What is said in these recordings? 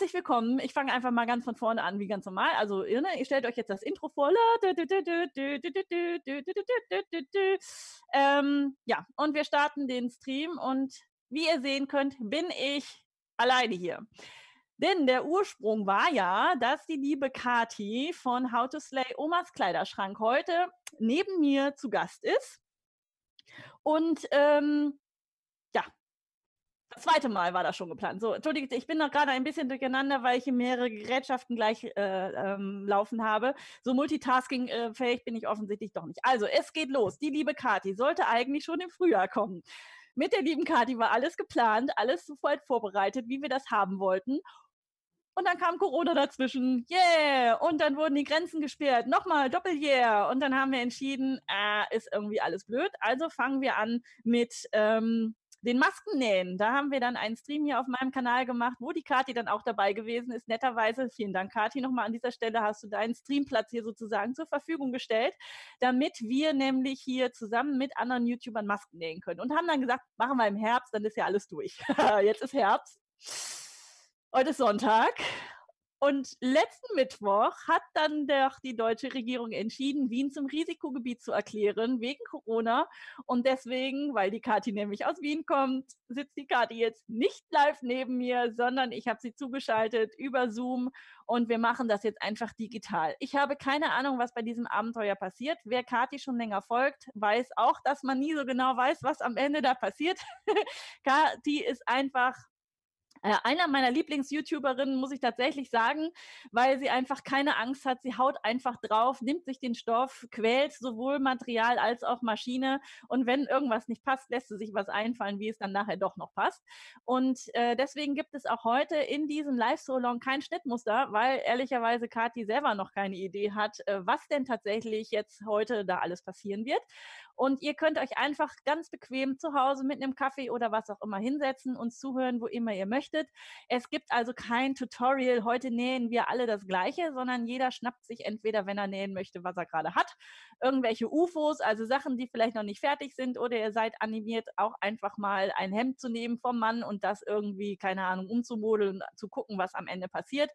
herzlich willkommen. Ich fange einfach mal ganz von vorne an, wie ganz normal. Also, ne, ihr stellt euch jetzt das Intro vor. Ähm, ja, und wir starten den Stream und wie ihr sehen könnt, bin ich alleine hier. Denn der Ursprung war ja, dass die liebe Kati von How to Slay Omas Kleiderschrank heute neben mir zu Gast ist. Und ähm, das zweite Mal war das schon geplant. So, entschuldigt, ich bin noch gerade ein bisschen durcheinander, weil ich hier mehrere Gerätschaften gleich äh, ähm, laufen habe. So multitasking-fähig bin ich offensichtlich doch nicht. Also, es geht los. Die liebe Kati sollte eigentlich schon im Frühjahr kommen. Mit der lieben Kati war alles geplant, alles sofort vorbereitet, wie wir das haben wollten. Und dann kam Corona dazwischen. Yeah! Und dann wurden die Grenzen gesperrt. Nochmal, Doppel-Yeah! Und dann haben wir entschieden, äh, ist irgendwie alles blöd. Also fangen wir an mit ähm, den Masken nähen. Da haben wir dann einen Stream hier auf meinem Kanal gemacht, wo die Kati dann auch dabei gewesen ist. Netterweise, vielen Dank, Kati, nochmal an dieser Stelle hast du deinen Streamplatz hier sozusagen zur Verfügung gestellt, damit wir nämlich hier zusammen mit anderen YouTubern Masken nähen können. Und haben dann gesagt, machen wir im Herbst, dann ist ja alles durch. Jetzt ist Herbst. Heute ist Sonntag und letzten Mittwoch hat dann doch die deutsche Regierung entschieden, Wien zum Risikogebiet zu erklären, wegen Corona. Und deswegen, weil die Kathi nämlich aus Wien kommt, sitzt die Kathi jetzt nicht live neben mir, sondern ich habe sie zugeschaltet über Zoom und wir machen das jetzt einfach digital. Ich habe keine Ahnung, was bei diesem Abenteuer passiert. Wer Kathi schon länger folgt, weiß auch, dass man nie so genau weiß, was am Ende da passiert. Kathi ist einfach äh, einer meiner Lieblings-YouTuberinnen, muss ich tatsächlich sagen, weil sie einfach keine Angst hat. Sie haut einfach drauf, nimmt sich den Stoff, quält sowohl Material als auch Maschine. Und wenn irgendwas nicht passt, lässt sie sich was einfallen, wie es dann nachher doch noch passt. Und äh, deswegen gibt es auch heute in diesem Live-So-Long kein Schnittmuster, weil ehrlicherweise Kathi selber noch keine Idee hat, äh, was denn tatsächlich jetzt heute da alles passieren wird. Und ihr könnt euch einfach ganz bequem zu Hause mit einem Kaffee oder was auch immer hinsetzen und zuhören, wo immer ihr möchtet. Es gibt also kein Tutorial, heute nähen wir alle das Gleiche, sondern jeder schnappt sich entweder, wenn er nähen möchte, was er gerade hat, irgendwelche UFOs, also Sachen, die vielleicht noch nicht fertig sind, oder ihr seid animiert, auch einfach mal ein Hemd zu nehmen vom Mann und das irgendwie, keine Ahnung, umzumodeln, zu gucken, was am Ende passiert.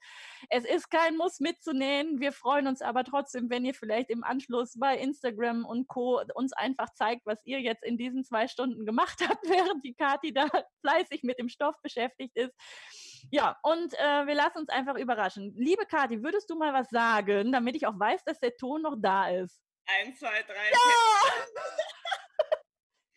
Es ist kein Muss mitzunähen. Wir freuen uns aber trotzdem, wenn ihr vielleicht im Anschluss bei Instagram und Co. uns einfach einfach zeigt, was ihr jetzt in diesen zwei Stunden gemacht habt, während die Kati da fleißig mit dem Stoff beschäftigt ist. Ja, und äh, wir lassen uns einfach überraschen. Liebe Kati, würdest du mal was sagen, damit ich auch weiß, dass der Ton noch da ist? Eins, zwei, drei. Ja!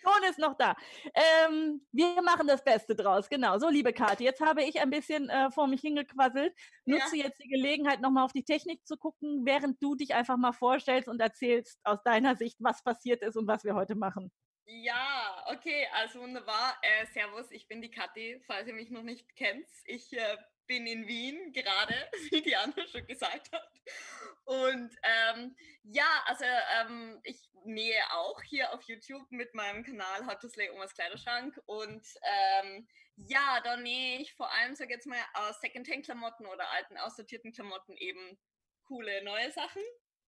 Ton ist noch da. Ähm, wir machen das Beste draus, genau. So, liebe Kathi, jetzt habe ich ein bisschen äh, vor mich hingequasselt. Nutze ja. jetzt die Gelegenheit, nochmal auf die Technik zu gucken, während du dich einfach mal vorstellst und erzählst aus deiner Sicht, was passiert ist und was wir heute machen. Ja, okay, also wunderbar. Äh, servus, ich bin die Kathi, falls ihr mich noch nicht kennt. Ich äh, bin in Wien gerade, wie die andere schon gesagt hat. Und ähm, ja, also ähm, ich nähe auch hier auf YouTube mit meinem Kanal How to Slay Omas Kleiderschrank. Und ähm, ja, da nähe ich vor allem, sag jetzt mal, aus Secondhand-Klamotten oder alten aussortierten Klamotten eben coole neue Sachen.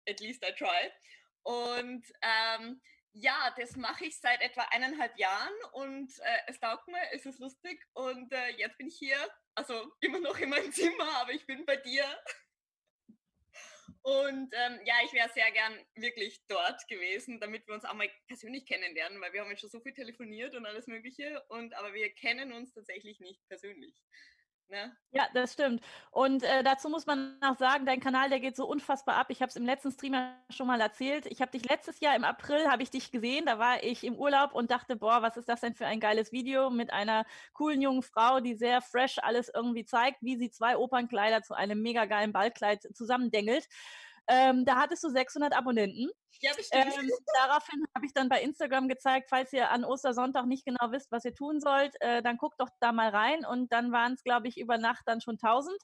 At least I try. Und ähm, ja, das mache ich seit etwa eineinhalb Jahren und äh, es taugt mir, es ist lustig und äh, jetzt bin ich hier, also immer noch in meinem Zimmer, aber ich bin bei dir. Und ähm, ja, ich wäre sehr gern wirklich dort gewesen, damit wir uns auch mal persönlich kennenlernen, weil wir haben jetzt schon so viel telefoniert und alles Mögliche, und aber wir kennen uns tatsächlich nicht persönlich. Ne? Ja, das stimmt. Und äh, dazu muss man noch sagen, dein Kanal, der geht so unfassbar ab. Ich habe es im letzten Stream ja schon mal erzählt. Ich habe dich letztes Jahr im April, habe ich dich gesehen. Da war ich im Urlaub und dachte, boah, was ist das denn für ein geiles Video mit einer coolen jungen Frau, die sehr fresh alles irgendwie zeigt, wie sie zwei Opernkleider zu einem mega geilen Ballkleid zusammendengelt. Ähm, da hattest du 600 Abonnenten. Ja, bestimmt. Ähm, daraufhin habe ich dann bei Instagram gezeigt, falls ihr an Ostersonntag nicht genau wisst, was ihr tun sollt, äh, dann guckt doch da mal rein. Und dann waren es, glaube ich, über Nacht dann schon 1000.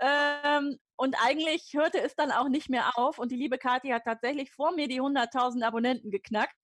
Ähm, und eigentlich hörte es dann auch nicht mehr auf. Und die liebe Kathi hat tatsächlich vor mir die 100.000 Abonnenten geknackt.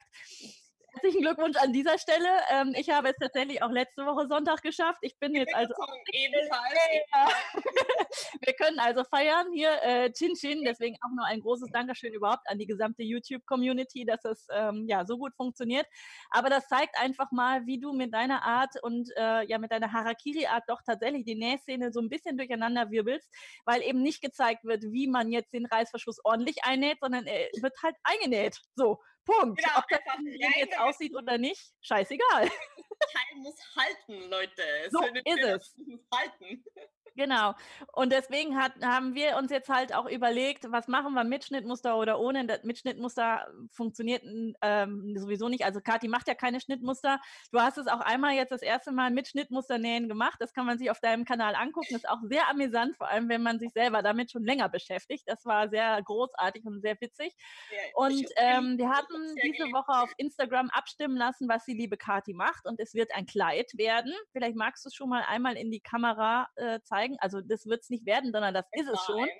Herzlichen Glückwunsch an dieser Stelle. Ähm, ich habe es tatsächlich auch letzte Woche Sonntag geschafft. Ich bin jetzt also. Ebenfalls. Wir können können also feiern hier, äh, Chin Chin. Deswegen auch nur ein großes Dankeschön überhaupt an die gesamte YouTube-Community, dass es ähm, ja so gut funktioniert. Aber das zeigt einfach mal, wie du mit deiner Art und äh, ja mit deiner Harakiri-Art doch tatsächlich die Nähszene so ein bisschen durcheinander wirbelst, weil eben nicht gezeigt wird, wie man jetzt den Reißverschluss ordentlich einnäht, sondern er wird halt eingenäht. So, Punkt. Genau, Ob das jetzt aussieht oder nicht, scheißegal. Teil muss halten, Leute. So ist es. Muss halten. Genau. Und deswegen hat, haben wir uns jetzt halt auch überlegt, was machen wir mit Schnittmuster oder ohne. Das Mitschnittmuster funktioniert ähm, sowieso nicht. Also Kathi macht ja keine Schnittmuster. Du hast es auch einmal jetzt das erste Mal mit Schnittmuster nähen gemacht. Das kann man sich auf deinem Kanal angucken. Das ist auch sehr amüsant, vor allem wenn man sich selber damit schon länger beschäftigt. Das war sehr großartig und sehr witzig. Ja, und ähm, wir hatten diese Woche auf Instagram abstimmen lassen, was die liebe Kathi macht. Und es wird ein Kleid werden. Vielleicht magst du es schon mal einmal in die Kamera äh, zeigen zeigen. Also das wird es nicht werden, sondern das ist es schon.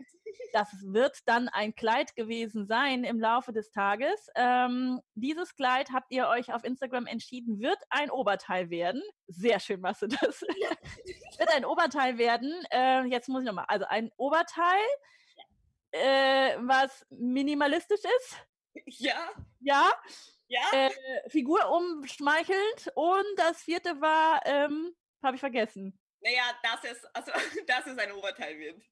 Das wird dann ein Kleid gewesen sein im Laufe des Tages. Ähm, dieses Kleid habt ihr euch auf Instagram entschieden, wird ein Oberteil werden. Sehr schön machst du das. wird ein Oberteil werden. Äh, jetzt muss ich nochmal. Also ein Oberteil, äh, was minimalistisch ist. Ja. Ja. Ja. Äh, Figur umschmeichelnd. Und das vierte war, ähm, habe ich vergessen. Naja, dass es, also, dass es ein Oberteil wird.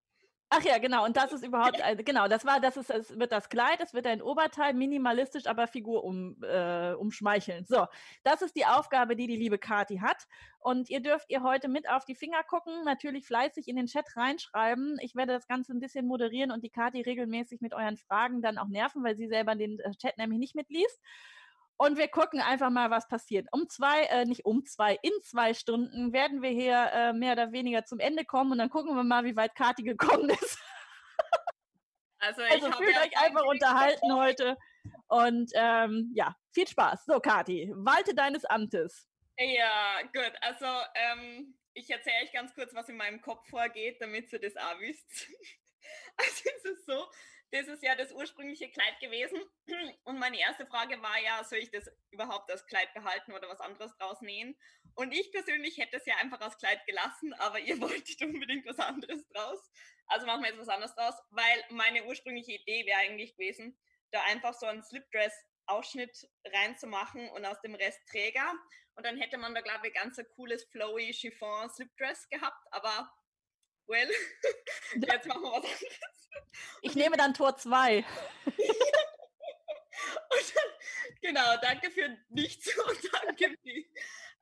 Ach ja, genau. Und das ist überhaupt, also, genau, das war, das ist, es wird das Kleid, es wird ein Oberteil, minimalistisch, aber Figur um, äh, umschmeicheln. So, das ist die Aufgabe, die die liebe Kati hat. Und ihr dürft ihr heute mit auf die Finger gucken, natürlich fleißig in den Chat reinschreiben. Ich werde das Ganze ein bisschen moderieren und die Kati regelmäßig mit euren Fragen dann auch nerven, weil sie selber den äh, Chat nämlich nicht mitliest. Und wir gucken einfach mal, was passiert. Um zwei, äh, nicht um zwei, in zwei Stunden werden wir hier äh, mehr oder weniger zum Ende kommen und dann gucken wir mal, wie weit Kati gekommen ist. Also, also fühlt euch einfach unterhalten heute. Und ähm, ja, viel Spaß. So, Kati, walte deines Amtes. Ja, gut. Also, ähm, ich erzähle euch ganz kurz, was in meinem Kopf vorgeht, damit ihr das auch wisst. Also, es ist so, das ist ja das ursprüngliche Kleid gewesen. Und meine erste Frage war ja, soll ich das überhaupt als Kleid behalten oder was anderes draus nähen? Und ich persönlich hätte es ja einfach als Kleid gelassen, aber ihr wolltet unbedingt was anderes draus. Also machen wir jetzt was anderes draus, weil meine ursprüngliche Idee wäre eigentlich gewesen, da einfach so einen Slipdress-Ausschnitt reinzumachen und aus dem Rest Träger. Und dann hätte man da, glaube ich, ganz ein cooles flowy Chiffon Slipdress gehabt. Aber, well, jetzt machen wir was anderes. Ich nehme dann Tor 2. genau, danke für nichts und danke für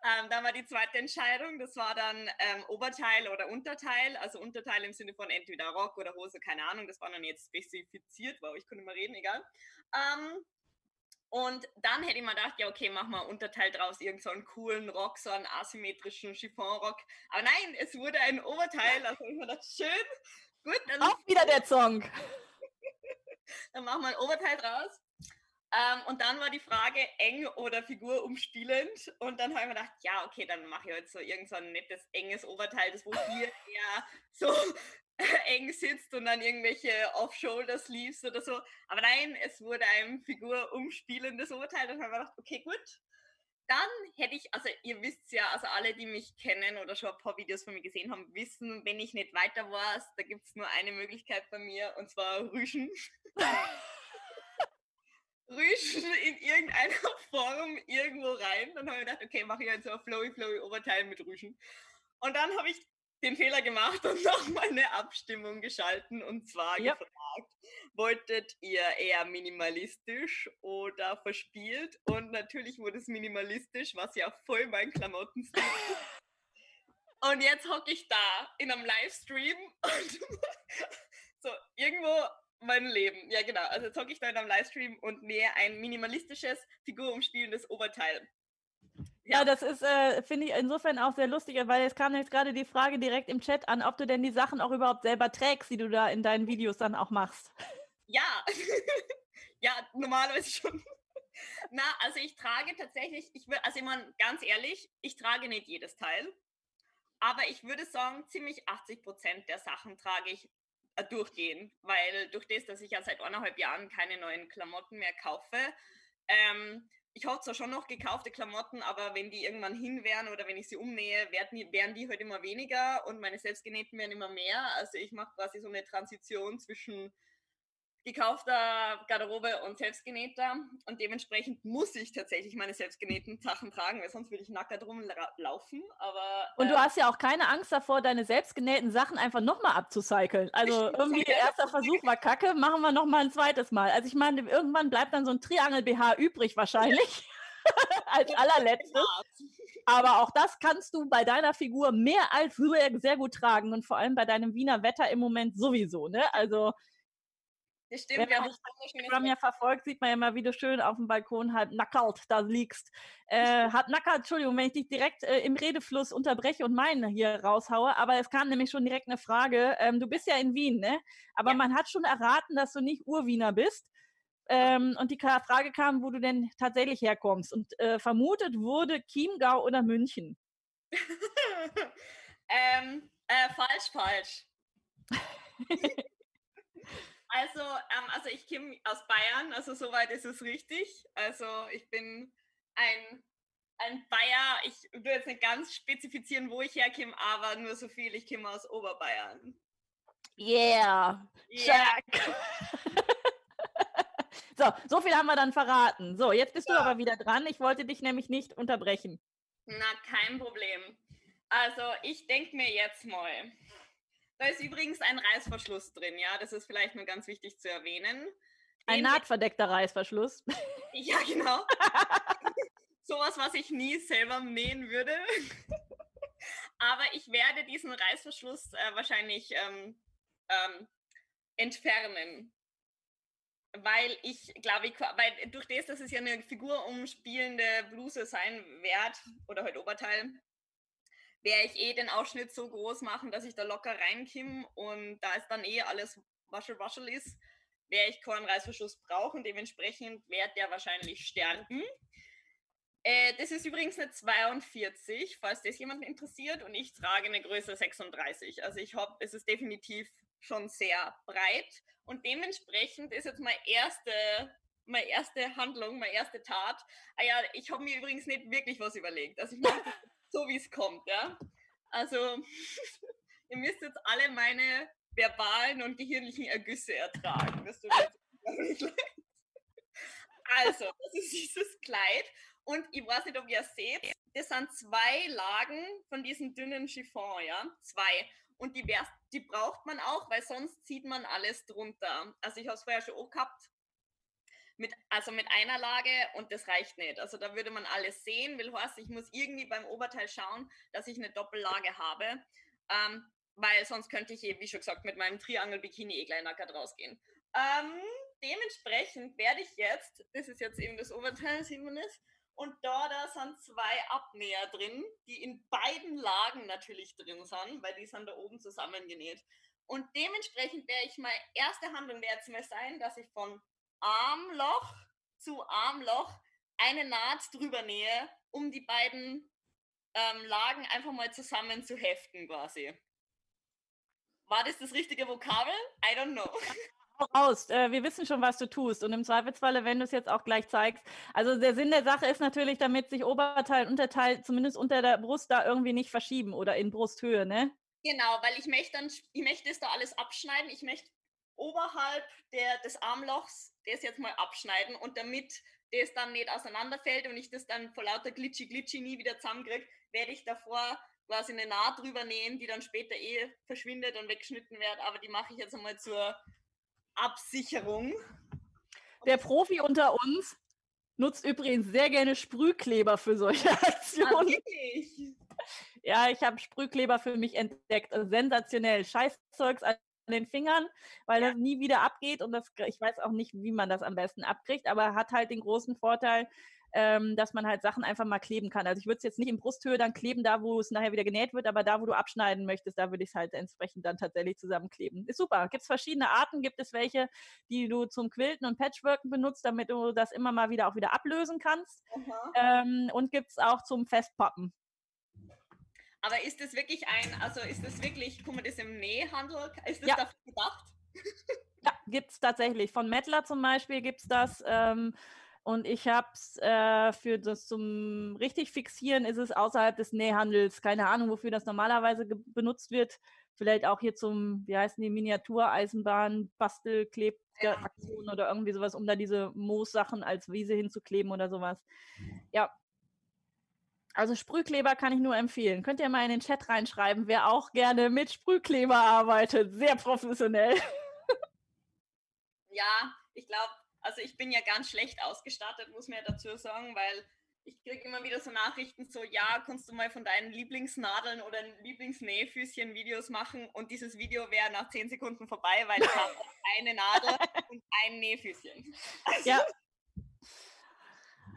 ähm, dann war die zweite Entscheidung, das war dann ähm, Oberteil oder Unterteil, also Unterteil im Sinne von entweder Rock oder Hose, keine Ahnung, das war dann jetzt spezifiziert, wow, ich konnte mal reden, egal. Ähm, und dann hätte ich mir gedacht, ja, okay, mach mal Unterteil draus, irgend so einen coolen Rock, so einen asymmetrischen Chiffonrock. Aber nein, es wurde ein Oberteil, also ich mir gedacht, schön, Gut, dann auch wieder der Song. dann machen wir ein Oberteil draus. Ähm, und dann war die Frage, eng oder Figur umspielend. Und dann habe ich mir gedacht, ja, okay, dann mache ich jetzt so irgend so ein nettes, enges Oberteil, das wo hier eher so eng sitzt und dann irgendwelche Off-Shoulder-Sleeves oder so. Aber nein, es wurde ein Figur umspielendes Oberteil. Dann habe ich mir gedacht, okay, gut, dann hätte ich, also ihr wisst ja, also alle, die mich kennen oder schon ein paar Videos von mir gesehen haben, wissen, wenn ich nicht weiter war, da gibt es nur eine Möglichkeit bei mir und zwar Rüschen. Rüschen in irgendeiner Form irgendwo rein. Dann habe ich gedacht, okay, mache ich halt so ein flowy, flowy Oberteil mit Rüschen. Und dann habe ich den Fehler gemacht und nochmal eine Abstimmung geschalten und zwar ja. gefragt, wolltet ihr eher minimalistisch oder verspielt? Und natürlich wurde es minimalistisch, was ja voll mein Klamottenstil ist. Und jetzt hocke ich da in einem Livestream und so irgendwo mein Leben. Ja, genau. Also jetzt hocke ich da in einem Livestream und nähe ein minimalistisches, figurumspielendes Oberteil. Ja, das ist, äh, finde ich insofern auch sehr lustig, weil es kam jetzt gerade die Frage direkt im Chat an, ob du denn die Sachen auch überhaupt selber trägst, die du da in deinen Videos dann auch machst. Ja, ja, normalerweise schon. Na, also ich trage tatsächlich, ich will, also immer ganz ehrlich, ich trage nicht jedes Teil, aber ich würde sagen, ziemlich 80 Prozent der Sachen trage ich äh, durchgehend, weil durch das, dass ich ja seit eineinhalb Jahren keine neuen Klamotten mehr kaufe, ähm, ich habe zwar schon noch gekaufte Klamotten, aber wenn die irgendwann hin wären oder wenn ich sie umnähe, werden die, werden die halt immer weniger und meine selbstgenähten werden immer mehr. Also ich mache quasi so eine Transition zwischen gekaufter Garderobe und selbstgenähter. Und dementsprechend muss ich tatsächlich meine selbstgenähten Sachen tragen, weil sonst würde ich nackert rumlaufen. Aber, und du äh, hast ja auch keine Angst davor, deine selbstgenähten Sachen einfach nochmal abzucyceln. Also irgendwie der erste Versuch war kacke, machen wir nochmal ein zweites Mal. Also ich meine, irgendwann bleibt dann so ein Triangel-BH übrig wahrscheinlich. als allerletztes. Aber auch das kannst du bei deiner Figur mehr als sehr, sehr gut tragen und vor allem bei deinem Wiener Wetter im Moment sowieso. Ne? Also das stimmt, Wenn man Instagram ja verfolgt, sieht man ja immer, wie du schön auf dem Balkon halb nackert da liegst. Äh, halb nackert, Entschuldigung, wenn ich dich direkt äh, im Redefluss unterbreche und meinen hier raushaue, aber es kam nämlich schon direkt eine Frage. Ähm, du bist ja in Wien, ne? Aber ja. man hat schon erraten, dass du nicht Urwiener bist. Ähm, und die Frage kam, wo du denn tatsächlich herkommst. Und äh, vermutet wurde Chiemgau oder München. ähm, äh, falsch, falsch. Also, ähm, also ich komme aus Bayern, also soweit ist es richtig. Also ich bin ein, ein Bayer. Ich würde jetzt nicht ganz spezifizieren, wo ich herkomme, aber nur so viel, ich komme aus Oberbayern. Yeah. yeah. so, so viel haben wir dann verraten. So, jetzt bist ja. du aber wieder dran. Ich wollte dich nämlich nicht unterbrechen. Na, kein Problem. Also, ich denke mir jetzt mal, da ist übrigens ein Reißverschluss drin, ja. Das ist vielleicht nur ganz wichtig zu erwähnen. Ein nahtverdeckter Reißverschluss. Ja, genau. Sowas, was ich nie selber nähen würde. Aber ich werde diesen Reißverschluss äh, wahrscheinlich ähm, ähm, entfernen. Weil ich glaube, weil durch das, dass es ja eine figurumspielende Bluse sein wird, oder halt Oberteil, werde ich eh den Ausschnitt so groß machen, dass ich da locker reinkomme und da es dann eh alles waschel waschel ist, werde ich keinen Reißverschluss brauchen. Dementsprechend wird der wahrscheinlich sterben. Äh, das ist übrigens eine 42, falls das jemanden interessiert. Und ich trage eine Größe 36. Also ich habe, es ist definitiv schon sehr breit. Und dementsprechend ist jetzt meine erste, meine erste Handlung, meine erste Tat. Ah ja, ich habe mir übrigens nicht wirklich was überlegt. Also ich mache so wie es kommt, ja. Also, ihr müsst jetzt alle meine verbalen und gehirnlichen Ergüsse ertragen. Das also, das ist dieses Kleid. Und ich weiß nicht, ob ihr es seht, das sind zwei Lagen von diesem dünnen Chiffon, ja. Zwei. Und die, die braucht man auch, weil sonst zieht man alles drunter. Also ich habe es vorher schon auch gehabt mit, also mit einer Lage und das reicht nicht. Also da würde man alles sehen, will heißt, ich muss irgendwie beim Oberteil schauen, dass ich eine Doppellage habe, ähm, weil sonst könnte ich, wie schon gesagt, mit meinem Triangel-Bikini eh gleich nackert rausgehen. Ähm, dementsprechend werde ich jetzt, das ist jetzt eben das Oberteil, sieht man das, und da, da sind zwei Abnäher drin, die in beiden Lagen natürlich drin sind, weil die sind da oben zusammengenäht. Und dementsprechend wäre ich meine erste Handlung wäre jetzt mal sein, dass ich von Armloch zu Armloch eine Naht drüber nähe, um die beiden ähm, Lagen einfach mal zusammen zu heften quasi. War das das richtige Vokabel? I don't know. raus. Äh, wir wissen schon, was du tust. Und im Zweifelsfalle, wenn du es jetzt auch gleich zeigst. Also der Sinn der Sache ist natürlich, damit sich Oberteil und Unterteil zumindest unter der Brust da irgendwie nicht verschieben oder in Brusthöhe, ne? Genau, weil ich möchte dann, ich möchte das da alles abschneiden. Ich möchte oberhalb der, des Armlochs das jetzt mal abschneiden und damit das dann nicht auseinanderfällt und ich das dann vor lauter glitschi glitschi nie wieder zusammenkriege, werde ich davor quasi eine Naht drüber nähen, die dann später eh verschwindet und weggeschnitten wird, aber die mache ich jetzt einmal zur Absicherung. Der Profi unter uns nutzt übrigens sehr gerne Sprühkleber für solche ah, Aktionen. Ah, ja, ich habe Sprühkleber für mich entdeckt. Sensationell. Scheißzeugs den Fingern, weil ja. das nie wieder abgeht und das, ich weiß auch nicht, wie man das am besten abkriegt, aber hat halt den großen Vorteil, ähm, dass man halt Sachen einfach mal kleben kann. Also ich würde es jetzt nicht in Brusthöhe dann kleben, da wo es nachher wieder genäht wird, aber da, wo du abschneiden möchtest, da würde ich es halt entsprechend dann tatsächlich zusammenkleben. Ist super. Gibt es verschiedene Arten? Gibt es welche, die du zum Quilten und Patchworken benutzt, damit du das immer mal wieder auch wieder ablösen kannst? Ähm, und gibt es auch zum Festpappen. Aber ist das wirklich ein, also ist das wirklich, kann man das im Nähhandel, ist das ja. dafür gedacht? ja, gibt es tatsächlich. Von Mettler zum Beispiel gibt es das. Ähm, und ich habe es äh, für das zum richtig fixieren ist es außerhalb des Nähhandels. Keine Ahnung, wofür das normalerweise benutzt wird. Vielleicht auch hier zum, wie heißen die, Miniatureisenbahn, Bastelklebaktion oder irgendwie sowas, um da diese Moossachen als Wiese hinzukleben oder sowas. Ja. Also Sprühkleber kann ich nur empfehlen. Könnt ihr mal in den Chat reinschreiben, wer auch gerne mit Sprühkleber arbeitet. Sehr professionell. Ja, ich glaube, also ich bin ja ganz schlecht ausgestattet, muss man ja dazu sagen, weil ich kriege immer wieder so Nachrichten, so ja, kannst du mal von deinen Lieblingsnadeln oder Lieblingsnähfüßchen Videos machen und dieses Video wäre nach zehn Sekunden vorbei, weil ich habe eine Nadel und ein Nähfüßchen. Also, ja,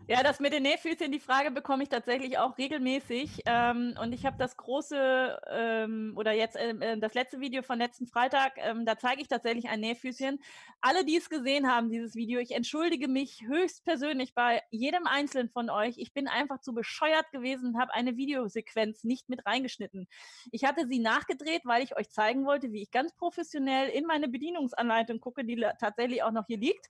ja, das mit den Nähfüßchen, die Frage bekomme ich tatsächlich auch regelmäßig. Ähm, und ich habe das große ähm, oder jetzt äh, das letzte Video von letzten Freitag, ähm, da zeige ich tatsächlich ein Nähfüßchen. Alle, die es gesehen haben, dieses Video, ich entschuldige mich höchstpersönlich bei jedem Einzelnen von euch. Ich bin einfach zu bescheuert gewesen und habe eine Videosequenz nicht mit reingeschnitten. Ich hatte sie nachgedreht, weil ich euch zeigen wollte, wie ich ganz professionell in meine Bedienungsanleitung gucke, die tatsächlich auch noch hier liegt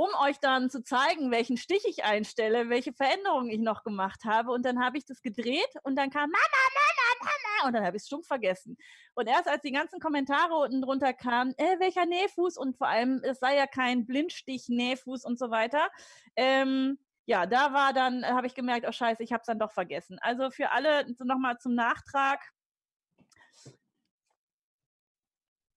um euch dann zu zeigen, welchen Stich ich einstelle, welche Veränderungen ich noch gemacht habe. Und dann habe ich das gedreht und dann kam Mama, Mama, Mama. Und dann habe ich es stumpf vergessen. Und erst als die ganzen Kommentare unten drunter kamen, äh, welcher Nähfuß und vor allem, es sei ja kein Blindstich-Nähfuß und so weiter, ähm, ja, da war dann, habe ich gemerkt, oh scheiße, ich habe es dann doch vergessen. Also für alle nochmal zum Nachtrag,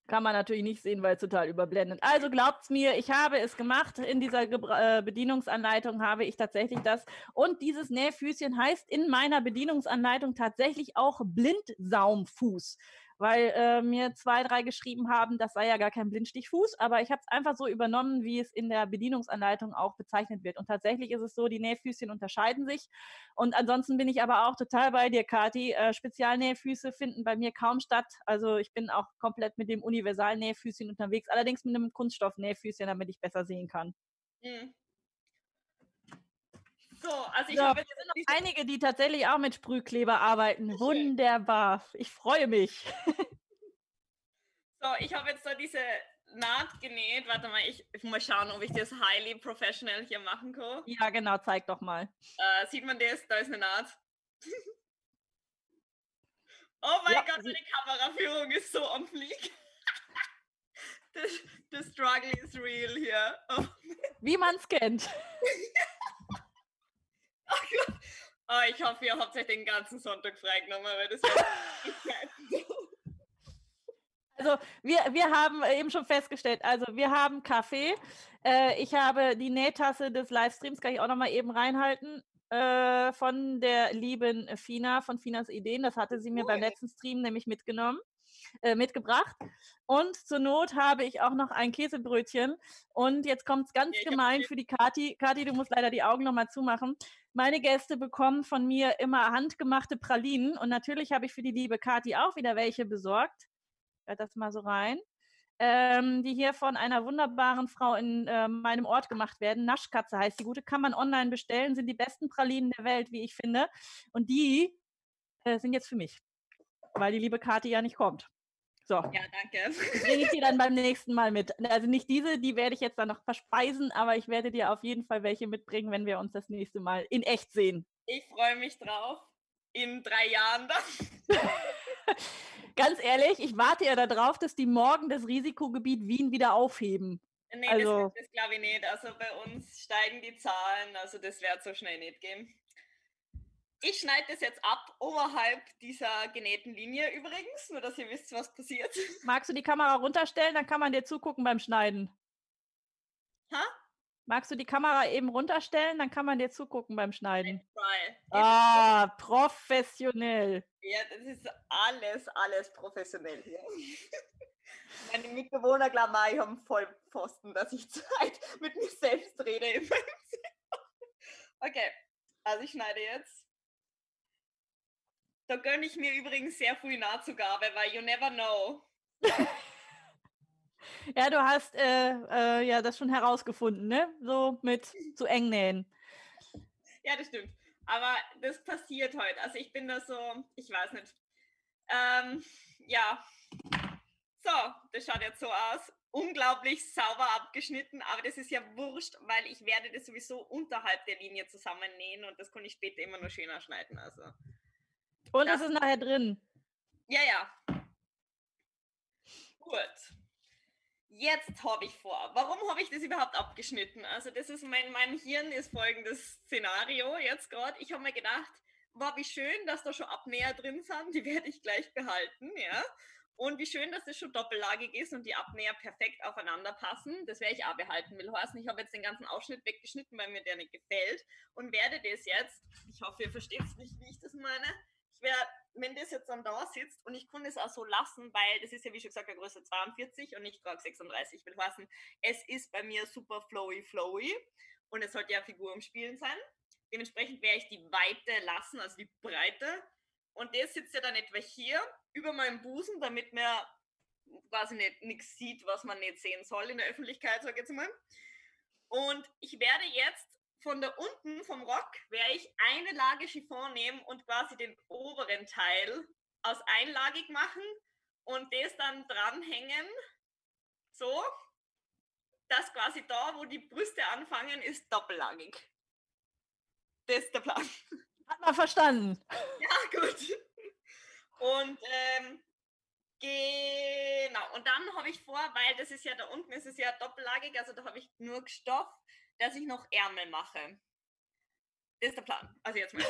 Kann man natürlich nicht sehen, weil es total überblendet. Also glaubt's mir, ich habe es gemacht. In dieser Gebra äh, Bedienungsanleitung habe ich tatsächlich das. Und dieses Nähfüßchen heißt in meiner Bedienungsanleitung tatsächlich auch Blindsaumfuß weil äh, mir zwei, drei geschrieben haben, das sei ja gar kein Blindstichfuß, aber ich habe es einfach so übernommen, wie es in der Bedienungsanleitung auch bezeichnet wird. Und tatsächlich ist es so, die Nähfüßchen unterscheiden sich. Und ansonsten bin ich aber auch total bei dir, Kati. Äh, Spezialnähfüße finden bei mir kaum statt. Also ich bin auch komplett mit dem Universalnähfüßchen unterwegs, allerdings mit einem Kunststoffnähfüßchen, damit ich besser sehen kann. Mhm. So, also ich so, habe jetzt noch einige, die tatsächlich auch mit Sprühkleber arbeiten. Wunderbar. Ich freue mich. So, ich habe jetzt da diese Naht genäht. Warte mal, ich, ich muss schauen, ob ich das highly professional hier machen kann. Ja, genau, zeig doch mal. Äh, sieht man das? Da ist eine Naht. oh mein ja, Gott, meine Kameraführung ist so on fleek. the, the struggle is real hier. Oh. Wie man es kennt. Oh, ich hoffe, ihr habt euch den ganzen Sonntag freigenommen, weil das Also wir, wir haben eben schon festgestellt, also wir haben Kaffee. Äh, ich habe die Nähtasse des Livestreams, kann ich auch noch mal eben reinhalten, äh, von der lieben Fina, von Finas Ideen. Das hatte sie mir cool. beim letzten Stream nämlich mitgenommen. Äh, mitgebracht. Und zur Not habe ich auch noch ein Käsebrötchen. Und jetzt kommt es ganz ja, gemein für die Kati. Kati, du musst leider die Augen nochmal zumachen. Meine Gäste bekommen von mir immer handgemachte Pralinen. Und natürlich habe ich für die liebe Kati auch wieder welche besorgt. Ich das mal so rein. Ähm, die hier von einer wunderbaren Frau in äh, meinem Ort gemacht werden. Naschkatze heißt die gute, kann man online bestellen, sind die besten Pralinen der Welt, wie ich finde. Und die äh, sind jetzt für mich, weil die liebe Kati ja nicht kommt. So. Ja, danke. Bringe ich dir dann beim nächsten Mal mit. Also nicht diese, die werde ich jetzt dann noch verspeisen, aber ich werde dir auf jeden Fall welche mitbringen, wenn wir uns das nächste Mal in echt sehen. Ich freue mich drauf. In drei Jahren dann. Ganz ehrlich, ich warte ja darauf, dass die morgen das Risikogebiet Wien wieder aufheben. Nee, also, das, das glaube ich nicht. Also bei uns steigen die Zahlen, also das wird so schnell nicht gehen. Ich schneide das jetzt ab, oberhalb dieser genähten Linie übrigens, nur dass ihr wisst, was passiert. Magst du die Kamera runterstellen, dann kann man dir zugucken beim Schneiden. Ha? Magst du die Kamera eben runterstellen, dann kann man dir zugucken beim Schneiden. Ah, professionell. Ja, das ist alles, alles professionell hier. Meine Mitbewohner glauben, ich habe voll Pfosten, dass ich Zeit mit mir selbst rede. okay, also ich schneide jetzt. Da gönne ich mir übrigens sehr früh Nahtzugabe, weil you never know. ja, du hast äh, äh, ja das schon herausgefunden, ne? So mit zu eng nähen. Ja, das stimmt. Aber das passiert heute. Also ich bin da so, ich weiß nicht. Ähm, ja. So, das schaut jetzt so aus, unglaublich sauber abgeschnitten, aber das ist ja wurscht, weil ich werde das sowieso unterhalb der Linie zusammennähen und das kann ich später immer nur schöner schneiden. Also. Und es ist nachher drin. Ja, ja. Gut. Jetzt habe ich vor. Warum habe ich das überhaupt abgeschnitten? Also das ist mein, mein Hirn ist folgendes Szenario jetzt gerade. Ich habe mir gedacht, war wie schön, dass da schon Abnäher drin sind, die werde ich gleich behalten, ja. Und wie schön, dass das schon doppellagig ist und die Abnäher perfekt aufeinander passen. Das werde ich auch behalten, will heißen. Ich habe jetzt den ganzen Ausschnitt weggeschnitten, weil mir der nicht gefällt und werde das jetzt, ich hoffe, ihr versteht es nicht, wie ich das meine. Ich werde, wenn das jetzt dann da sitzt und ich kann das auch so lassen, weil das ist ja, wie schon gesagt, eine Größe 42 und nicht gerade 36, will heißen, es ist bei mir super flowy, flowy und es sollte ja Figur im Spielen sein. Dementsprechend werde ich die Weite lassen, also die Breite. Und der sitzt ja dann etwa hier über meinem Busen, damit man quasi nicht nichts sieht, was man nicht sehen soll in der Öffentlichkeit, sage ich jetzt mal. Und ich werde jetzt von da unten vom Rock werde ich eine Lage Chiffon nehmen und quasi den oberen Teil aus einlagig machen und das dann dranhängen, so, dass quasi da, wo die Brüste anfangen, ist doppellagig. Das ist der Plan. Hat man verstanden. Ja, gut. Und ähm, genau. Und dann habe ich vor, weil das ist ja da unten, ist es ja doppellagig, also da habe ich nur Stoff, dass ich noch Ärmel mache. Das ist der Plan. Also jetzt mal.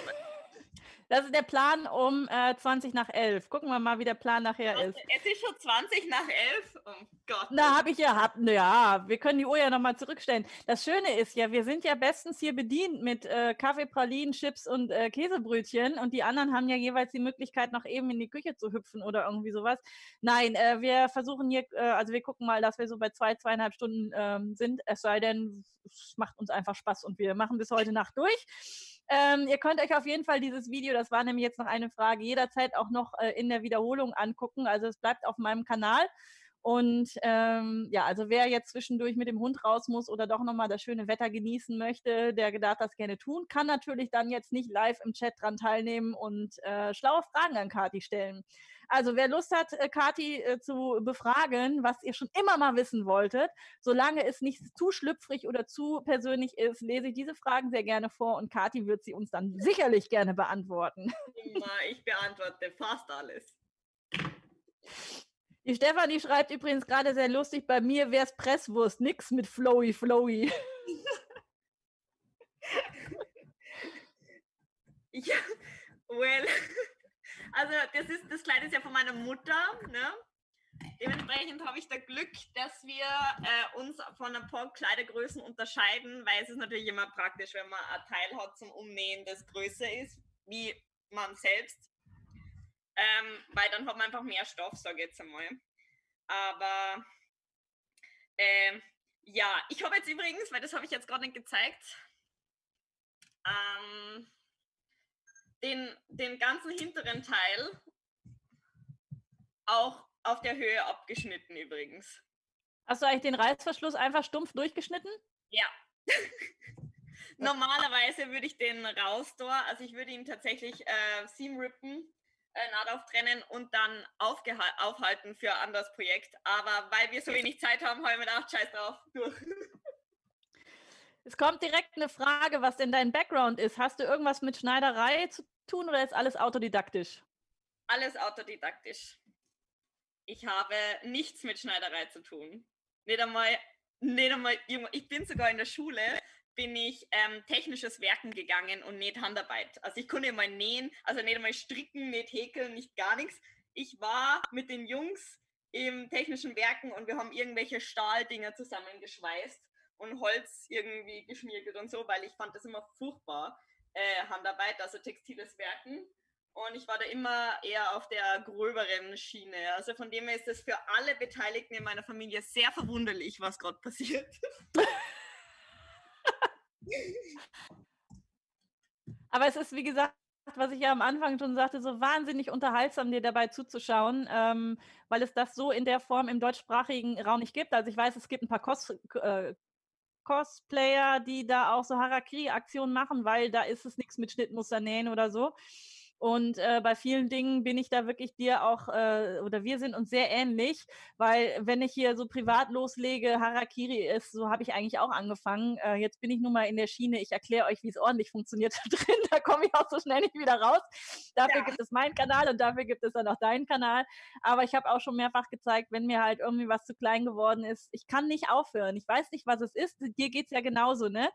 Das ist der Plan um äh, 20 nach 11. Gucken wir mal, wie der Plan nachher ist. Es ist schon 20 nach 11. Oh Gott. Na, habe ich ja, hab, ja, wir können die Uhr ja nochmal zurückstellen. Das Schöne ist ja, wir sind ja bestens hier bedient mit äh, Kaffee, Pralinen, Chips und äh, Käsebrötchen und die anderen haben ja jeweils die Möglichkeit, noch eben in die Küche zu hüpfen oder irgendwie sowas. Nein, äh, wir versuchen hier, äh, also wir gucken mal, dass wir so bei zwei, zweieinhalb Stunden ähm, sind, es sei denn, es macht uns einfach Spaß und wir machen bis heute Nacht durch. Ähm, ihr könnt euch auf jeden Fall dieses Video, das war nämlich jetzt noch eine Frage, jederzeit auch noch äh, in der Wiederholung angucken. Also es bleibt auf meinem Kanal. Und ähm, ja, also wer jetzt zwischendurch mit dem Hund raus muss oder doch nochmal das schöne Wetter genießen möchte, der darf das gerne tun, kann natürlich dann jetzt nicht live im Chat dran teilnehmen und äh, schlaue Fragen an Kati stellen. Also wer Lust hat, äh, Kati äh, zu befragen, was ihr schon immer mal wissen wolltet, solange es nicht zu schlüpfrig oder zu persönlich ist, lese ich diese Fragen sehr gerne vor und Kati wird sie uns dann sicherlich gerne beantworten. Ich beantworte fast alles. Die Stefanie schreibt übrigens gerade sehr lustig, bei mir wäre es Presswurst, nix mit Flowy Flowy. ja, well, also das ist das Kleid ist ja von meiner Mutter, ne? Dementsprechend habe ich da Glück, dass wir äh, uns von ein paar Kleidergrößen unterscheiden, weil es ist natürlich immer praktisch, wenn man ein Teil hat zum Umnähen, das größer ist, wie man selbst. Ähm, weil dann hat man einfach mehr Stoff, sage ich jetzt einmal. Aber äh, ja, ich habe jetzt übrigens, weil das habe ich jetzt gerade nicht gezeigt, ähm, den, den ganzen hinteren Teil auch auf der Höhe abgeschnitten übrigens. Hast du eigentlich den Reißverschluss einfach stumpf durchgeschnitten? Ja. Normalerweise würde ich den raus also ich würde ihn tatsächlich äh, seam rippen, äh, Naht auftrennen und dann aufhalten für ein anderes Projekt. Aber weil wir so wenig Zeit haben, habe ich mir gedacht, scheiß drauf, durch. Es kommt direkt eine Frage, was denn dein Background ist. Hast du irgendwas mit Schneiderei zu tun oder ist alles autodidaktisch? Alles autodidaktisch. Ich habe nichts mit Schneiderei zu tun. Nicht einmal, nicht einmal, ich bin sogar in der Schule, bin ich ähm, technisches Werken gegangen und nicht Handarbeit. Also ich konnte mal nähen, also nicht einmal stricken, nicht häkeln, nicht gar nichts. Ich war mit den Jungs im technischen Werken und wir haben irgendwelche Stahldinger zusammengeschweißt und Holz irgendwie geschmiergelt und so, weil ich fand das immer furchtbar äh, Handarbeit, also textiles Werken. Und ich war da immer eher auf der gröberen Schiene. Also von dem her ist es für alle Beteiligten in meiner Familie sehr verwunderlich, was gerade passiert. Aber es ist, wie gesagt, was ich ja am Anfang schon sagte, so wahnsinnig unterhaltsam, dir dabei zuzuschauen, ähm, weil es das so in der Form im deutschsprachigen Raum nicht gibt. Also ich weiß, es gibt ein paar Kos äh, Cosplayer, die da auch so Harakiri-Aktionen machen, weil da ist es nichts mit Schnittmuster nähen oder so. Und äh, bei vielen Dingen bin ich da wirklich dir auch, äh, oder wir sind uns sehr ähnlich, weil wenn ich hier so privat loslege, Harakiri ist, so habe ich eigentlich auch angefangen. Äh, jetzt bin ich nun mal in der Schiene, ich erkläre euch, wie es ordentlich funktioniert da drin, da komme ich auch so schnell nicht wieder raus. Dafür ja. gibt es meinen Kanal und dafür gibt es dann auch deinen Kanal. Aber ich habe auch schon mehrfach gezeigt, wenn mir halt irgendwie was zu klein geworden ist, ich kann nicht aufhören. Ich weiß nicht, was es ist. Dir geht es ja genauso, ne?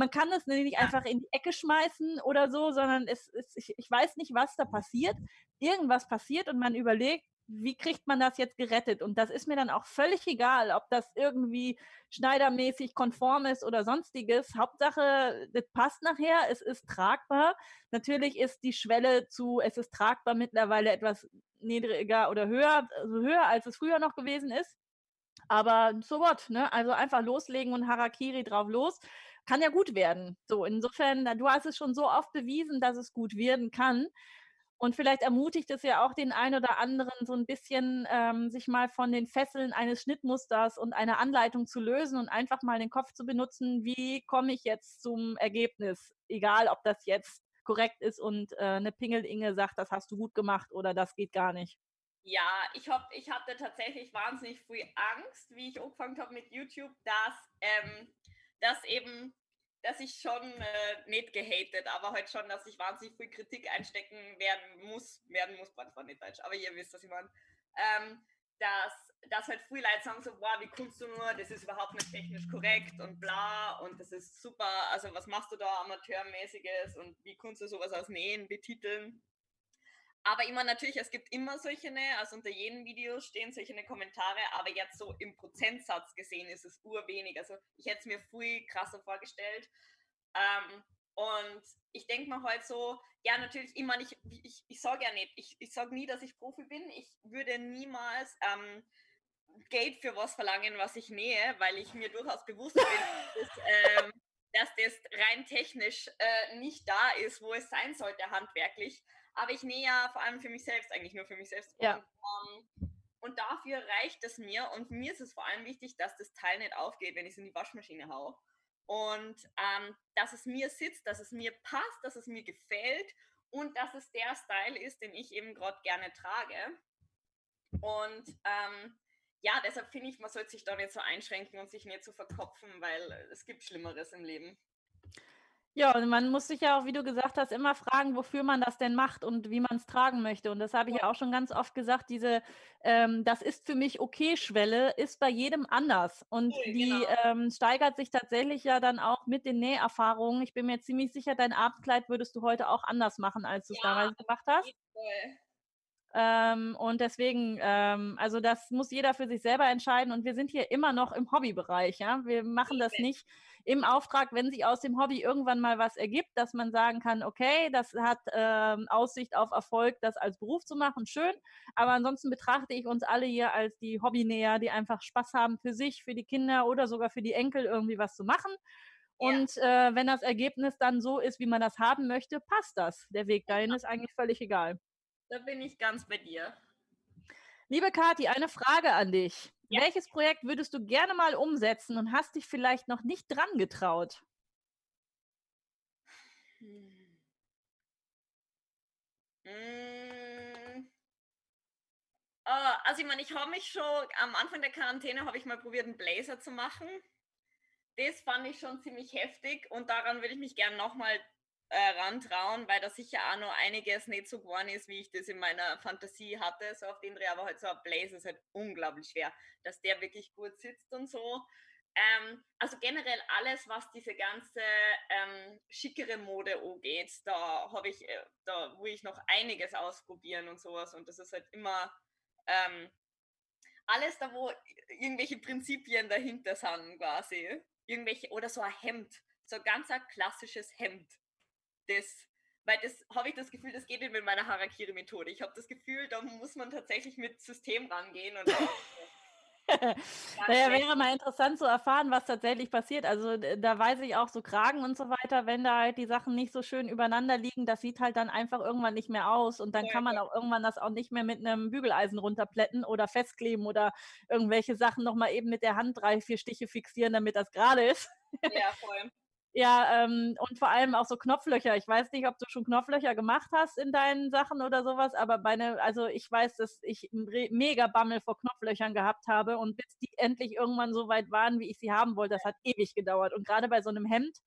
Man kann das nicht einfach in die Ecke schmeißen oder so, sondern es, es ich, ich weiß nicht, was da passiert. Irgendwas passiert und man überlegt, wie kriegt man das jetzt gerettet? Und das ist mir dann auch völlig egal, ob das irgendwie schneidermäßig konform ist oder sonstiges. Hauptsache, das passt nachher, es ist tragbar. Natürlich ist die Schwelle zu, es ist tragbar mittlerweile etwas niedriger oder höher, also höher, als es früher noch gewesen ist. Aber so what, ne? Also einfach loslegen und Harakiri drauf los kann ja gut werden. So, insofern, du hast es schon so oft bewiesen, dass es gut werden kann. Und vielleicht ermutigt es ja auch den einen oder anderen, so ein bisschen ähm, sich mal von den Fesseln eines Schnittmusters und einer Anleitung zu lösen und einfach mal den Kopf zu benutzen, wie komme ich jetzt zum Ergebnis? Egal, ob das jetzt korrekt ist und äh, eine Pingel-Inge sagt, das hast du gut gemacht oder das geht gar nicht. Ja, ich, hab, ich hatte tatsächlich wahnsinnig früh Angst, wie ich angefangen habe mit YouTube, dass, ähm, dass eben dass ich schon äh, nicht gehatet, aber halt schon, dass ich wahnsinnig viel Kritik einstecken werden muss, werden muss, war nicht Deutsch, aber ihr wisst, was ich meine. Ähm, dass, dass halt viele Leute sagen so, boah, wie kannst du nur, das ist überhaupt nicht technisch korrekt und bla und das ist super, also was machst du da amateurmäßiges und wie kannst du sowas aus Nähen betiteln? Aber immer natürlich, es gibt immer solche, ne, also unter jedem Video stehen solche ne Kommentare, aber jetzt so im Prozentsatz gesehen ist es urwenig. Also ich hätte es mir viel krasser vorgestellt. Ähm, und ich denke mir halt so, ja, natürlich immer nicht, ich, ich sage ja nicht, ich, ich sage nie, dass ich Profi bin. Ich würde niemals ähm, Geld für was verlangen, was ich nähe, weil ich mir durchaus bewusst bin, dass, ähm, dass das rein technisch äh, nicht da ist, wo es sein sollte, handwerklich. Aber ich nähe ja vor allem für mich selbst, eigentlich nur für mich selbst. Ja. Und, ähm, und dafür reicht es mir. Und mir ist es vor allem wichtig, dass das Teil nicht aufgeht, wenn ich es in die Waschmaschine haue. Und ähm, dass es mir sitzt, dass es mir passt, dass es mir gefällt und dass es der Style ist, den ich eben gerade gerne trage. Und ähm, ja, deshalb finde ich, man sollte sich da nicht so einschränken und sich nicht so verkopfen, weil es gibt Schlimmeres im Leben. Ja, und man muss sich ja auch, wie du gesagt hast, immer fragen, wofür man das denn macht und wie man es tragen möchte. Und das habe ich ja auch schon ganz oft gesagt, diese ähm, Das ist für mich okay-Schwelle ist bei jedem anders. Und okay, die genau. ähm, steigert sich tatsächlich ja dann auch mit den Näherfahrungen. Ich bin mir ziemlich sicher, dein Abendkleid würdest du heute auch anders machen, als du es ja, damals gemacht hast. Ähm, und deswegen, ähm, also das muss jeder für sich selber entscheiden. Und wir sind hier immer noch im Hobbybereich. Ja? Wir machen das nicht im Auftrag, wenn sich aus dem Hobby irgendwann mal was ergibt, dass man sagen kann, okay, das hat ähm, Aussicht auf Erfolg, das als Beruf zu machen, schön. Aber ansonsten betrachte ich uns alle hier als die Hobbynäher, die einfach Spaß haben für sich, für die Kinder oder sogar für die Enkel irgendwie was zu machen. Und äh, wenn das Ergebnis dann so ist, wie man das haben möchte, passt das. Der Weg dahin ist eigentlich völlig egal. Da bin ich ganz bei dir. Liebe Kathi, eine Frage an dich. Ja. Welches Projekt würdest du gerne mal umsetzen und hast dich vielleicht noch nicht dran getraut? Hm. Hm. Uh, also ich meine, ich habe mich schon am Anfang der Quarantäne habe ich mal probiert, einen Blazer zu machen. Das fand ich schon ziemlich heftig und daran würde ich mich gerne nochmal äh, rantrauen, weil da sicher auch noch einiges nicht so geworden ist, wie ich das in meiner Fantasie hatte, so auf den Dreh, aber halt so ein Blazer ist halt unglaublich schwer, dass der wirklich gut sitzt und so. Ähm, also generell alles, was diese ganze ähm, schickere Mode angeht, da habe ich, äh, da will ich noch einiges ausprobieren und sowas und das ist halt immer ähm, alles da, wo irgendwelche Prinzipien dahinter sind quasi. Irgendwelche, oder so ein Hemd, so ein ganz ein klassisches Hemd das, weil das habe ich das Gefühl, das geht nicht mit meiner Harakiri-Methode. Ich habe das Gefühl, da muss man tatsächlich mit System rangehen und naja, wäre mal interessant zu erfahren, was tatsächlich passiert. Also da weiß ich auch so Kragen und so weiter, wenn da halt die Sachen nicht so schön übereinander liegen, das sieht halt dann einfach irgendwann nicht mehr aus und dann ja, kann man ja. auch irgendwann das auch nicht mehr mit einem Bügeleisen runterplätten oder festkleben oder irgendwelche Sachen nochmal eben mit der Hand drei, vier Stiche fixieren, damit das gerade ist. Ja, voll. Ja, ähm, und vor allem auch so Knopflöcher. Ich weiß nicht, ob du schon Knopflöcher gemacht hast in deinen Sachen oder sowas, aber bei ne, also ich weiß, dass ich mega Bammel vor Knopflöchern gehabt habe und bis die endlich irgendwann so weit waren, wie ich sie haben wollte, das hat ewig gedauert. Und gerade bei so einem Hemd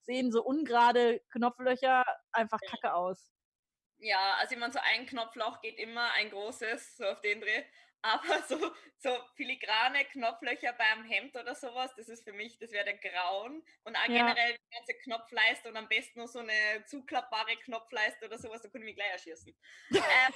sehen so ungerade Knopflöcher einfach kacke aus. Ja, also ich meine, so ein Knopfloch geht immer, ein großes, so auf den Dreh. Aber so, so filigrane Knopflöcher beim Hemd oder sowas, das ist für mich, das wäre der Grauen. Und auch ja. generell die ganze Knopfleiste und am besten nur so eine zuklappbare Knopfleiste oder sowas, da können wir gleich erschießen. ähm,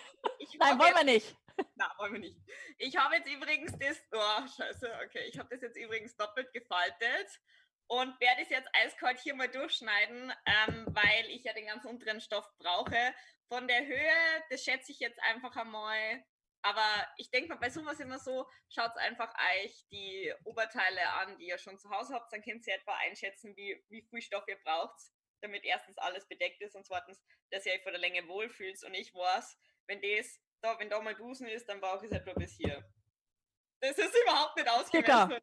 Nein, wollen wir nicht. Nein, wollen wir nicht. Ich habe jetzt übrigens das, oh, scheiße, okay, ich habe das jetzt übrigens doppelt gefaltet und werde es jetzt eiskalt hier mal durchschneiden, ähm, weil ich ja den ganzen unteren Stoff brauche. Von der Höhe, das schätze ich jetzt einfach einmal aber ich denke mal, bei sowas immer so, schaut einfach euch die Oberteile an, die ihr schon zu Hause habt, dann könnt ihr etwa einschätzen, wie, wie viel Stoff ihr braucht, damit erstens alles bedeckt ist und zweitens, dass ihr euch vor der Länge wohlfühlt. Und ich weiß, wenn das, da, wenn da mal Dusen ist, dann brauche ich es etwa bis hier. Das ist überhaupt nicht ausgemessen.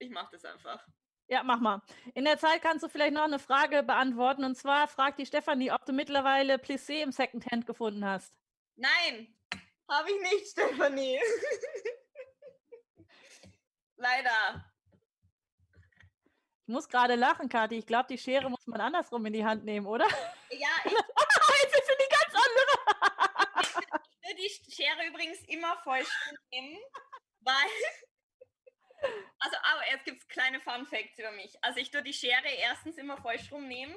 Ich mache das einfach. Ja, mach mal. In der Zeit kannst du vielleicht noch eine Frage beantworten. Und zwar fragt die Stefanie, ob du mittlerweile Plissé im Secondhand gefunden hast. Nein, habe ich nicht, Stefanie. Leider. Ich muss gerade lachen, Kathi. Ich glaube, die Schere muss man andersrum in die Hand nehmen, oder? Ja, ich. Jetzt ist sie die ganz andere. ich würde die Schere übrigens immer voll nehmen, weil. Also, aber jetzt gibt es kleine Fun Facts über mich. Also, ich tue die Schere erstens immer voll nehmen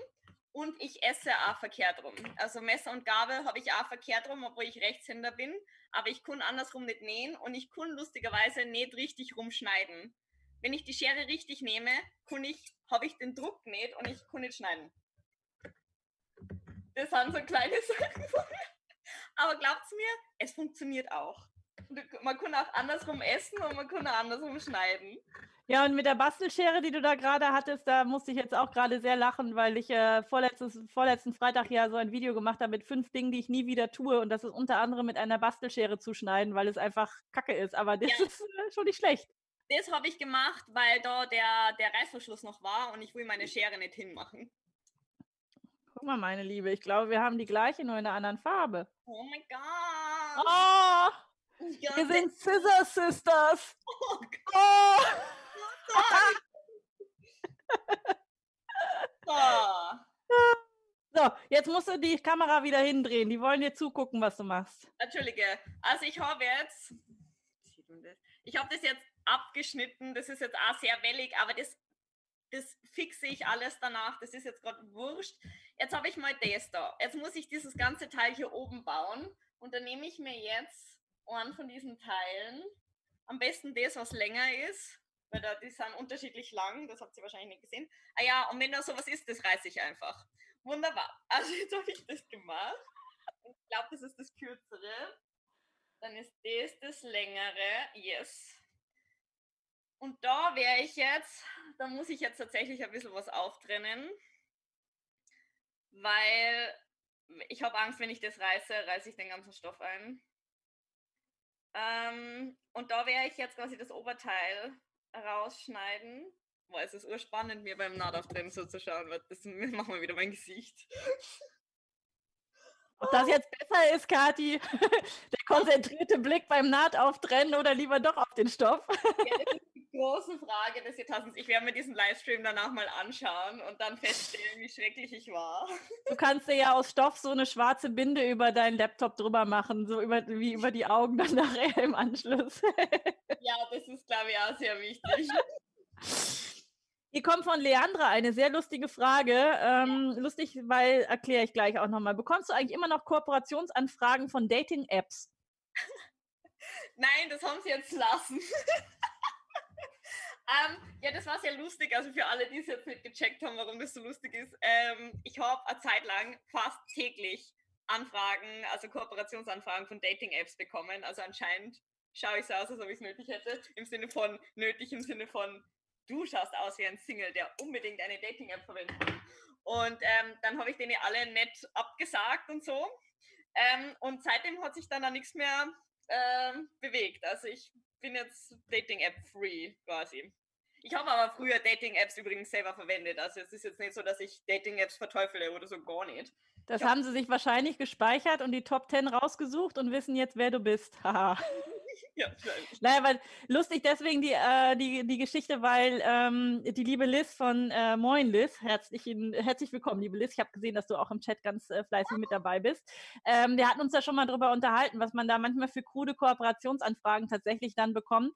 und ich esse auch verkehrt rum. Also Messer und Gabel habe ich auch verkehrt rum, obwohl ich Rechtshänder bin. Aber ich kann andersrum nicht nähen und ich kann lustigerweise nicht richtig rumschneiden. Wenn ich die Schere richtig nehme, kann ich, habe ich den Druck nicht und ich kann nicht schneiden. Das sind so kleine Sachen. Aber glaubt's mir, es funktioniert auch. Man kann auch andersrum essen und man kann auch andersrum schneiden. Ja, und mit der Bastelschere, die du da gerade hattest, da musste ich jetzt auch gerade sehr lachen, weil ich äh, vorletzten Freitag ja so ein Video gemacht habe mit fünf Dingen, die ich nie wieder tue. Und das ist unter anderem mit einer Bastelschere zu schneiden, weil es einfach kacke ist. Aber das ja. ist äh, schon nicht schlecht. Das habe ich gemacht, weil da der, der Reißverschluss noch war und ich will meine Schere nicht hinmachen. Guck mal, meine Liebe, ich glaube, wir haben die gleiche, nur in einer anderen Farbe. Oh mein Gott! Oh! Wir sind Scissor Sisters! Oh Gott! Oh. So, jetzt musst du die Kamera wieder hindrehen. Die wollen dir zugucken, was du machst. Entschuldige. Also ich habe jetzt, ich habe das jetzt abgeschnitten. Das ist jetzt auch sehr wellig, aber das, das fixe ich alles danach. Das ist jetzt gerade wurscht. Jetzt habe ich mal das da. Jetzt muss ich dieses ganze Teil hier oben bauen. Und dann nehme ich mir jetzt einen von diesen Teilen. Am besten das, was länger ist weil da, die sind unterschiedlich lang, das habt ihr wahrscheinlich nicht gesehen. Ah ja, und wenn da sowas ist, das reiße ich einfach. Wunderbar. Also jetzt habe ich das gemacht. Ich glaube, das ist das kürzere. Dann ist das das längere. Yes. Und da wäre ich jetzt, da muss ich jetzt tatsächlich ein bisschen was auftrennen, weil ich habe Angst, wenn ich das reiße, reiße ich den ganzen Stoff ein. Ähm, und da wäre ich jetzt quasi das Oberteil rausschneiden. Boah, es ist urspannend, mir beim Nahtauftreten so zu schauen, das machen wir wieder mein Gesicht. Ob das jetzt besser ist, Kathi, der konzentrierte Blick beim Nahtauftreten oder lieber doch auf den Stoff? Ja, das ist die große Frage des Jahrtausends. Ich werde mir diesen Livestream danach mal anschauen und dann feststellen, wie schrecklich ich war. Du kannst dir ja aus Stoff so eine schwarze Binde über deinen Laptop drüber machen, so über, wie über die Augen dann nachher im Anschluss. Ja, das ist, glaube ich, auch sehr wichtig. Hier kommt von Leandra eine sehr lustige Frage. Ähm, ja. Lustig, weil erkläre ich gleich auch nochmal. Bekommst du eigentlich immer noch Kooperationsanfragen von Dating-Apps? Nein, das haben sie jetzt lassen. Ähm, ja, das war sehr lustig. Also für alle, die es jetzt nicht gecheckt haben, warum das so lustig ist. Ähm, ich habe eine Zeit lang fast täglich Anfragen, also Kooperationsanfragen von Dating-Apps bekommen. Also anscheinend schaue ich so aus, als ob ich es nötig hätte. Im Sinne von nötig, im Sinne von du schaust aus wie ein Single, der unbedingt eine Dating-App verwendet. Und ähm, dann habe ich denen alle nett abgesagt und so. Ähm, und seitdem hat sich dann auch nichts mehr ähm, bewegt. Also ich bin jetzt Dating-App-free quasi. Ich habe aber früher Dating-Apps übrigens selber verwendet. Also es ist jetzt nicht so, dass ich Dating-Apps verteufele oder so gar nicht. Das haben sie sich wahrscheinlich gespeichert und die Top 10 rausgesucht und wissen jetzt, wer du bist. Haha. ja, naja, weil lustig deswegen die, äh, die, die Geschichte, weil ähm, die liebe Liz von äh, Moin Liz, herzlich, herzlich willkommen, liebe Liz. Ich habe gesehen, dass du auch im Chat ganz äh, fleißig mit dabei bist. Ähm, wir hatten uns da schon mal drüber unterhalten, was man da manchmal für krude Kooperationsanfragen tatsächlich dann bekommt.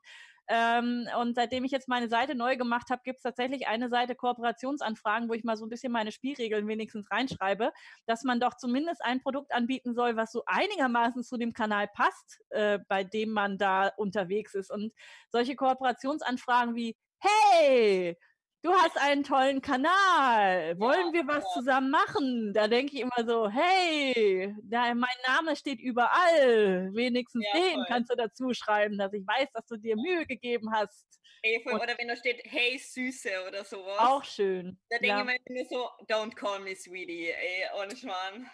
Ähm, und seitdem ich jetzt meine Seite neu gemacht habe, gibt es tatsächlich eine Seite Kooperationsanfragen, wo ich mal so ein bisschen meine Spielregeln wenigstens reinschreibe, dass man doch zumindest ein Produkt anbieten soll, was so einigermaßen zu dem Kanal passt, äh, bei dem man da unterwegs ist. Und solche Kooperationsanfragen wie, hey, du hast einen tollen Kanal, wollen ja, wir was ja. zusammen machen? Da denke ich immer so, hey, da, mein Name steht überall, wenigstens ja, den voll. kannst du dazu schreiben, dass ich weiß, dass du dir Mühe gegeben hast. Ey, voll, oder wenn da steht, hey Süße oder sowas. Auch schön. Da denke ich mir nur so, don't call me sweetie, ey, ohne Schmarrn.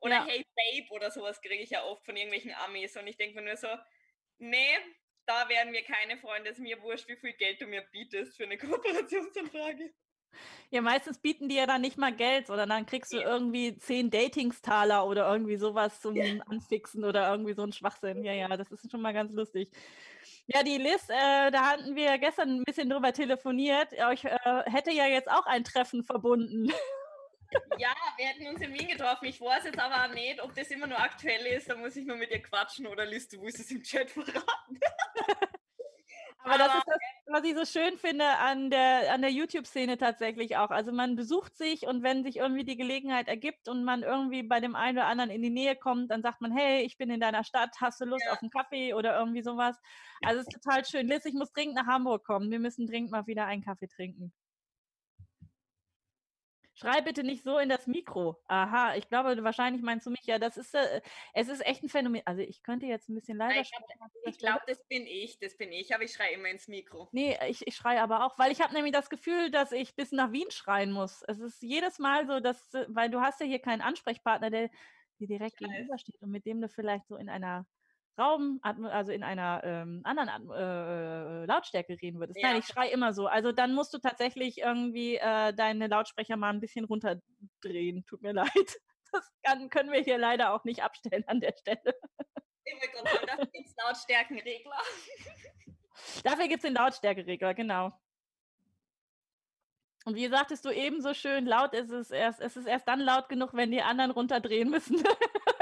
Oder hey Babe oder sowas kriege ich ja oft von irgendwelchen Amis und ich denke mir nur so, nee, da werden wir keine Freunde. Es ist mir wurscht, wie viel Geld du mir bietest für eine Kooperationsanfrage. Ja, meistens bieten die ja dann nicht mal Geld, sondern dann kriegst du irgendwie zehn Datingstaler oder irgendwie sowas zum ja. Anfixen oder irgendwie so ein Schwachsinn. Ja, ja, das ist schon mal ganz lustig. Ja, die Liz, äh, da hatten wir gestern ein bisschen drüber telefoniert. Ich äh, hätte ja jetzt auch ein Treffen verbunden. Ja, wir hätten uns in Wien getroffen. Ich weiß jetzt aber nicht, ob das immer nur aktuell ist. Da muss ich nur mit ihr quatschen oder Liz, du musst es im Chat verraten. Aber, das ist das, was ich so schön finde an der, an der YouTube-Szene tatsächlich auch. Also man besucht sich und wenn sich irgendwie die Gelegenheit ergibt und man irgendwie bei dem einen oder anderen in die Nähe kommt, dann sagt man, hey, ich bin in deiner Stadt, hast du Lust ja. auf einen Kaffee oder irgendwie sowas. Also es ist total schön. Liz, ich muss dringend nach Hamburg kommen. Wir müssen dringend mal wieder einen Kaffee trinken. Schrei bitte nicht so in das Mikro. Aha, ich glaube, wahrscheinlich meinst du mich. Ja, das ist, äh, es ist echt ein Phänomen. Also ich könnte jetzt ein bisschen leiser schreien. Ich glaube, das bin ich, das bin ich, aber ich schreie immer ins Mikro. Nee, ich, ich schreie aber auch, weil ich habe nämlich das Gefühl, dass ich bis nach Wien schreien muss. Es ist jedes Mal so, dass, äh, weil du hast ja hier keinen Ansprechpartner, der dir direkt gegenübersteht und mit dem du vielleicht so in einer Raum, also in einer ähm, anderen äh, Lautstärke reden würdest. Ja. Nein, ich schreie immer so. Also dann musst du tatsächlich irgendwie äh, deine Lautsprecher mal ein bisschen runterdrehen. Tut mir leid. Das kann, können wir hier leider auch nicht abstellen an der Stelle. Dafür gibt es Lautstärkenregler. Dafür gibt es den Lautstärkeregler, genau. Und wie sagtest du eben so schön, laut ist es erst, es ist erst dann laut genug, wenn die anderen runterdrehen müssen.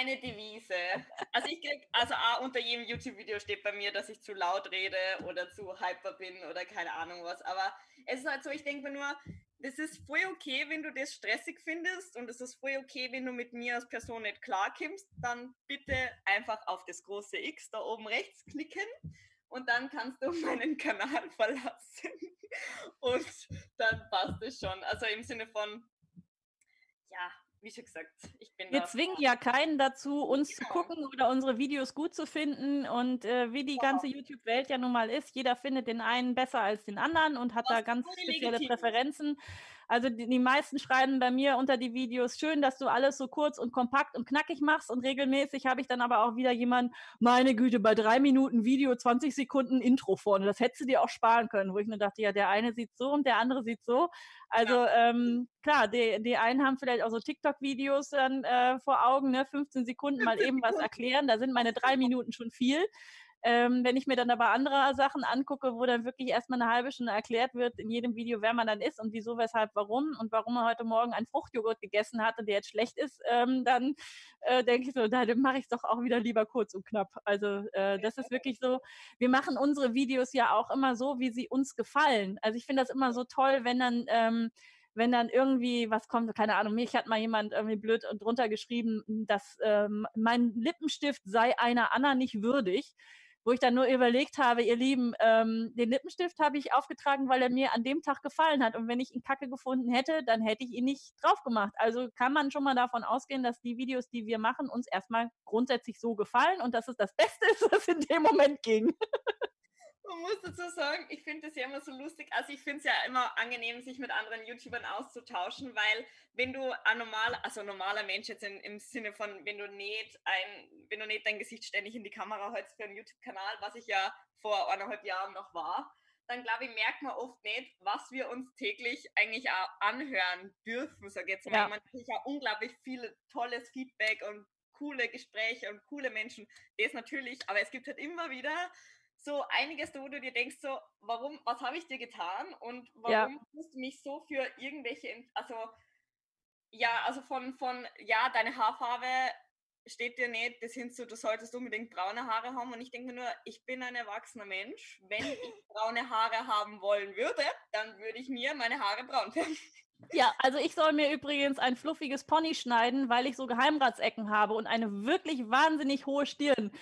meine Devise. Also ich krieg, also auch unter jedem YouTube-Video steht bei mir, dass ich zu laut rede oder zu hyper bin oder keine Ahnung was. Aber es ist halt so, ich denke mir nur, das ist voll okay, wenn du das stressig findest und es ist voll okay, wenn du mit mir als Person nicht klarkommst, dann bitte einfach auf das große X da oben rechts klicken und dann kannst du meinen Kanal verlassen und dann passt es schon. Also im Sinne von, ja, wie schon gesagt, ich bin. Wir zwingen ja keinen dazu, uns genau. zu gucken oder unsere Videos gut zu finden. Und äh, wie die wow. ganze YouTube-Welt ja nun mal ist, jeder findet den einen besser als den anderen und hat da ganz spezielle legitim. Präferenzen. Also die, die, meisten schreiben bei mir unter die Videos, schön, dass du alles so kurz und kompakt und knackig machst und regelmäßig habe ich dann aber auch wieder jemanden, meine Güte, bei drei Minuten Video 20 Sekunden Intro vorne. Das hättest du dir auch sparen können, wo ich mir dachte, ja, der eine sieht so und der andere sieht so. Also ja. ähm, klar, die, die einen haben vielleicht auch so TikTok-Videos dann äh, vor Augen, ne? 15 Sekunden mal eben was erklären, da sind meine drei Minuten schon viel. Ähm, wenn ich mir dann aber andere Sachen angucke, wo dann wirklich erstmal eine halbe Stunde erklärt wird in jedem Video, wer man dann ist und wieso, weshalb, warum und warum man heute Morgen einen Fruchtjoghurt gegessen hat und der jetzt schlecht ist, ähm, dann äh, denke ich so, da mache ich es doch auch wieder lieber kurz und knapp. Also äh, das ist wirklich so, wir machen unsere Videos ja auch immer so, wie sie uns gefallen. Also ich finde das immer so toll, wenn dann ähm, wenn dann irgendwie was kommt, keine Ahnung, mich hat mal jemand irgendwie blöd drunter geschrieben, dass ähm, mein Lippenstift sei einer Anna nicht würdig wo ich dann nur überlegt habe, ihr Lieben, ähm, den Lippenstift habe ich aufgetragen, weil er mir an dem Tag gefallen hat. Und wenn ich ihn kacke gefunden hätte, dann hätte ich ihn nicht drauf gemacht. Also kann man schon mal davon ausgehen, dass die Videos, die wir machen, uns erstmal grundsätzlich so gefallen und dass es das Beste ist, was in dem Moment ging. Man muss dazu sagen, ich finde es ja immer so lustig. Also ich finde es ja immer angenehm, sich mit anderen YouTubern auszutauschen, weil wenn du ein normaler, also normaler Mensch jetzt in, im Sinne von, wenn du nicht ein, wenn du nicht dein Gesicht ständig in die Kamera hältst für einen YouTube-Kanal, was ich ja vor eineinhalb Jahren noch war, dann glaube ich, merkt man oft nicht, was wir uns täglich eigentlich auch anhören dürfen, sage jetzt mal. Ja. Man kriegt ja unglaublich viel tolles Feedback und coole Gespräche und coole Menschen. Das natürlich, aber es gibt halt immer wieder so einiges, wo du dir denkst, so, warum, was habe ich dir getan und warum ja. musst du mich so für irgendwelche, also ja, also von, von, ja, deine Haarfarbe steht dir nicht das hin, so, du solltest unbedingt braune Haare haben. Und ich denke nur, ich bin ein erwachsener Mensch. Wenn ich braune Haare haben wollen würde, dann würde ich mir meine Haare braun färben. Ja, also ich soll mir übrigens ein fluffiges Pony schneiden, weil ich so Geheimratsecken habe und eine wirklich wahnsinnig hohe Stirn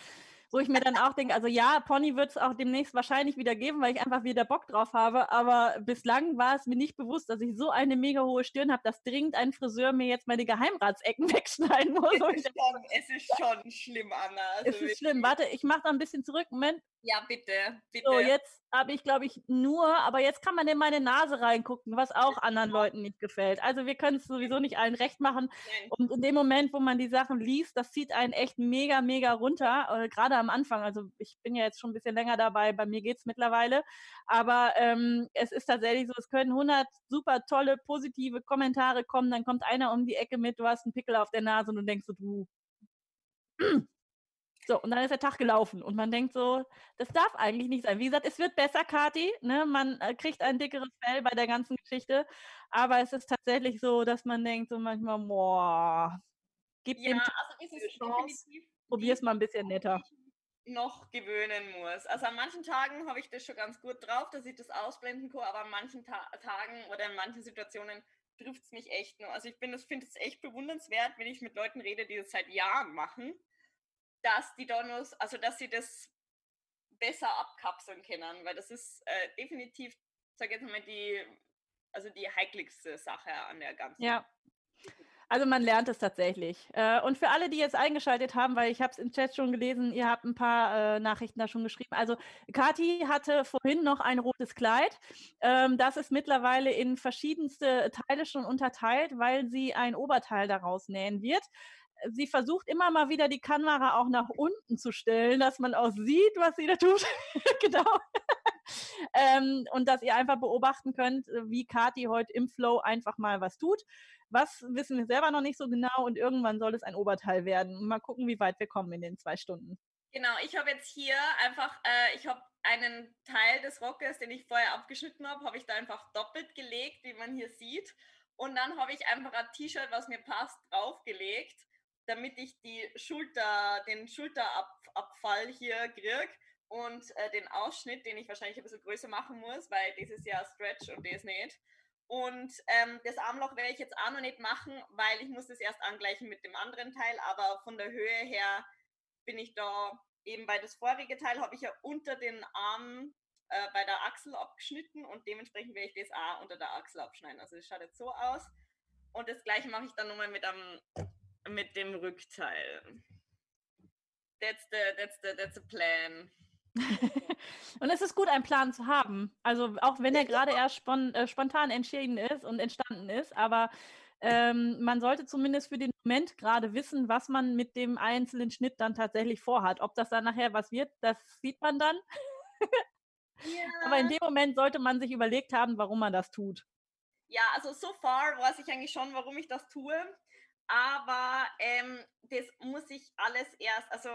wo ich mir dann auch denke, also ja, Pony wird es auch demnächst wahrscheinlich wieder geben, weil ich einfach wieder Bock drauf habe. Aber bislang war es mir nicht bewusst, dass ich so eine mega hohe Stirn habe, dass dringend ein Friseur mir jetzt meine Geheimratsecken wegschneiden muss. Es ist schon, es ist schon schlimm, Anna. Also es ist schlimm. Warte, ich mache da ein bisschen zurück. Moment. Ja, bitte, bitte. So, jetzt habe ich, glaube ich, nur, aber jetzt kann man in meine Nase reingucken, was auch anderen Leuten nicht gefällt. Also wir können es sowieso nicht allen recht machen. Nein. Und in dem Moment, wo man die Sachen liest, das zieht einen echt mega, mega runter. Äh, Gerade am Anfang. Also ich bin ja jetzt schon ein bisschen länger dabei, bei mir geht es mittlerweile. Aber ähm, es ist tatsächlich so, es können 100 super tolle, positive Kommentare kommen, dann kommt einer um die Ecke mit, du hast einen Pickel auf der Nase und du denkst so, du so, und dann ist der Tag gelaufen und man denkt so, das darf eigentlich nicht sein. Wie gesagt, es wird besser, Kati, ne? man äh, kriegt ein dickeres Fell bei der ganzen Geschichte, aber es ist tatsächlich so, dass man denkt so manchmal, boah, gib ja, dem also ist es Chance, probier es mal ein bisschen netter noch gewöhnen muss. Also an manchen Tagen habe ich das schon ganz gut drauf, dass ich das ausblenden kann, aber an manchen Ta Tagen oder in manchen Situationen trifft es mich echt nur. Also ich finde es echt bewundernswert, wenn ich mit Leuten rede, die das seit Jahren machen dass die Donos, also dass sie das besser abkapseln können, weil das ist äh, definitiv, sag jetzt mal, die, also die heikligste Sache an der ganzen. Ja. Also man lernt es tatsächlich. Äh, und für alle, die jetzt eingeschaltet haben, weil ich habe es im Chat schon gelesen, ihr habt ein paar äh, Nachrichten da schon geschrieben. Also Kati hatte vorhin noch ein rotes Kleid. Ähm, das ist mittlerweile in verschiedenste Teile schon unterteilt, weil sie ein Oberteil daraus nähen wird sie versucht immer mal wieder die Kamera auch nach unten zu stellen, dass man auch sieht, was sie da tut. genau. ähm, und dass ihr einfach beobachten könnt, wie Kati heute im Flow einfach mal was tut. Was wissen wir selber noch nicht so genau und irgendwann soll es ein Oberteil werden. Mal gucken, wie weit wir kommen in den zwei Stunden. Genau, ich habe jetzt hier einfach, äh, ich habe einen Teil des Rockes, den ich vorher abgeschnitten habe, habe ich da einfach doppelt gelegt, wie man hier sieht. Und dann habe ich einfach ein T-Shirt, was mir passt, draufgelegt damit ich die Schulter, den Schulterabfall hier kriege und äh, den Ausschnitt, den ich wahrscheinlich ein bisschen größer machen muss, weil dieses Jahr Stretch und das nicht. Und ähm, das Armloch werde ich jetzt auch noch nicht machen, weil ich muss das erst angleichen mit dem anderen Teil, aber von der Höhe her bin ich da eben bei das vorige Teil habe ich ja unter den Armen äh, bei der Achsel abgeschnitten und dementsprechend werde ich das auch unter der Achsel abschneiden. Also es schaut jetzt so aus. Und das gleiche mache ich dann nochmal mit einem mit dem Rückteil. That's the, that's the, that's the plan. und es ist gut, einen Plan zu haben. Also auch wenn er gerade erst spon äh, spontan entschieden ist und entstanden ist, aber ähm, man sollte zumindest für den Moment gerade wissen, was man mit dem einzelnen Schnitt dann tatsächlich vorhat. Ob das dann nachher was wird, das sieht man dann. ja. Aber in dem Moment sollte man sich überlegt haben, warum man das tut. Ja, also so far weiß ich eigentlich schon, warum ich das tue. Aber ähm, das muss ich alles erst, also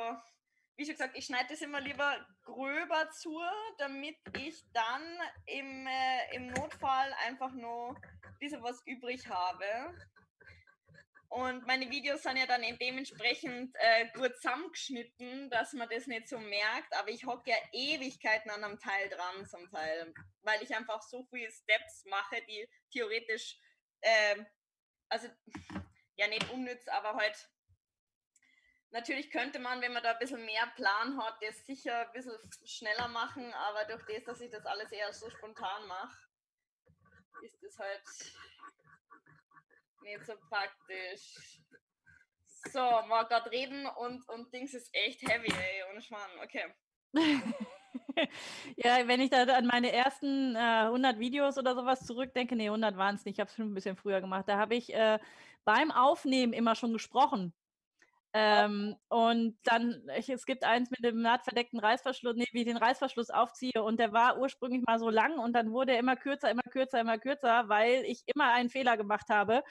wie schon gesagt, ich schneide das immer lieber gröber zu, damit ich dann im, äh, im Notfall einfach nur ein bisschen was übrig habe. Und meine Videos sind ja dann dementsprechend äh, gut zusammengeschnitten, dass man das nicht so merkt. Aber ich hocke ja Ewigkeiten an einem Teil dran zum Teil, weil ich einfach so viele Steps mache, die theoretisch, äh, also ja nicht unnütz, aber halt natürlich könnte man, wenn man da ein bisschen mehr Plan hat, das sicher ein bisschen schneller machen, aber durch das, dass ich das alles eher so spontan mache, ist das halt nicht so praktisch. So, mal gerade reden und, und Dings ist echt heavy, ey, ohne Schmarrn. Okay. ja, wenn ich da an meine ersten äh, 100 Videos oder sowas zurückdenke, nee, 100 waren es nicht, ich habe es schon ein bisschen früher gemacht, da habe ich äh, beim Aufnehmen immer schon gesprochen. Ähm, und dann, ich, es gibt eins mit dem nahtverdeckten Reißverschluss, nee, wie ich den Reißverschluss aufziehe. Und der war ursprünglich mal so lang und dann wurde er immer kürzer, immer kürzer, immer kürzer, weil ich immer einen Fehler gemacht habe.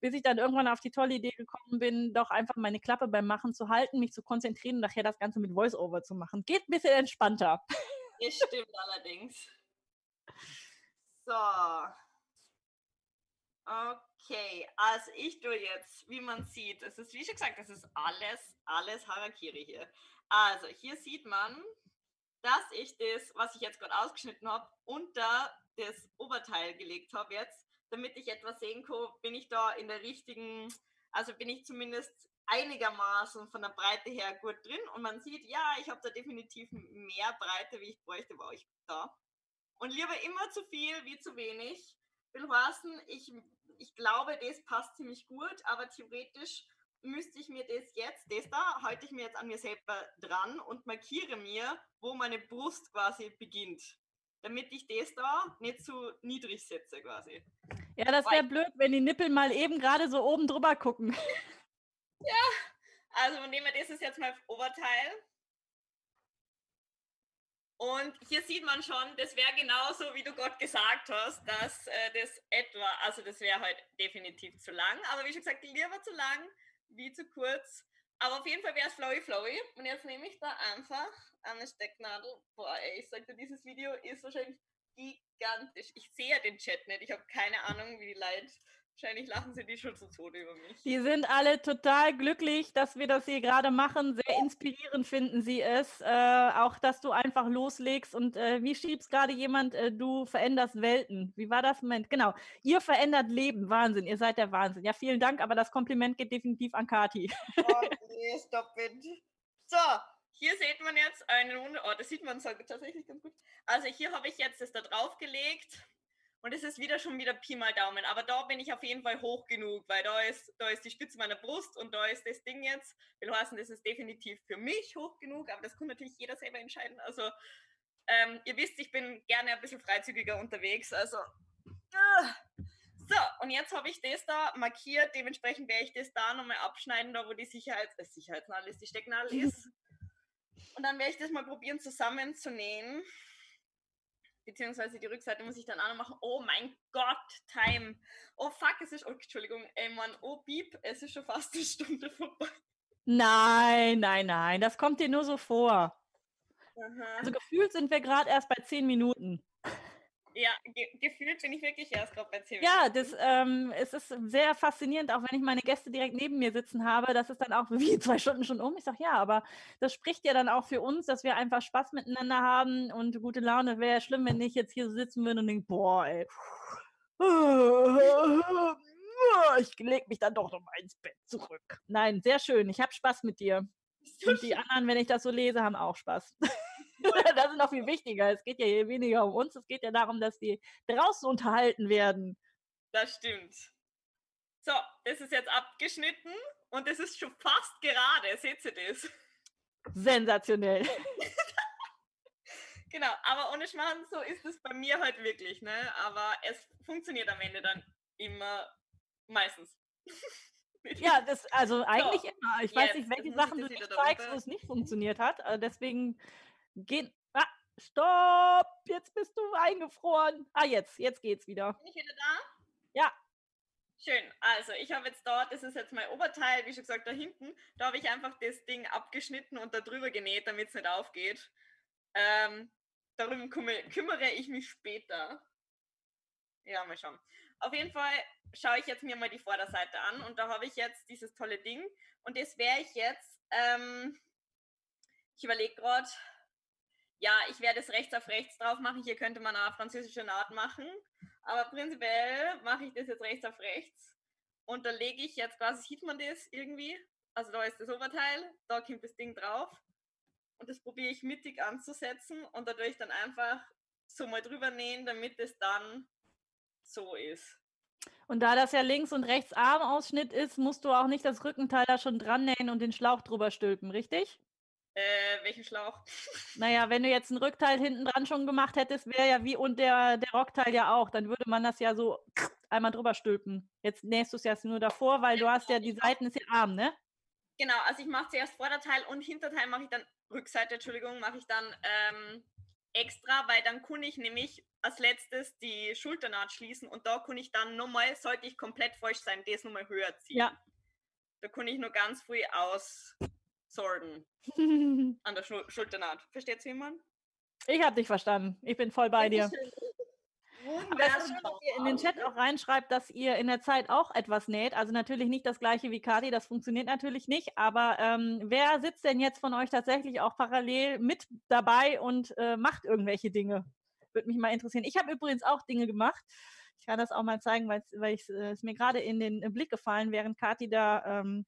Bis ich dann irgendwann auf die tolle Idee gekommen bin, doch einfach meine Klappe beim Machen zu halten, mich zu konzentrieren und nachher das Ganze mit Voice-Over zu machen. Geht ein bisschen entspannter. Das stimmt allerdings. So. Okay, also ich tue jetzt, wie man sieht, es ist wie schon gesagt, es ist alles, alles Harakiri hier. Also hier sieht man, dass ich das, was ich jetzt gerade ausgeschnitten habe, unter das Oberteil gelegt habe jetzt, damit ich etwas sehen kann, bin ich da in der richtigen, also bin ich zumindest einigermaßen von der Breite her gut drin und man sieht, ja, ich habe da definitiv mehr Breite, wie ich bräuchte, war ich da. Und lieber immer zu viel wie zu wenig will heißen, ich, ich glaube, das passt ziemlich gut, aber theoretisch müsste ich mir das jetzt, das da, halte ich mir jetzt an mir selber dran und markiere mir, wo meine Brust quasi beginnt. Damit ich das da nicht zu niedrig setze quasi. Ja, das wäre blöd, wenn die Nippel mal eben gerade so oben drüber gucken. Ja, also nehmen wir das ist jetzt mal Oberteil. Und hier sieht man schon, das wäre genauso, wie du Gott gesagt hast, dass äh, das etwa, also das wäre halt definitiv zu lang, aber wie schon gesagt, lieber zu lang wie zu kurz. Aber auf jeden Fall wäre es flowy flowy. Und jetzt nehme ich da einfach eine Stecknadel. Boah, ey, ich sagte, dieses Video ist wahrscheinlich gigantisch. Ich sehe ja den Chat nicht. Ich habe keine Ahnung, wie die Leute Wahrscheinlich lachen sie die schon zu Tode über mich. Die sind alle total glücklich, dass wir das hier gerade machen. Sehr inspirierend finden sie es. Äh, auch, dass du einfach loslegst. Und äh, wie schrieb es gerade jemand, äh, du veränderst Welten. Wie war das? Moment, genau. Ihr verändert Leben. Wahnsinn. Ihr seid der Wahnsinn. Ja, vielen Dank, aber das Kompliment geht definitiv an Kati. Oh, nee, stopp it. So, hier sieht man jetzt einen, oh, das sieht man tatsächlich ganz gut. Also hier habe ich jetzt das da drauf gelegt und es ist wieder schon wieder Pi mal Daumen. Aber da bin ich auf jeden Fall hoch genug, weil da ist, da ist die Spitze meiner Brust und da ist das Ding jetzt. Will heißen, das ist definitiv für mich hoch genug, aber das kann natürlich jeder selber entscheiden. Also, ähm, ihr wisst, ich bin gerne ein bisschen freizügiger unterwegs. Also, äh. so, und jetzt habe ich das da markiert. Dementsprechend werde ich das da nochmal abschneiden, da wo die Sicherheits äh, Sicherheitsnadel ist, die Stecknadel ist. Und dann werde ich das mal probieren zusammenzunähen beziehungsweise die Rückseite muss ich dann auch noch machen. Oh mein Gott, Time. Oh fuck, es ist, oh, Entschuldigung, ey Mann, oh Beep, es ist schon fast eine Stunde vorbei. Nein, nein, nein, das kommt dir nur so vor. Aha. Also gefühlt sind wir gerade erst bei zehn Minuten. Ja, ge gefühlt bin ich wirklich erst gerade bei 10 Ja, das, ähm, es ist sehr faszinierend, auch wenn ich meine Gäste direkt neben mir sitzen habe, dass es dann auch wie zwei Stunden schon um. Ich sage, ja, aber das spricht ja dann auch für uns, dass wir einfach Spaß miteinander haben und gute Laune. Wäre ja schlimm, wenn ich jetzt hier so sitzen würde und denke, boah, ey, ich lege mich dann doch noch mal ins Bett zurück. Nein, sehr schön. Ich habe Spaß mit dir. Und die anderen, wenn ich das so lese, haben auch Spaß. das ist noch viel wichtiger. Es geht ja hier weniger um uns, es geht ja darum, dass die draußen unterhalten werden. Das stimmt. So, das ist jetzt abgeschnitten und es ist schon fast gerade. Seht ihr das? Sensationell. genau, aber ohne Schmarrn, so ist es bei mir halt wirklich, ne? Aber es funktioniert am Ende dann immer meistens. ja, das, also eigentlich so, immer. Ich weiß nicht, welche Sachen du nicht zeigst, wo es nicht funktioniert hat. Also deswegen Gehen. Ah, stopp! Jetzt bist du eingefroren. Ah, jetzt, jetzt geht's wieder. Bin ich wieder da? Ja. Schön. Also, ich habe jetzt dort, das ist jetzt mein Oberteil, wie schon gesagt, da hinten. Da habe ich einfach das Ding abgeschnitten und da drüber genäht, damit es nicht aufgeht. Ähm, darum kümmere, kümmere ich mich später. Ja, mal schauen. Auf jeden Fall schaue ich jetzt mir mal die Vorderseite an und da habe ich jetzt dieses tolle Ding und das wäre ich jetzt, ähm, ich überlege gerade, ja, ich werde es rechts auf rechts drauf machen. Hier könnte man eine französische Naht machen. Aber prinzipiell mache ich das jetzt rechts auf rechts. Und da lege ich jetzt quasi, sieht man das irgendwie? Also da ist das Oberteil, da kommt das Ding drauf. Und das probiere ich mittig anzusetzen und dadurch dann einfach so mal drüber nähen, damit es dann so ist. Und da das ja links und rechts Armausschnitt ist, musst du auch nicht das Rückenteil da schon dran nähen und den Schlauch drüber stülpen, richtig? Äh, welchen Schlauch? Naja, wenn du jetzt ein Rückteil hinten dran schon gemacht hättest, wäre ja wie und der, der Rockteil ja auch. Dann würde man das ja so einmal drüber stülpen. Jetzt nähst du es ja nur davor, weil du hast ja, die Seiten ist ja arm, ne? Genau, also ich mache zuerst Vorderteil und Hinterteil mache ich dann, Rückseite, Entschuldigung, mache ich dann ähm, extra, weil dann kann ich nämlich als letztes die Schulternaht schließen und da kann ich dann nochmal, sollte ich komplett falsch sein, das nochmal höher ziehen. Ja. Da kann ich nur ganz viel aussorgen an der Schul Schulternaht. Versteht jemand? Ich habe dich verstanden. Ich bin voll bei dir. Aber es ist schön, dass ihr in den Chat auch reinschreibt, dass ihr in der Zeit auch etwas näht. Also natürlich nicht das gleiche wie Kati, das funktioniert natürlich nicht. Aber ähm, wer sitzt denn jetzt von euch tatsächlich auch parallel mit dabei und äh, macht irgendwelche Dinge? Würde mich mal interessieren. Ich habe übrigens auch Dinge gemacht. Ich kann das auch mal zeigen, weil es äh, mir gerade in den Blick gefallen, während Kati da ähm,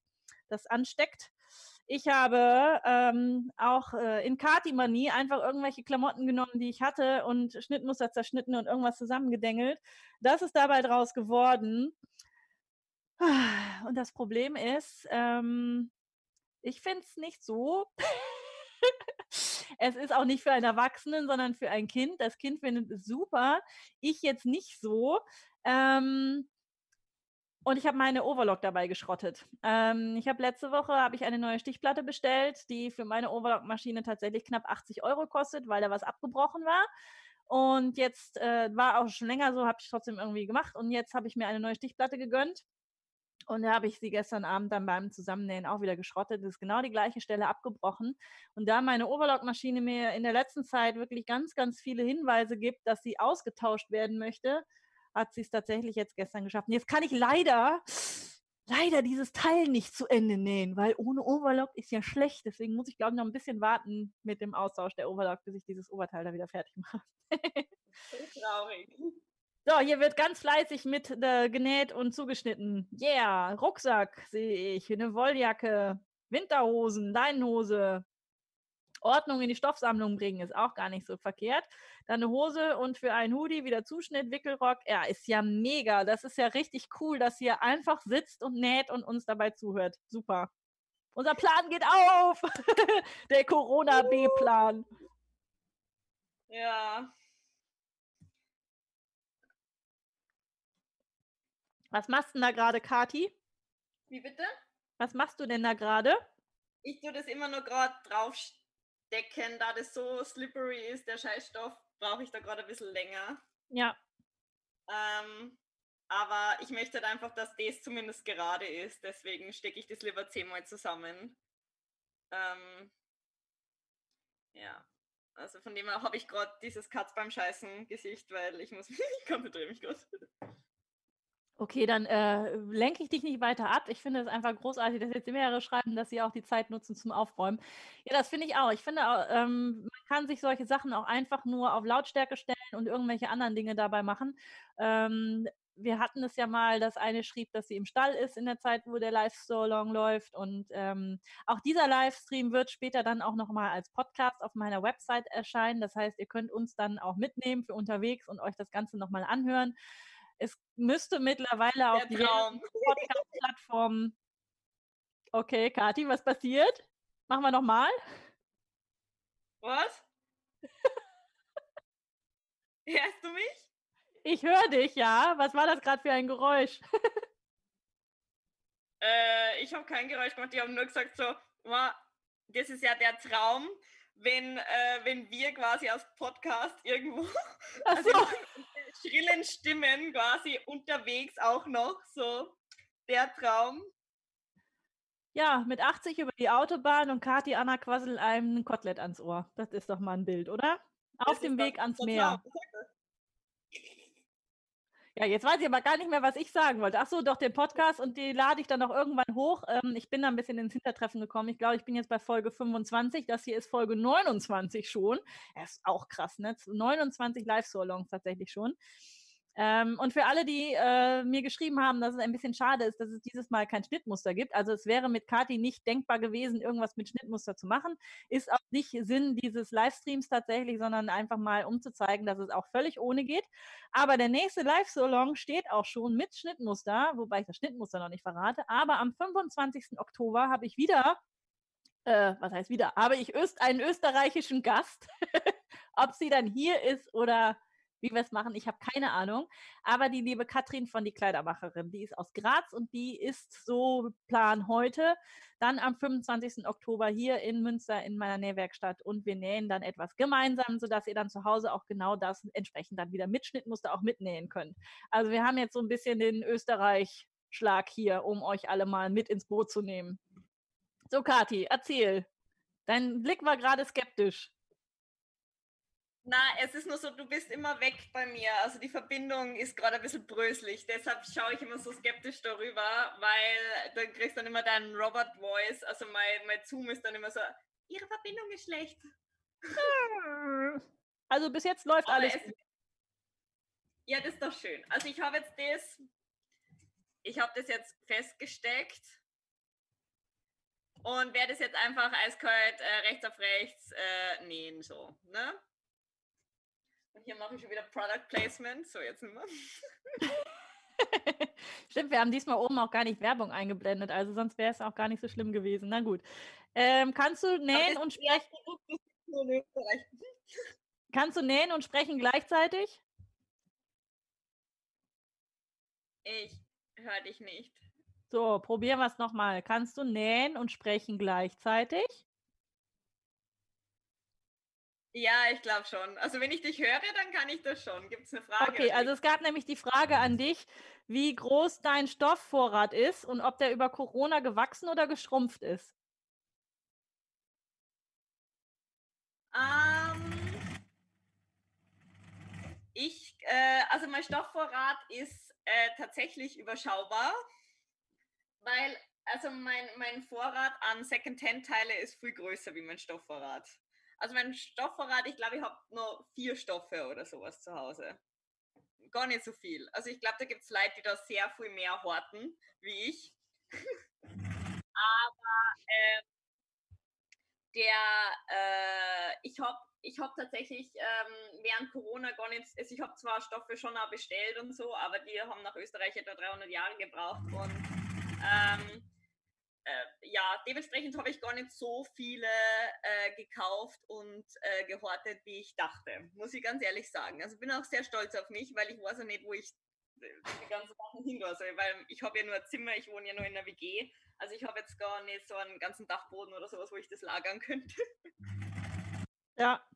das ansteckt. Ich habe ähm, auch äh, in Kati-Manie einfach irgendwelche Klamotten genommen, die ich hatte und Schnittmuster zerschnitten und irgendwas zusammengedengelt. Das ist dabei draus geworden. Und das Problem ist, ähm, ich finde es nicht so. es ist auch nicht für einen Erwachsenen, sondern für ein Kind. Das Kind findet es super. Ich jetzt nicht so. Ähm, und ich habe meine Overlock dabei geschrottet. Ähm, ich habe letzte Woche habe ich eine neue Stichplatte bestellt, die für meine Overlock-Maschine tatsächlich knapp 80 Euro kostet, weil da was abgebrochen war. Und jetzt äh, war auch schon länger so, habe ich trotzdem irgendwie gemacht. Und jetzt habe ich mir eine neue Stichplatte gegönnt. Und da habe ich sie gestern Abend dann beim Zusammennähen auch wieder geschrottet. Das ist genau die gleiche Stelle abgebrochen. Und da meine Overlock-Maschine mir in der letzten Zeit wirklich ganz, ganz viele Hinweise gibt, dass sie ausgetauscht werden möchte, hat sie es tatsächlich jetzt gestern geschafft. Und jetzt kann ich leider, leider dieses Teil nicht zu Ende nähen, weil ohne Overlock ist ja schlecht. Deswegen muss ich, glaube ich, noch ein bisschen warten mit dem Austausch der Overlock, bis ich dieses Oberteil da wieder fertig mache. so traurig. So, hier wird ganz fleißig mit äh, genäht und zugeschnitten. Yeah, Rucksack sehe ich, eine Wolljacke, Winterhosen, Leinenhose, Ordnung in die Stoffsammlung bringen, ist auch gar nicht so verkehrt. Dann eine Hose und für einen Hoodie wieder Zuschnitt, Wickelrock. Ja, ist ja mega. Das ist ja richtig cool, dass ihr einfach sitzt und näht und uns dabei zuhört. Super. Unser Plan geht auf. Der Corona-B-Plan. Ja. Was machst du denn da gerade, Kati? Wie bitte? Was machst du denn da gerade? Ich tue das immer nur gerade draufstehen decken, da das so slippery ist, der Scheißstoff, brauche ich da gerade ein bisschen länger. Ja. Ähm, aber ich möchte halt einfach, dass das zumindest gerade ist. Deswegen stecke ich das lieber zehnmal zusammen. Ähm, ja. Also von dem her habe ich gerade dieses Katz beim Scheißen Gesicht, weil ich muss, ich konzentriere mich gerade. Okay, dann äh, lenke ich dich nicht weiter ab. Ich finde es einfach großartig, dass jetzt mehrere schreiben, dass sie auch die Zeit nutzen zum Aufräumen. Ja, das finde ich auch. Ich finde, ähm, man kann sich solche Sachen auch einfach nur auf Lautstärke stellen und irgendwelche anderen Dinge dabei machen. Ähm, wir hatten es ja mal, dass eine schrieb, dass sie im Stall ist in der Zeit, wo der Live so long läuft. Und ähm, auch dieser Livestream wird später dann auch nochmal als Podcast auf meiner Website erscheinen. Das heißt, ihr könnt uns dann auch mitnehmen für unterwegs und euch das Ganze nochmal anhören. Es müsste mittlerweile auf diversen Podcast-Plattformen. Okay, Kathi, was passiert? Machen wir nochmal. Was? Hörst du mich? Ich höre dich, ja. Was war das gerade für ein Geräusch? äh, ich habe kein Geräusch gemacht. Die haben nur gesagt so, das ist ja der Traum, wenn, äh, wenn wir quasi als Podcast irgendwo so. also schrillen Stimmen quasi unterwegs auch noch so der Traum. Ja, mit 80 über die Autobahn und Kati Anna quasselt einem ein Kotelett ans Ohr. Das ist doch mal ein Bild, oder? Auf Das dem Weg ans Meer. Ja, jetzt weiß ich aber gar nicht mehr, was ich sagen wollte. Ach so, doch den Podcast und die lade ich dann auch irgendwann hoch. Ähm, ich bin da ein bisschen ins Hintertreffen gekommen. Ich glaube, ich bin jetzt bei Folge 25. Das hier ist Folge 29 schon. Das ist auch krass, ne? 29 Live-Solongs tatsächlich schon. Ähm, und für alle, die äh, mir geschrieben haben, dass es ein bisschen schade ist, dass es dieses Mal kein Schnittmuster gibt. Also es wäre mit Kati nicht denkbar gewesen, irgendwas mit Schnittmuster zu machen. Ist auch nicht Sinn dieses Livestreams tatsächlich, sondern einfach mal um zu zeigen, dass es auch völlig ohne geht. Aber der nächste Live-Solong steht auch schon mit Schnittmuster, wobei ich das Schnittmuster noch nicht verrate. Aber am 25. Oktober habe ich wieder, äh, was heißt wieder, habe ich Öst einen österreichischen Gast. Ob sie dann hier ist oder wie wir es machen. Ich habe keine Ahnung. Aber die liebe Katrin von die Kleidermacherin, die ist aus Graz und die ist so Plan heute, dann am 25. Oktober hier in Münster in meiner Nähwerkstatt und wir nähen dann etwas gemeinsam, sodass ihr dann zu Hause auch genau das entsprechend dann wieder Mitschnittmuster auch mitnähen könnt. Also wir haben jetzt so ein bisschen den Österreich-Schlag hier, um euch alle mal mit ins Boot zu nehmen. So, Kathi, erzähl. Dein Blick war gerade skeptisch. Na, es ist nur so, du bist immer weg bei mir. Also die Verbindung ist gerade ein bisschen bröselig. Deshalb schaue ich immer so skeptisch darüber, weil dann kriegst du dann immer deinen Robot-Voice. Also mein, mein Zoom ist dann immer so, ihre Verbindung ist schlecht. Also bis jetzt läuft Aber alles. Es, ja, das ist doch schön. Also ich habe jetzt das, ich habe das jetzt festgesteckt und werde es jetzt einfach eiskalt äh, rechts auf rechts äh, nähen, so, ne? Und hier mache ich schon wieder Product Placement. So, jetzt nicht mehr. Stimmt, wir haben diesmal oben auch gar nicht Werbung eingeblendet, also sonst wäre es auch gar nicht so schlimm gewesen. Na gut. Ähm, kannst du nähen und sprechen? Kannst du nähen und sprechen gleichzeitig? Ich höre dich nicht. So, probieren wir es nochmal. Kannst du nähen und sprechen gleichzeitig? Ja, ich glaube schon. Also wenn ich dich höre, dann kann ich das schon. Gibt es eine Frage? Okay, also es gab nämlich die Frage an dich, wie groß dein Stoffvorrat ist und ob der über Corona gewachsen oder geschrumpft ist. Ähm, ich, äh, also mein Stoffvorrat ist äh, tatsächlich überschaubar, weil also mein, mein Vorrat an Second-Hand-Teile ist viel größer wie mein Stoffvorrat. Also mein Stoffvorrat, ich glaube, ich habe nur vier Stoffe oder sowas zu Hause. Gar nicht so viel. Also ich glaube, da gibt es Leute, die da sehr viel mehr horten, wie ich. Aber äh, der, äh, ich habe ich hab tatsächlich ähm, während Corona gar nicht, also ich habe zwar Stoffe schon auch bestellt und so, aber die haben nach Österreich etwa 300 Jahre gebraucht und ähm, äh, ja, dementsprechend habe ich gar nicht so viele äh, gekauft und äh, gehortet, wie ich dachte, muss ich ganz ehrlich sagen. Also bin auch sehr stolz auf mich, weil ich weiß ja nicht, wo ich äh, die ganzen Sachen hin soll, weil ich habe ja nur ein Zimmer, ich wohne ja nur in der WG, also ich habe jetzt gar nicht so einen ganzen Dachboden oder sowas, wo ich das lagern könnte. Ja,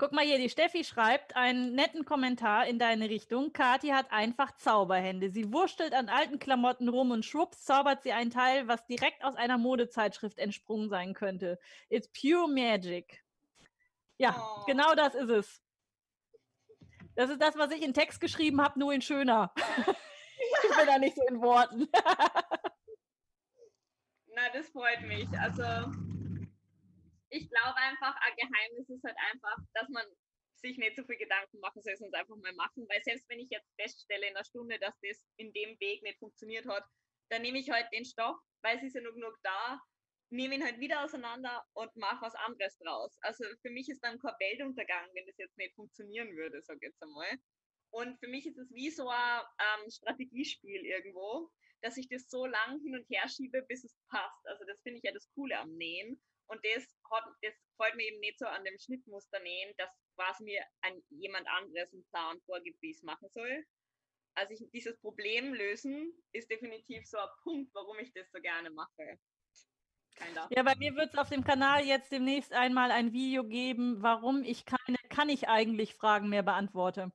Guck mal hier, die Steffi schreibt einen netten Kommentar in deine Richtung. Kathi hat einfach Zauberhände. Sie wurstelt an alten Klamotten rum und schwupps zaubert sie ein Teil, was direkt aus einer Modezeitschrift entsprungen sein könnte. It's pure magic. Ja, oh. genau das ist es. Das ist das, was ich in Text geschrieben habe, nur in schöner. ich bin da nicht so in Worten. Na, das freut mich. Also ich glaube einfach, ein Geheimnis ist halt einfach, dass man sich nicht so viel Gedanken machen soll, sondern einfach mal machen. Weil selbst wenn ich jetzt feststelle in einer Stunde, dass das in dem Weg nicht funktioniert hat, dann nehme ich halt den Stoff, weil es ist ja nur genug da, nehme ihn halt wieder auseinander und mache was anderes draus. Also für mich ist dann kein Weltuntergang, wenn das jetzt nicht funktionieren würde, sag ich jetzt einmal. Und für mich ist es wie so ein ähm, Strategiespiel irgendwo, dass ich das so lang hin und her schiebe, bis es passt. Also das finde ich ja das Coole am Nähen. Und das, hat, das gefällt mir eben nicht so an dem Schnittmuster nähen, dass quasi mir ein, jemand anderes einen Plan vorgibt, wie ich es machen soll. Also ich, dieses Problem lösen ist definitiv so ein Punkt, warum ich das so gerne mache. Ja, bei mir wird es auf dem Kanal jetzt demnächst einmal ein Video geben, warum ich keine kann ich eigentlich Fragen mehr beantworte.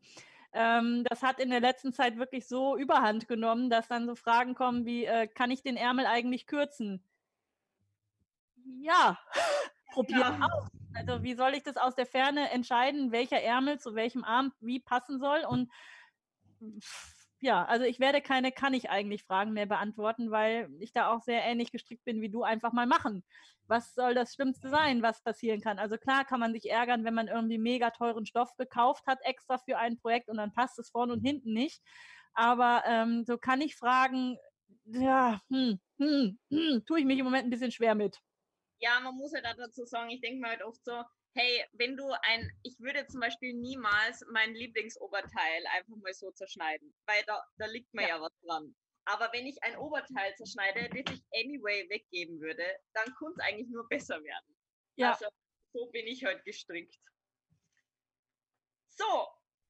Ähm, das hat in der letzten Zeit wirklich so überhand genommen, dass dann so Fragen kommen wie, äh, kann ich den Ärmel eigentlich kürzen? Ja, probier ja. aus. Also wie soll ich das aus der Ferne entscheiden, welcher Ärmel zu welchem Arm wie passen soll? Und ja, also ich werde keine kann ich eigentlich Fragen mehr beantworten, weil ich da auch sehr ähnlich gestrickt bin wie du, einfach mal machen. Was soll das Schlimmste sein, was passieren kann? Also klar kann man sich ärgern, wenn man irgendwie mega teuren Stoff gekauft hat, extra für ein Projekt und dann passt es vorne und hinten nicht. Aber ähm, so kann ich fragen, ja, hm, hm, hm, tue ich mich im Moment ein bisschen schwer mit ja, man muss halt auch dazu sagen, ich denke mir halt oft so, hey, wenn du ein, ich würde zum Beispiel niemals mein Lieblingsoberteil einfach mal so zerschneiden, weil da, da liegt mir ja. ja was dran. Aber wenn ich ein Oberteil zerschneide, das ich anyway weggeben würde, dann könnte es eigentlich nur besser werden. Ja. Also so bin ich halt gestrickt. So,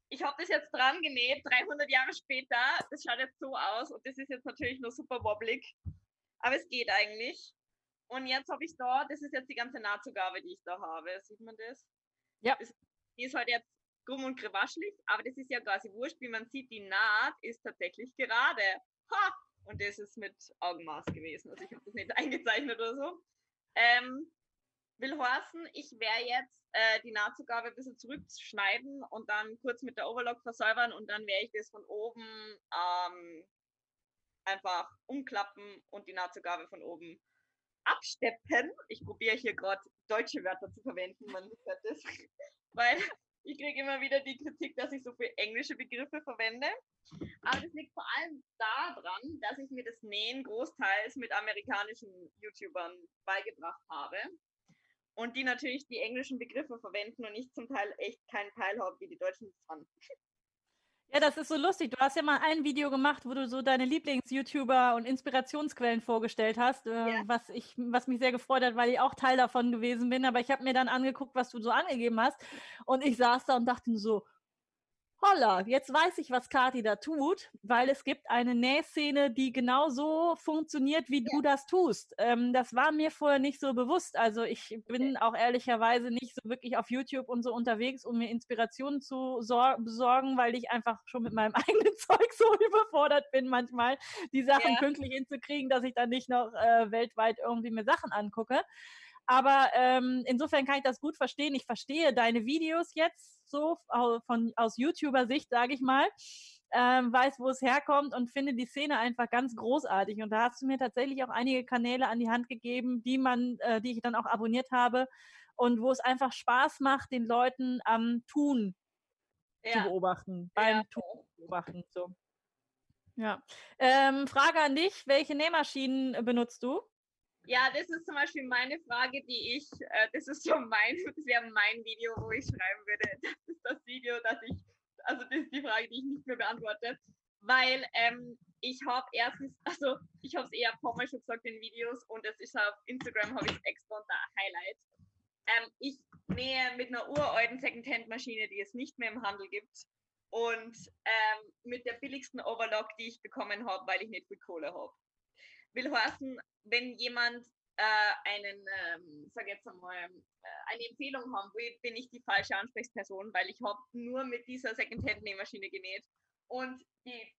ich habe das jetzt dran genäht, 300 Jahre später. Das schaut jetzt so aus und das ist jetzt natürlich nur super wobblig. Aber es geht eigentlich. Und jetzt habe ich da, das ist jetzt die ganze Nahtzugabe, die ich da habe. Sieht man das? Ja. Das, die ist halt jetzt krumm und krewaschelig, aber das ist ja quasi wurscht, wie man sieht, die Naht ist tatsächlich gerade. Ha! Und das ist mit Augenmaß gewesen. Also ich habe das nicht eingezeichnet oder so. Ähm, will heißen, ich werde jetzt äh, die Nahtzugabe ein bisschen zurückschneiden und dann kurz mit der Overlock versäubern und dann werde ich das von oben ähm, einfach umklappen und die Nahtzugabe von oben absteppen. Ich probiere hier gerade deutsche Wörter zu verwenden, man hört das, weil ich kriege immer wieder die Kritik, dass ich so viele englische Begriffe verwende. Aber das liegt vor allem daran, dass ich mir das Nähen großteils mit amerikanischen YouTubern beigebracht habe. Und die natürlich die englischen Begriffe verwenden und ich zum Teil echt keinen Teil habe, wie die Deutschen das fanden. Ja, das ist so lustig. Du hast ja mal ein Video gemacht, wo du so deine Lieblings-YouTuber und Inspirationsquellen vorgestellt hast, äh, ja. was, ich, was mich sehr gefreut hat, weil ich auch Teil davon gewesen bin. Aber ich habe mir dann angeguckt, was du so angegeben hast. Und ich saß da und dachte so, holla, jetzt weiß ich, was Kati da tut, weil es gibt eine Nähszene, die genau so funktioniert, wie ja. du das tust. Ähm, das war mir vorher nicht so bewusst. Also ich bin auch ehrlicherweise nicht so wirklich auf YouTube und so unterwegs, um mir Inspirationen zu besorgen, weil ich einfach schon mit meinem eigenen Zeug so überfordert bin, manchmal die Sachen ja. pünktlich hinzukriegen, dass ich dann nicht noch äh, weltweit irgendwie mir Sachen angucke. Aber ähm, insofern kann ich das gut verstehen. Ich verstehe deine Videos jetzt so von, aus YouTuber-Sicht, sage ich mal. Ähm, weiß, wo es herkommt und finde die Szene einfach ganz großartig. Und da hast du mir tatsächlich auch einige Kanäle an die Hand gegeben, die man, äh, die ich dann auch abonniert habe und wo es einfach Spaß macht, den Leuten am Tun ja. zu beobachten, beim ja. Tun zu beobachten. So. Ja. Ähm, Frage an dich: Welche Nähmaschinen benutzt du? Ja, das ist zum Beispiel meine Frage, die ich, äh, das ist so mein, das wäre mein Video, wo ich schreiben würde. Das ist das Video, das ich, also das ist die Frage, die ich nicht mehr beantworte. Weil ähm, ich habe erstens, also ich habe es eher ein paar Mal schon gesagt in Videos und es ist auf Instagram, habe ich extra unter Highlight. Ähm, ich nähe mit einer uralten Secondhand-Maschine, die es nicht mehr im Handel gibt. Und ähm, mit der billigsten Overlock, die ich bekommen habe, weil ich nicht viel Kohle habe will heißen, wenn jemand äh, einen, ähm, sag jetzt einmal, äh, eine Empfehlung haben will, bin ich die falsche Ansprechperson, weil ich habe nur mit dieser Secondhand-Nähmaschine genäht und die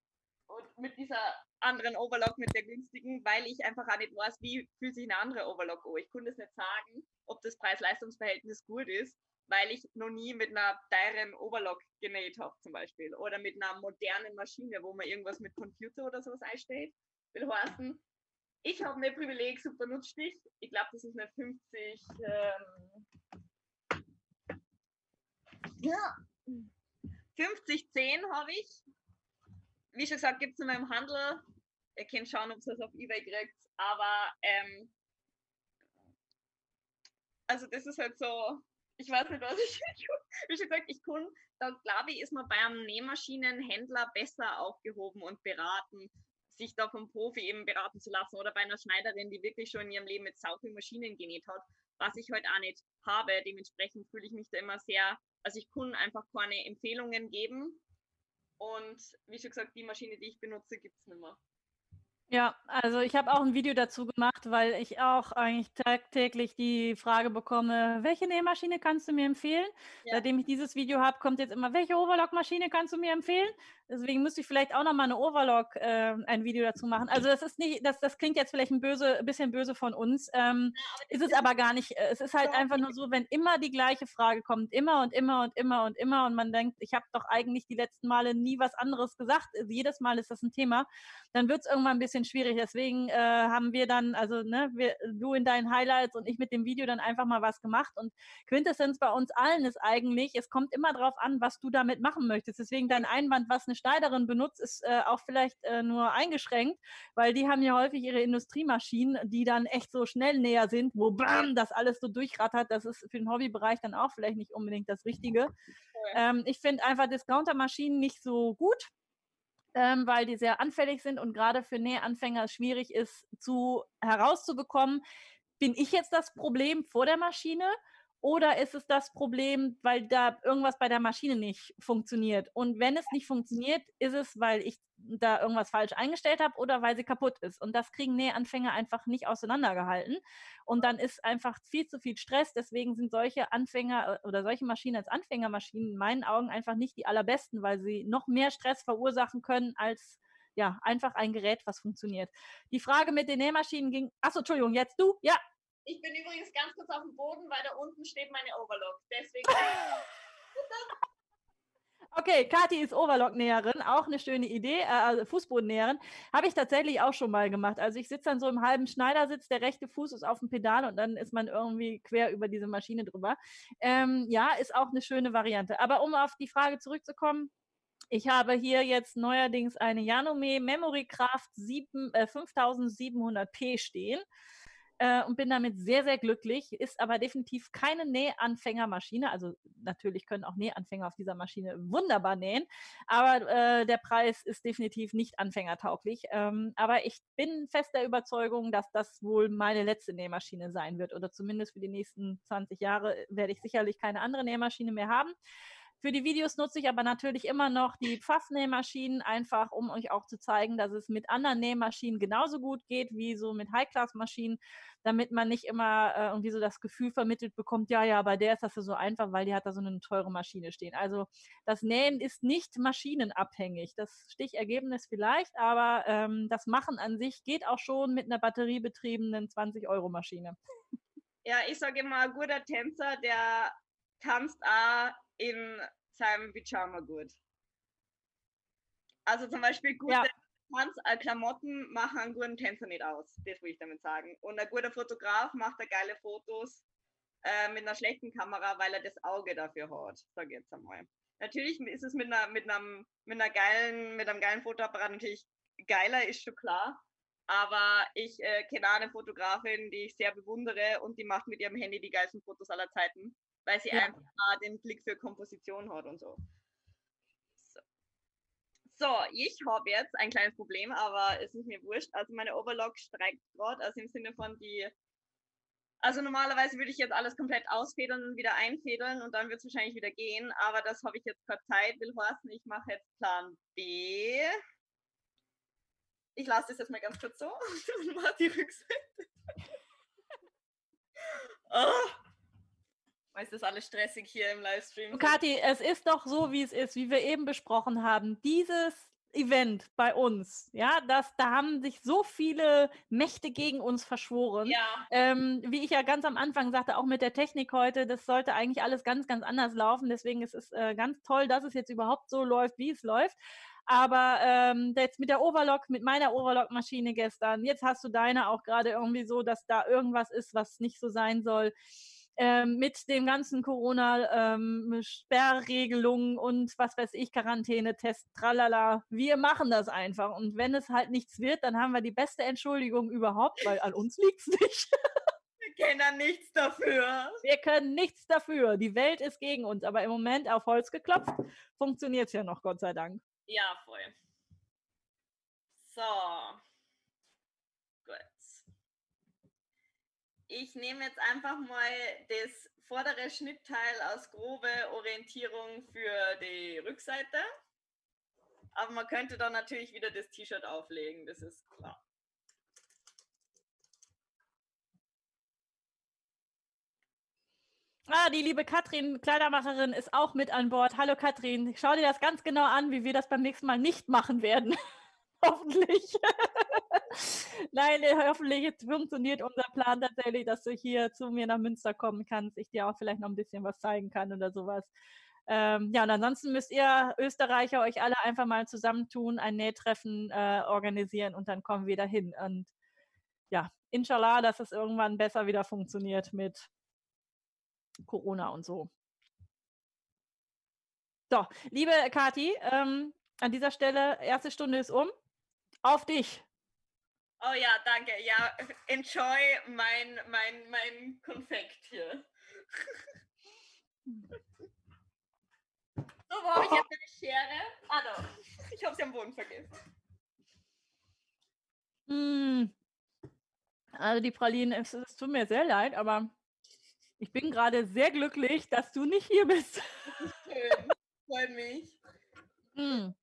und mit dieser anderen Overlock, mit der günstigen, weil ich einfach auch nicht weiß, wie fühlt sich eine andere Overlock an. Ich konnte es nicht sagen, ob das Preis-Leistungs-Verhältnis gut ist, weil ich noch nie mit einer teuren Overlock genäht habe zum Beispiel oder mit einer modernen Maschine, wo man irgendwas mit Computer oder sowas einstellt. Will heißen, ich habe ein Privileg, super Nutzstich. Ich glaube, das ist eine 50. Ähm, ja. 50, 10 habe ich. Wie schon gesagt, gibt es in meinem Handel. Ihr könnt schauen, ob es das auf Ebay kriegt. Aber ähm, also das ist halt so, ich weiß nicht, was ich Wie schon gesagt, ich kann, da glaube ich, ist man bei einem Nähmaschinenhändler besser aufgehoben und beraten, sich da vom Profi eben beraten zu lassen oder bei einer Schneiderin, die wirklich schon in ihrem Leben mit sau Maschinen genäht hat, was ich heute halt auch nicht habe. Dementsprechend fühle ich mich da immer sehr, also ich kann einfach keine Empfehlungen geben. Und wie schon gesagt, die Maschine, die ich benutze, gibt es nicht mehr. Ja, also ich habe auch ein Video dazu gemacht, weil ich auch eigentlich tagtäglich die Frage bekomme, welche Nähmaschine kannst du mir empfehlen? Ja. Seitdem ich dieses Video habe, kommt jetzt immer, welche Overlock-Maschine kannst du mir empfehlen? Deswegen müsste ich vielleicht auch noch mal eine Overlock äh, ein Video dazu machen. Also das ist nicht, das, das klingt jetzt vielleicht ein, böse, ein bisschen böse von uns. Ähm, ja, ist es aber gar nicht. Äh, es ist halt so einfach nur so, wenn immer die gleiche Frage kommt, immer und immer und immer und immer und man denkt, ich habe doch eigentlich die letzten Male nie was anderes gesagt. Also jedes Mal ist das ein Thema. Dann wird es irgendwann ein bisschen schwierig. Deswegen äh, haben wir dann, also ne, wir, du in deinen Highlights und ich mit dem Video dann einfach mal was gemacht. Und Quintessenz bei uns allen ist eigentlich, es kommt immer darauf an, was du damit machen möchtest. Deswegen dein Einwand, was eine Schneiderin benutzt, ist äh, auch vielleicht äh, nur eingeschränkt, weil die haben ja häufig ihre Industriemaschinen, die dann echt so schnell näher sind, wo bam, das alles so durchrattert. Das ist für den Hobbybereich dann auch vielleicht nicht unbedingt das Richtige. Ähm, ich finde einfach Discounter-Maschinen nicht so gut. Ähm, weil die sehr anfällig sind und gerade für Nähanfänger schwierig ist zu herauszubekommen, bin ich jetzt das Problem vor der Maschine Oder ist es das Problem, weil da irgendwas bei der Maschine nicht funktioniert? Und wenn es nicht funktioniert, ist es, weil ich da irgendwas falsch eingestellt habe oder weil sie kaputt ist. Und das kriegen Nähanfänger einfach nicht auseinandergehalten. Und dann ist einfach viel zu viel Stress. Deswegen sind solche Anfänger äh, oder solche Maschinen als Anfängermaschinen in meinen Augen einfach nicht die allerbesten, weil sie noch mehr Stress verursachen können als ja, einfach ein Gerät, was funktioniert. Die Frage mit den Nähmaschinen ging, achso, Entschuldigung, jetzt du? Ja. Ich bin übrigens ganz kurz auf dem Boden, weil da unten steht meine Overlock. Deswegen. Okay, Kathi ist Overlock-Näherin, auch eine schöne Idee, äh, also Fußbodennäherin. Habe ich tatsächlich auch schon mal gemacht. Also ich sitze dann so im halben Schneidersitz, der rechte Fuß ist auf dem Pedal und dann ist man irgendwie quer über diese Maschine drüber. Ähm, ja, ist auch eine schöne Variante. Aber um auf die Frage zurückzukommen, ich habe hier jetzt neuerdings eine Janome Memory Craft 7, äh, 5700p stehen äh, und bin damit sehr, sehr glücklich. Ist aber definitiv keine Nähanfängermaschine. Also natürlich können auch Nähanfänger auf dieser Maschine wunderbar nähen, aber äh, der Preis ist definitiv nicht anfängertauglich. Ähm, aber ich bin fest der Überzeugung, dass das wohl meine letzte Nähmaschine sein wird oder zumindest für die nächsten 20 Jahre werde ich sicherlich keine andere Nähmaschine mehr haben. Für die Videos nutze ich aber natürlich immer noch die Pfaffnähmaschinen, einfach um euch auch zu zeigen, dass es mit anderen Nähmaschinen genauso gut geht wie so mit High-Class-Maschinen, damit man nicht immer äh, irgendwie so das Gefühl vermittelt bekommt, ja, ja, bei der ist das so einfach, weil die hat da so eine teure Maschine stehen. Also das Nähen ist nicht maschinenabhängig. Das Stichergebnis vielleicht, aber ähm, das Machen an sich geht auch schon mit einer batteriebetriebenen 20-Euro-Maschine. Ja, ich sage immer, ein guter Tänzer, der tanzt auch in seinem Pyjama gut. Also zum Beispiel gute ja. Tanz, äh, Klamotten machen einen guten Tänzer nicht aus. Das will ich damit sagen. Und ein guter Fotograf macht da geile Fotos äh, mit einer schlechten Kamera, weil er das Auge dafür hat, sage ich jetzt einmal. Natürlich ist es mit einer, mit einem, mit einer geilen, mit einem geilen Fotoapparat natürlich geiler, ist schon klar. Aber ich äh, kenne eine Fotografin, die ich sehr bewundere und die macht mit ihrem Handy die geilsten Fotos aller Zeiten weil sie ja. einfach den Blick für Komposition hat und so. So, so ich habe jetzt ein kleines Problem, aber es ist mir wurscht. Also meine Overlock streikt gerade, also im Sinne von die also normalerweise würde ich jetzt alles komplett ausfedern und wieder einfedern und dann wird es wahrscheinlich wieder gehen, aber das habe ich jetzt keine Zeit, will heißen, ich mache jetzt Plan B. Ich lasse das jetzt mal ganz kurz so und mache die Rückseite. oh ist das alles stressig hier im Livestream. Kathi, es ist doch so, wie es ist, wie wir eben besprochen haben. Dieses Event bei uns, ja, das, da haben sich so viele Mächte gegen uns verschworen. Ja. Ähm, wie ich ja ganz am Anfang sagte, auch mit der Technik heute, das sollte eigentlich alles ganz, ganz anders laufen. Deswegen ist es äh, ganz toll, dass es jetzt überhaupt so läuft, wie es läuft. Aber ähm, jetzt mit der Overlock, mit meiner Overlock-Maschine gestern, jetzt hast du deine auch gerade irgendwie so, dass da irgendwas ist, was nicht so sein soll ähm, mit dem ganzen Corona-Sperrregelungen ähm, und was weiß ich, Quarantäne-Test, tralala. Wir machen das einfach. Und wenn es halt nichts wird, dann haben wir die beste Entschuldigung überhaupt, weil an uns liegt es nicht. wir können nichts dafür. Wir können nichts dafür. Die Welt ist gegen uns. Aber im Moment auf Holz geklopft, funktioniert es ja noch, Gott sei Dank. Ja, voll. So. Ich nehme jetzt einfach mal das vordere Schnittteil als grobe Orientierung für die Rückseite. Aber man könnte dann natürlich wieder das T-Shirt auflegen, das ist klar. Ah, die liebe Katrin, Kleidermacherin, ist auch mit an Bord. Hallo Katrin, schau dir das ganz genau an, wie wir das beim nächsten Mal nicht machen werden. hoffentlich. Nein, äh, hoffentlich funktioniert unser Plan tatsächlich, dass du hier zu mir nach Münster kommen kannst, ich dir auch vielleicht noch ein bisschen was zeigen kann oder sowas. Ähm, ja, und ansonsten müsst ihr Österreicher euch alle einfach mal zusammentun, ein Nähtreffen äh, organisieren und dann kommen wir dahin. Und ja, inshallah, dass es irgendwann besser wieder funktioniert mit Corona und so. So, liebe Kati, ähm, an dieser Stelle, erste Stunde ist um. Auf dich. Oh ja, danke. Ja, enjoy mein, mein, mein Konfekt hier. so, wo habe ich jetzt eine Schere? Ah, doch. Ich habe sie am Boden vergessen. Mm. Also die Pralinen, es, es tut mir sehr leid, aber Ich bin gerade sehr glücklich, dass du nicht hier bist. Schön, freut mich. Hm.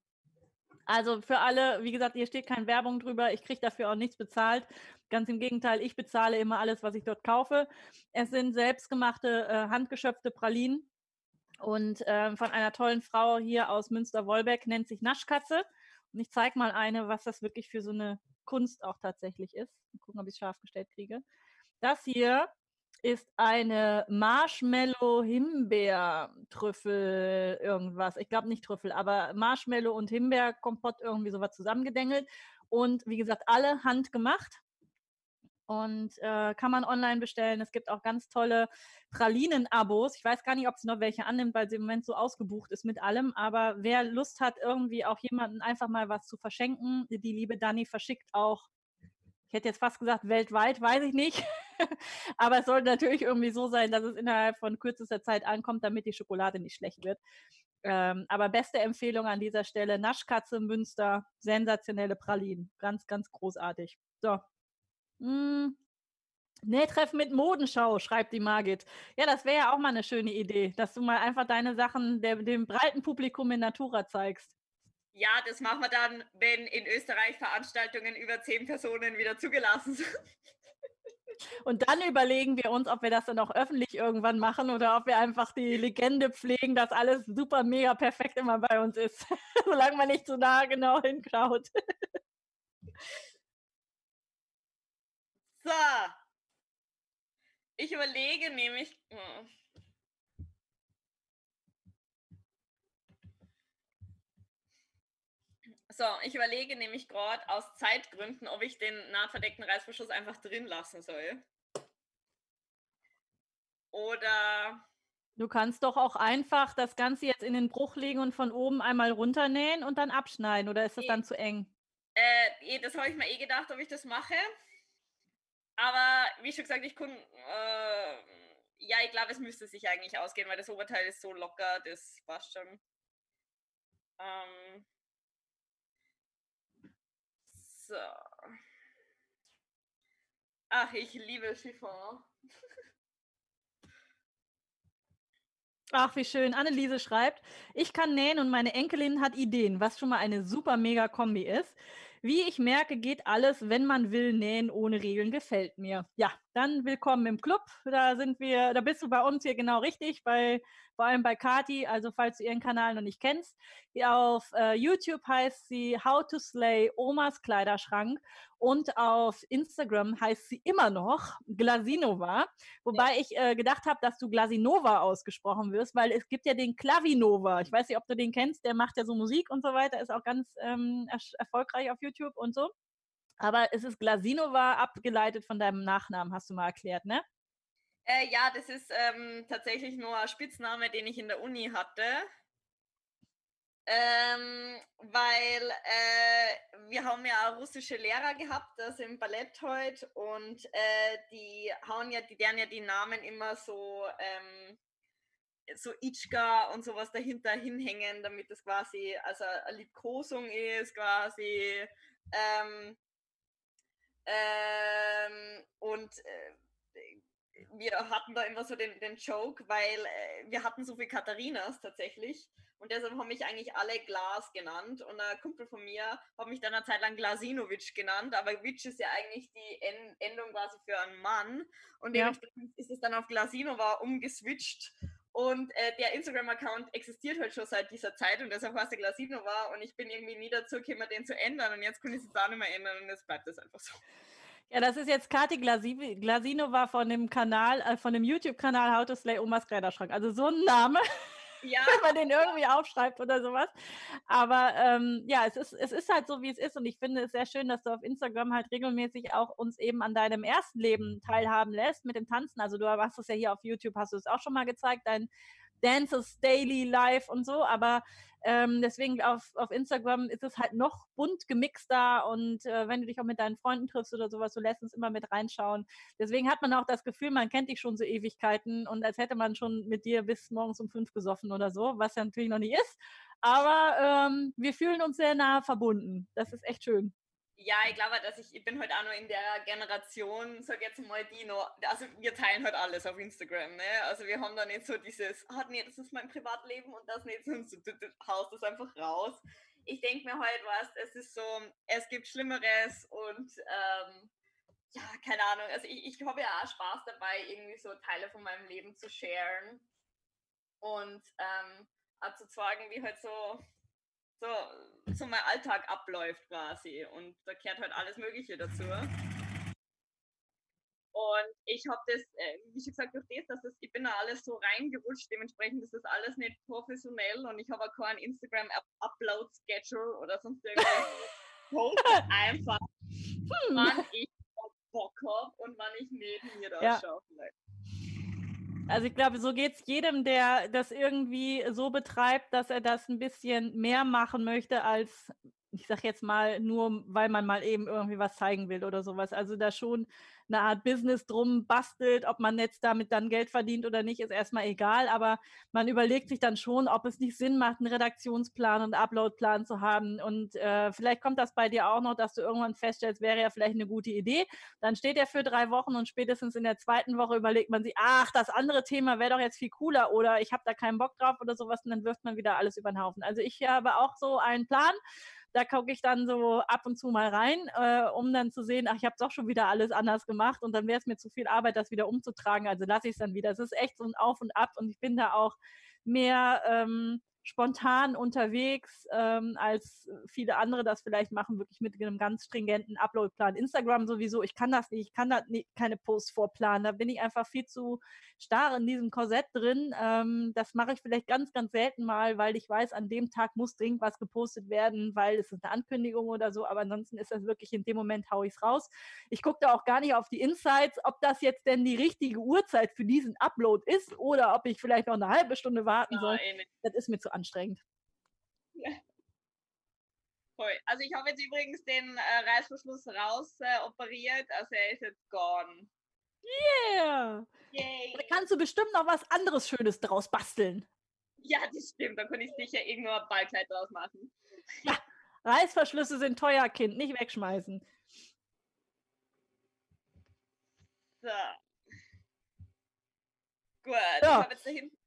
Also für alle, wie gesagt, hier steht keine Werbung drüber. Ich kriege dafür auch nichts bezahlt. Ganz im Gegenteil, ich bezahle immer alles, was ich dort kaufe. Es sind selbstgemachte, äh, handgeschöpfte Pralinen und äh, von einer tollen Frau hier aus Münster-Wolbeck, nennt sich Naschkatze. Und ich zeige mal eine, was das wirklich für so eine Kunst auch tatsächlich ist. Mal gucken, ob ich es scharf gestellt kriege. Das hier ist eine Marshmallow-Himbeer-Trüffel irgendwas. Ich glaube nicht Trüffel, aber Marshmallow und Himbeer-Kompott irgendwie sowas zusammengedengelt. Und wie gesagt, alle handgemacht. Und äh, kann man online bestellen. Es gibt auch ganz tolle Pralinen-Abos. Ich weiß gar nicht, ob sie noch welche annimmt, weil sie im Moment so ausgebucht ist mit allem. Aber wer Lust hat, irgendwie auch jemanden einfach mal was zu verschenken, die liebe Dani verschickt auch ich hätte jetzt fast gesagt weltweit, weiß ich nicht. Aber es sollte natürlich irgendwie so sein, dass es innerhalb von kürzester Zeit ankommt, damit die Schokolade nicht schlecht wird. Ähm, aber beste Empfehlung an dieser Stelle: Naschkatze Münster, sensationelle Pralinen. Ganz, ganz großartig. So. Hm. Nähtreffen mit Modenschau, schreibt die Margit. Ja, das wäre ja auch mal eine schöne Idee, dass du mal einfach deine Sachen der, dem breiten Publikum in Natura zeigst. Ja, das machen wir dann, wenn in Österreich Veranstaltungen über zehn Personen wieder zugelassen sind. Und dann überlegen wir uns, ob wir das dann auch öffentlich irgendwann machen oder ob wir einfach die Legende pflegen, dass alles super, mega perfekt immer bei uns ist. Solange man nicht zu nah genau hinschaut. so. Ich überlege nämlich. Oh. So, ich überlege nämlich gerade aus Zeitgründen, ob ich den nahtverdeckten Reißverschluss einfach drin lassen soll. Oder. Du kannst doch auch einfach das Ganze jetzt in den Bruch legen und von oben einmal runternähen und dann abschneiden. Oder ist das dann zu eng? Äh, das habe ich mir eh gedacht, ob ich das mache. Aber wie schon gesagt, ich kann. Äh, ja, ich glaube, es müsste sich eigentlich ausgehen, weil das Oberteil ist so locker, das passt schon. Ähm, so. Ach, ich liebe Chiffon. Ach, wie schön. Anneliese schreibt, ich kann nähen und meine Enkelin hat Ideen, was schon mal eine super mega Kombi ist. Wie ich merke, geht alles, wenn man will, nähen ohne Regeln gefällt mir. Ja, dann willkommen im Club. Da sind wir, da bist du bei uns hier genau richtig, bei, vor allem bei Kati. Also falls du ihren Kanal noch nicht kennst, auf äh, YouTube heißt sie How to Slay Omas Kleiderschrank und auf Instagram heißt sie immer noch Glasinova. Wobei ja. ich äh, gedacht habe, dass du Glasinova ausgesprochen wirst, weil es gibt ja den Klavinova. Ich weiß nicht, ob du den kennst. Der macht ja so Musik und so weiter, ist auch ganz ähm, er erfolgreich auf YouTube und so. Aber es ist Glasinova abgeleitet von deinem Nachnamen, hast du mal erklärt, ne? Äh, ja, das ist ähm, tatsächlich nur ein Spitzname, den ich in der Uni hatte. Ähm, weil äh, wir haben ja russische Lehrer gehabt, das im Ballett heute und äh, die hauen ja, die werden ja die Namen immer so ähm, so Itschka und sowas dahinter hinhängen, damit das quasi also eine Liebkosung ist, quasi ähm, ähm, und äh, wir hatten da immer so den, den Joke, weil äh, wir hatten so viele Katharinas tatsächlich und deshalb haben mich eigentlich alle Glas genannt und ein Kumpel von mir hat mich dann eine Zeit lang Glasinovic genannt, aber Witch ist ja eigentlich die en Endung quasi für einen Mann und ja. dementsprechend ist es dann auf Glasinova umgeswitcht und äh, der Instagram-Account existiert halt schon seit dieser Zeit und deshalb heißt der Glasinova und ich bin irgendwie nie dazu gekommen, den zu ändern und jetzt kann ich es da nicht mehr ändern und jetzt bleibt es einfach so. Ja, das ist jetzt Kati Glasinova von dem Kanal, äh, von dem YouTube-Kanal How to Slay Omas Kleiderschrank. Also so ein Name. Ja. wenn man den irgendwie aufschreibt oder sowas. Aber ähm, ja, es ist, es ist halt so, wie es ist. Und ich finde es sehr schön, dass du auf Instagram halt regelmäßig auch uns eben an deinem ersten Leben teilhaben lässt mit dem Tanzen. Also du hast es ja hier auf YouTube, hast du es auch schon mal gezeigt, dein Dances Daily Life und so. Aber ähm, deswegen auf, auf Instagram ist es halt noch bunt gemixt da und äh, wenn du dich auch mit deinen Freunden triffst oder sowas, du lässt uns immer mit reinschauen. Deswegen hat man auch das Gefühl, man kennt dich schon so Ewigkeiten und als hätte man schon mit dir bis morgens um fünf gesoffen oder so, was ja natürlich noch nicht ist. Aber ähm, wir fühlen uns sehr nah verbunden. Das ist echt schön. Ja, ich glaube, dass ich, ich bin heute halt auch noch in der Generation, sag jetzt mal, die noch, also wir teilen halt alles auf Instagram, ne? Also wir haben da nicht so dieses, ah nee, das ist mein Privatleben und das nicht, und so, du, du haust das einfach raus. Ich denke mir halt, was, es ist so, es gibt Schlimmeres und ähm, ja, keine Ahnung, also ich, ich habe ja auch Spaß dabei, irgendwie so Teile von meinem Leben zu sharen und ähm, auch zu zeigen, wie halt so so, so mein Alltag abläuft quasi. Und da kehrt halt alles Mögliche dazu. Und ich habe das, äh, wie schon gesagt, durch das, dass das, ich bin da alles so reingerutscht, dementsprechend ist das alles nicht professionell und ich habe auch keinen Instagram-Upload-Schedule oder sonst irgendwas. einfach, hm. wann ich Bock habe und wann ich neben mir da ja. schaue vielleicht. Also ich glaube, so geht es jedem, der das irgendwie so betreibt, dass er das ein bisschen mehr machen möchte als ich sag jetzt mal, nur weil man mal eben irgendwie was zeigen will oder sowas. Also da schon eine Art Business drum bastelt, ob man jetzt damit dann Geld verdient oder nicht, ist erstmal egal, aber man überlegt sich dann schon, ob es nicht Sinn macht, einen Redaktionsplan und Uploadplan zu haben. Und äh, vielleicht kommt das bei dir auch noch, dass du irgendwann feststellst, wäre ja vielleicht eine gute Idee. Dann steht er für drei Wochen und spätestens in der zweiten Woche überlegt man sich, ach, das andere Thema wäre doch jetzt viel cooler oder ich habe da keinen Bock drauf oder sowas und dann wirft man wieder alles über den Haufen. Also ich habe auch so einen Plan da gucke ich dann so ab und zu mal rein, äh, um dann zu sehen, ach, ich habe doch schon wieder alles anders gemacht und dann wäre es mir zu viel Arbeit, das wieder umzutragen. Also lasse ich es dann wieder. Es ist echt so ein Auf und Ab und ich bin da auch mehr ähm, spontan unterwegs, ähm, als viele andere das vielleicht machen, wirklich mit einem ganz stringenten Uploadplan. Instagram sowieso, ich kann das nicht, ich kann da keine Posts vorplanen, da bin ich einfach viel zu starr in diesem Korsett drin. Ähm, das mache ich vielleicht ganz, ganz selten mal, weil ich weiß, an dem Tag muss dringend was gepostet werden, weil es ist eine Ankündigung oder so, aber ansonsten ist das wirklich in dem Moment, haue ich es raus. Ich gucke da auch gar nicht auf die Insights, ob das jetzt denn die richtige Uhrzeit für diesen Upload ist oder ob ich vielleicht noch eine halbe Stunde warten soll. Das ist mir zu anstrengend. Ja. Also ich habe jetzt übrigens den äh, Reißverschluss raus äh, operiert, also er ist jetzt gone. Yeah! Yay. Da kannst du bestimmt noch was anderes Schönes draus basteln. Ja, das stimmt. Da kann ich sicher irgendwo ein Ballkleid draus machen. Ja, Reißverschlüsse sind teuer, Kind. Nicht wegschmeißen. So. Gut, so. ich habe jetzt da hinten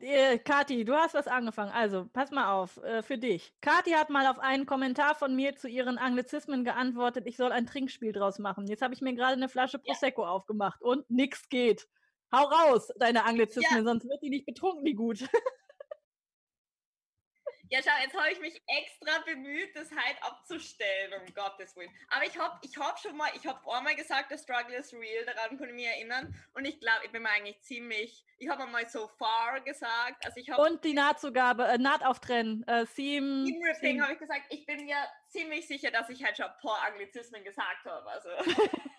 äh, Kati, du hast was angefangen. Also, pass mal auf, äh, für dich. Kati hat mal auf einen Kommentar von mir zu ihren Anglizismen geantwortet, ich soll ein Trinkspiel draus machen. Jetzt habe ich mir gerade eine Flasche Prosecco ja. aufgemacht und nichts geht. Hau raus, deine Anglizismen, ja. sonst wird die nicht betrunken, die gut. Ja, schau, jetzt habe ich mich extra bemüht, das halt abzustellen, um Gottes Willen. Aber ich habe ich hab schon mal, ich habe einmal gesagt, der Struggle is real, daran kann ich mich erinnern. Und ich glaube, ich bin mir eigentlich ziemlich, ich habe einmal so far gesagt. Also ich hab, Und die Nahtzugabe, äh, Nahtauftrennen, äh, Seam. Seam Ripping habe ich gesagt. Ich bin mir ziemlich sicher, dass ich halt schon ein paar Anglizismen gesagt habe. Also.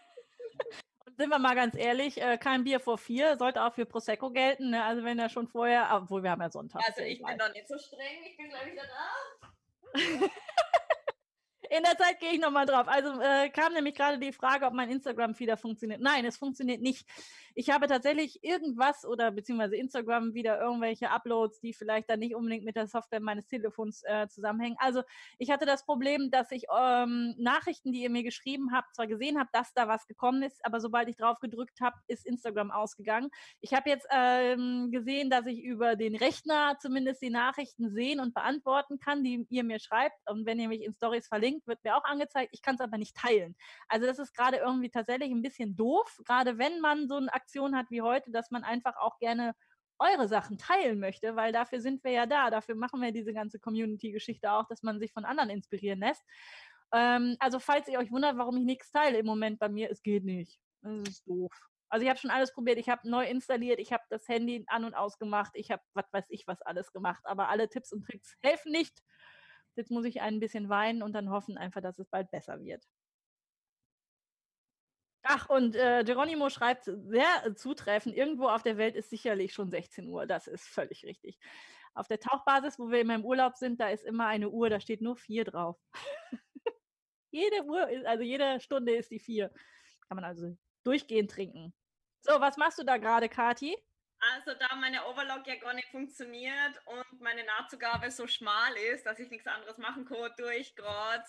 sind wir mal ganz ehrlich, äh, kein Bier vor vier sollte auch für Prosecco gelten. Ne? Also wenn er schon vorher, obwohl wir haben ja Sonntag. Also ich bin doch nicht so streng, ich bin gleich wieder da. In der Zeit gehe ich nochmal drauf. Also äh, kam nämlich gerade die Frage, ob mein Instagram-Feeder funktioniert. Nein, es funktioniert nicht. Ich habe tatsächlich irgendwas oder beziehungsweise Instagram wieder irgendwelche Uploads, die vielleicht dann nicht unbedingt mit der Software meines Telefons äh, zusammenhängen. Also ich hatte das Problem, dass ich ähm, Nachrichten, die ihr mir geschrieben habt, zwar gesehen habe, dass da was gekommen ist, aber sobald ich drauf gedrückt habe, ist Instagram ausgegangen. Ich habe jetzt ähm, gesehen, dass ich über den Rechner zumindest die Nachrichten sehen und beantworten kann, die ihr mir schreibt. Und wenn ihr mich in Stories verlinkt, wird mir auch angezeigt. Ich kann es aber nicht teilen. Also das ist gerade irgendwie tatsächlich ein bisschen doof, gerade wenn man so eine Aktion hat wie heute, dass man einfach auch gerne eure Sachen teilen möchte, weil dafür sind wir ja da. Dafür machen wir diese ganze Community-Geschichte auch, dass man sich von anderen inspirieren lässt. Ähm, also falls ihr euch wundert, warum ich nichts teile im Moment bei mir, es geht nicht. Das ist doof. Also ich habe schon alles probiert. Ich habe neu installiert, ich habe das Handy an und ausgemacht, ich habe was weiß ich was alles gemacht. Aber alle Tipps und Tricks helfen nicht. Jetzt muss ich ein bisschen weinen und dann hoffen einfach, dass es bald besser wird. Ach, und äh, Geronimo schreibt sehr zutreffend, irgendwo auf der Welt ist sicherlich schon 16 Uhr. Das ist völlig richtig. Auf der Tauchbasis, wo wir immer im Urlaub sind, da ist immer eine Uhr, da steht nur vier drauf. jede Uhr, ist, also jede Stunde ist die vier. Kann man also durchgehend trinken. So, was machst du da gerade, Kati? Also da meine Overlock ja gar nicht funktioniert und meine Nahtzugabe so schmal ist, dass ich nichts anderes machen kann, tue ich gerade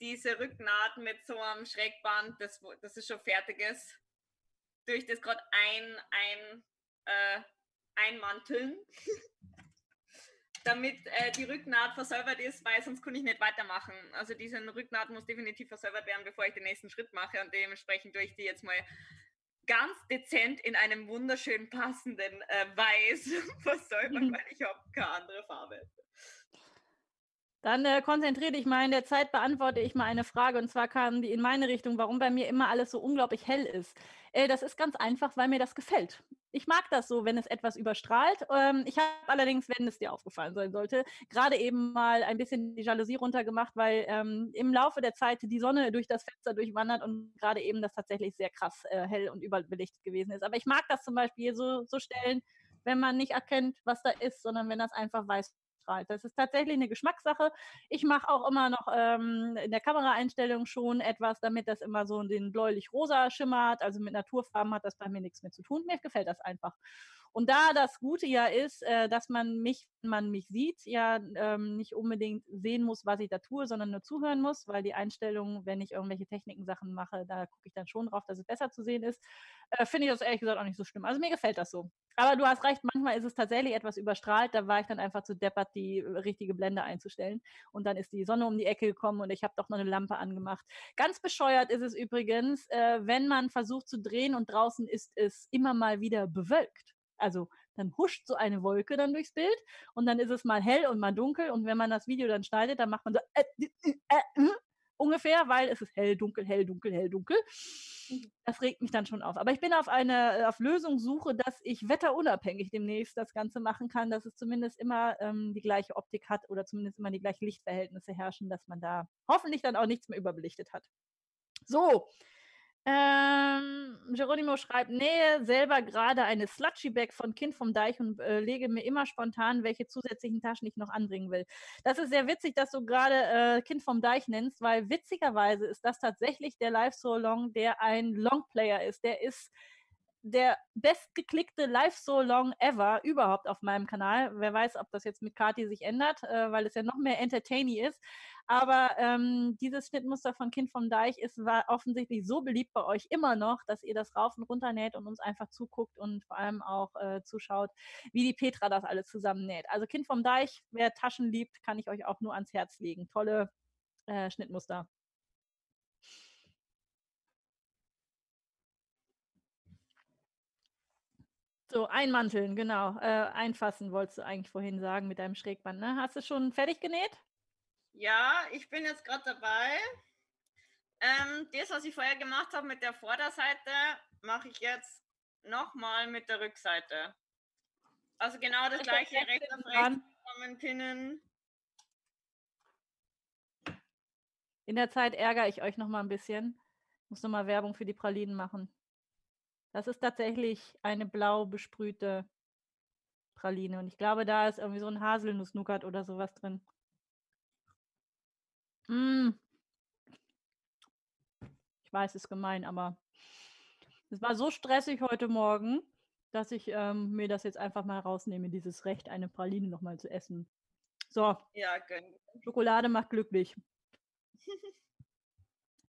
diese Rücknaht mit so einem Schrägband, das, das ist schon fertig ist, durch das gerade ein, ein, äh, einmanteln, damit äh, die Rücknaht versäubert ist, weil sonst kann ich nicht weitermachen. Also diese Rücknaht muss definitiv versäubert werden, bevor ich den nächsten Schritt mache und dementsprechend tue ich die jetzt mal ganz dezent in einem wunderschön passenden äh, Weiß versäubern, weil ich habe keine andere Farbe. Dann äh, konzentriere dich mal. In der Zeit beantworte ich mal eine Frage. Und zwar kam die in meine Richtung, warum bei mir immer alles so unglaublich hell ist. Äh, das ist ganz einfach, weil mir das gefällt. Ich mag das so, wenn es etwas überstrahlt. Ähm, ich habe allerdings, wenn es dir aufgefallen sein sollte, gerade eben mal ein bisschen die Jalousie runtergemacht, weil ähm, im Laufe der Zeit die Sonne durch das Fenster durchwandert und gerade eben das tatsächlich sehr krass äh, hell und überbelichtet gewesen ist. Aber ich mag das zum Beispiel so, so stellen, wenn man nicht erkennt, was da ist, sondern wenn das einfach weiß ausstrahlt. Das ist tatsächlich eine Geschmackssache. Ich mache auch immer noch ähm, in der Kameraeinstellung schon etwas, damit das immer so den bläulich-rosa schimmert. Also mit Naturfarben hat das bei mir nichts mehr zu tun. Mir gefällt das einfach. Und da das Gute ja ist, äh, dass man mich, wenn man mich sieht, ja ähm, nicht unbedingt sehen muss, was ich da tue, sondern nur zuhören muss, weil die Einstellung, wenn ich irgendwelche Techniken-Sachen mache, da gucke ich dann schon drauf, dass es besser zu sehen ist, äh, finde ich das ehrlich gesagt auch nicht so schlimm. Also mir gefällt das so. Aber du hast recht, manchmal ist es tatsächlich etwas überstrahlt. Da war ich dann einfach zu deppert, die richtige Blende einzustellen. Und dann ist die Sonne um die Ecke gekommen und ich habe doch noch eine Lampe angemacht. Ganz bescheuert ist es übrigens, äh, wenn man versucht zu drehen und draußen ist es immer mal wieder bewölkt. Also dann huscht so eine Wolke dann durchs Bild und dann ist es mal hell und mal dunkel und wenn man das Video dann schneidet, dann macht man so äh, äh, äh, ungefähr, weil es ist hell, dunkel, hell, dunkel, hell, dunkel. Mhm. Das regt mich dann schon auf. Aber ich bin auf eine auf Lösungssuche, dass ich wetterunabhängig demnächst das Ganze machen kann, dass es zumindest immer ähm, die gleiche Optik hat oder zumindest immer die gleichen Lichtverhältnisse herrschen, dass man da hoffentlich dann auch nichts mehr überbelichtet hat. So, ähm, Geronimo schreibt, nähe selber gerade eine Sludgy Bag von Kind vom Deich und äh, lege mir immer spontan, welche zusätzlichen Taschen ich noch anbringen will. Das ist sehr witzig, dass du gerade äh, Kind vom Deich nennst, weil witzigerweise ist das tatsächlich der Live So Long, der ein Longplayer ist. Der ist der bestgeklickte Live So Long ever überhaupt auf meinem Kanal. Wer weiß, ob das jetzt mit Kati sich ändert, äh, weil es ja noch mehr entertaining ist. Aber ähm, dieses Schnittmuster von Kind vom Deich ist war offensichtlich so beliebt bei euch immer noch, dass ihr das rauf und runter näht und uns einfach zuguckt und vor allem auch äh, zuschaut, wie die Petra das alles zusammennäht. Also Kind vom Deich, wer Taschen liebt, kann ich euch auch nur ans Herz legen. Tolle äh, Schnittmuster. So, einmanteln, genau. Äh, einfassen wolltest du eigentlich vorhin sagen mit deinem Schrägband. Ne? Hast du schon fertig genäht? Ja, ich bin jetzt gerade dabei. Ähm, das, was ich vorher gemacht habe mit der Vorderseite, mache ich jetzt nochmal mit der Rückseite. Also genau das gleiche, rechts auf rechts zusammenpinnen. In der Zeit ärgere ich euch noch mal ein bisschen. Ich muss noch mal Werbung für die Pralinen machen. Das ist tatsächlich eine blau besprühte Praline. Und ich glaube, da ist irgendwie so ein Haselnuss-Nougat oder sowas drin. Hm. Ich weiß, es ist gemein, aber es war so stressig heute Morgen, dass ich ähm, mir das jetzt einfach mal rausnehme, dieses Recht, eine Praline noch mal zu essen. So. Ja, gönn. Schokolade macht glücklich.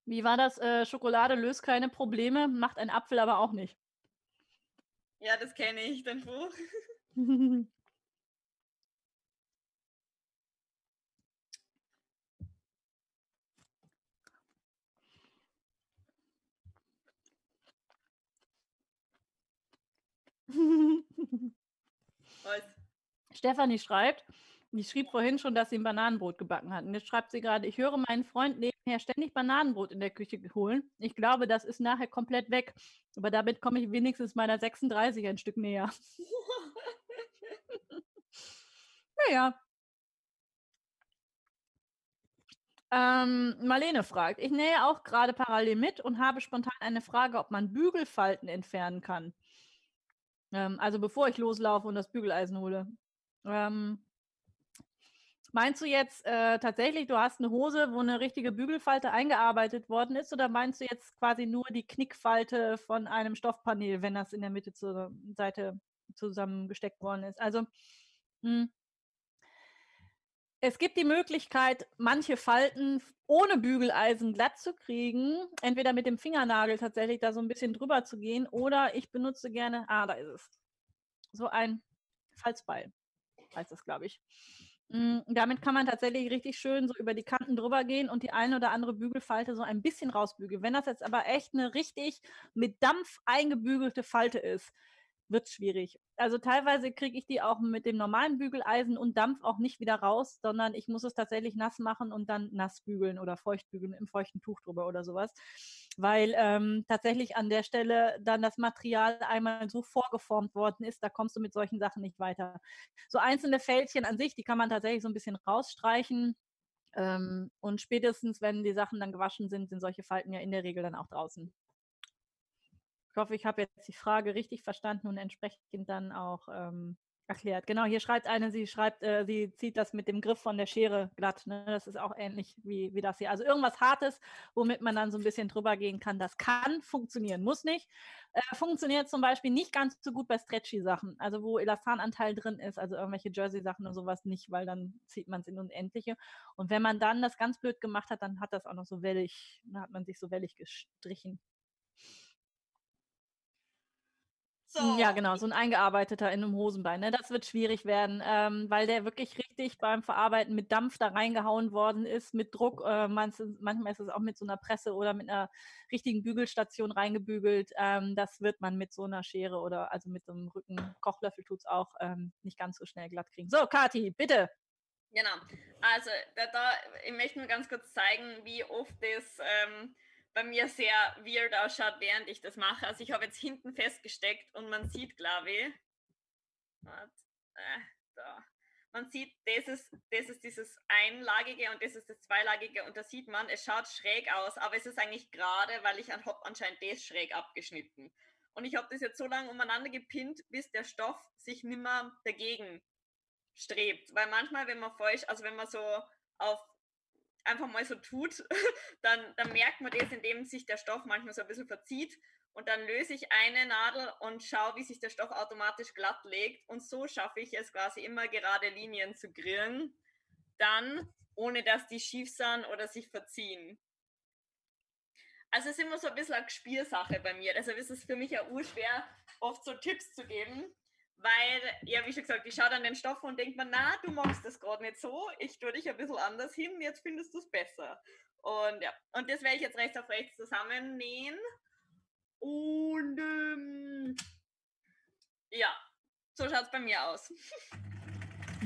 Wie war das? Äh, Schokolade löst keine Probleme, macht ein Apfel aber auch nicht. Ja, das kenne ich, den Spruch. Was? Stefanie schreibt, die schrieb vorhin schon, dass sie ein Bananenbrot gebacken hat. Und jetzt schreibt sie gerade, ich höre meinen Freund nebenher ständig Bananenbrot in der Küche holen. Ich glaube, das ist nachher komplett weg. Aber damit komme ich wenigstens meiner 36 ein Stück näher. naja. Ähm, Marlene fragt, ich nähe auch gerade parallel mit und habe spontan eine Frage, ob man Bügelfalten entfernen kann. Ähm, also bevor ich loslaufe und das Bügeleisen hole. Ähm, meinst du jetzt äh, tatsächlich, du hast eine Hose, wo eine richtige Bügelfalte eingearbeitet worden ist, oder meinst du jetzt quasi nur die Knickfalte von einem Stoffpanel, wenn das in der Mitte zur Seite zusammengesteckt worden ist? Also, mh, hm, Es gibt die Möglichkeit, manche Falten ohne Bügeleisen glatt zu kriegen. Entweder mit dem Fingernagel tatsächlich da so ein bisschen drüber zu gehen oder ich benutze gerne, ah, da ist es, so ein Falzbeil, heißt das, glaube ich. Mm, damit kann man tatsächlich richtig schön so über die Kanten drüber gehen und die eine oder andere Bügelfalte so ein bisschen rausbügeln. Wenn das jetzt aber echt eine richtig mit Dampf eingebügelte Falte ist, wird schwierig. Also teilweise kriege ich die auch mit dem normalen Bügeleisen und Dampf auch nicht wieder raus, sondern ich muss es tatsächlich nass machen und dann nass bügeln oder feucht bügeln im feuchten Tuch drüber oder sowas. Weil ähm, tatsächlich an der Stelle dann das Material einmal so vorgeformt worden ist, da kommst du mit solchen Sachen nicht weiter. So einzelne Fältchen an sich, die kann man tatsächlich so ein bisschen rausstreichen. Ähm, und spätestens, wenn die Sachen dann gewaschen sind, sind solche Falten ja in der Regel dann auch draußen. Ich hoffe, ich habe jetzt die Frage richtig verstanden und entsprechend dann auch ähm, erklärt. Genau, hier schreibt eine, sie schreibt, äh, sie zieht das mit dem Griff von der Schere glatt. Ne? Das ist auch ähnlich wie, wie das hier. Also irgendwas Hartes, womit man dann so ein bisschen drüber gehen kann. Das kann funktionieren, muss nicht. Äh, funktioniert zum Beispiel nicht ganz so gut bei Stretchy-Sachen, also wo Elastananteil drin ist, also irgendwelche Jersey-Sachen und sowas nicht, weil dann zieht man es in Unendliche. Und wenn man dann das ganz blöd gemacht hat, dann hat das auch noch so wellig, dann hat man sich so wellig gestrichen. So. Ja, genau, so ein eingearbeiteter in einem Hosenbein. Ne? Das wird schwierig werden, ähm, weil der wirklich richtig beim Verarbeiten mit Dampf da reingehauen worden ist, mit Druck. Äh, manchmal ist es auch mit so einer Presse oder mit einer richtigen Bügelstation reingebügelt. Ähm, das wird man mit so einer Schere oder also mit so einem Rücken-Kochlöffel tut es auch ähm, nicht ganz so schnell glatt kriegen. So, Kati, bitte. Genau. Also da, da, ich möchte nur ganz kurz zeigen, wie oft das ähm, bei mir sehr weird ausschaut, während ich das mache. Also ich habe jetzt hinten festgesteckt und man sieht, glaube ich, äh, da. Man sieht, das ist, das ist dieses einlagige und das ist das zweilagige und da sieht man, es schaut schräg aus, aber es ist eigentlich gerade, weil ich habe anscheinend das schräg abgeschnitten. Und ich habe das jetzt so lange umeinander gepinnt, bis der Stoff sich nimmer dagegen strebt. Weil manchmal, wenn man falsch, also wenn man so auf einfach mal so tut, dann, dann merkt man das, indem sich der Stoff manchmal so ein bisschen verzieht. Und dann löse ich eine Nadel und schaue, wie sich der Stoff automatisch glatt legt. Und so schaffe ich es quasi immer gerade Linien zu grillen. Dann, ohne dass die schief sind oder sich verziehen. Also es ist immer so ein bisschen eine Spielsache bei mir. Deshalb ist es für mich ja urschwer, oft so Tipps zu geben, weil, ja, wie schon gesagt, ich schaue dann den Stoff und denke mir, na, du machst das gerade nicht so, ich tue dich ein bisschen anders hin, jetzt findest du es besser. Und ja, und das werde ich jetzt rechts auf rechts zusammennähen. Und ähm, ja, so schaut es bei mir aus.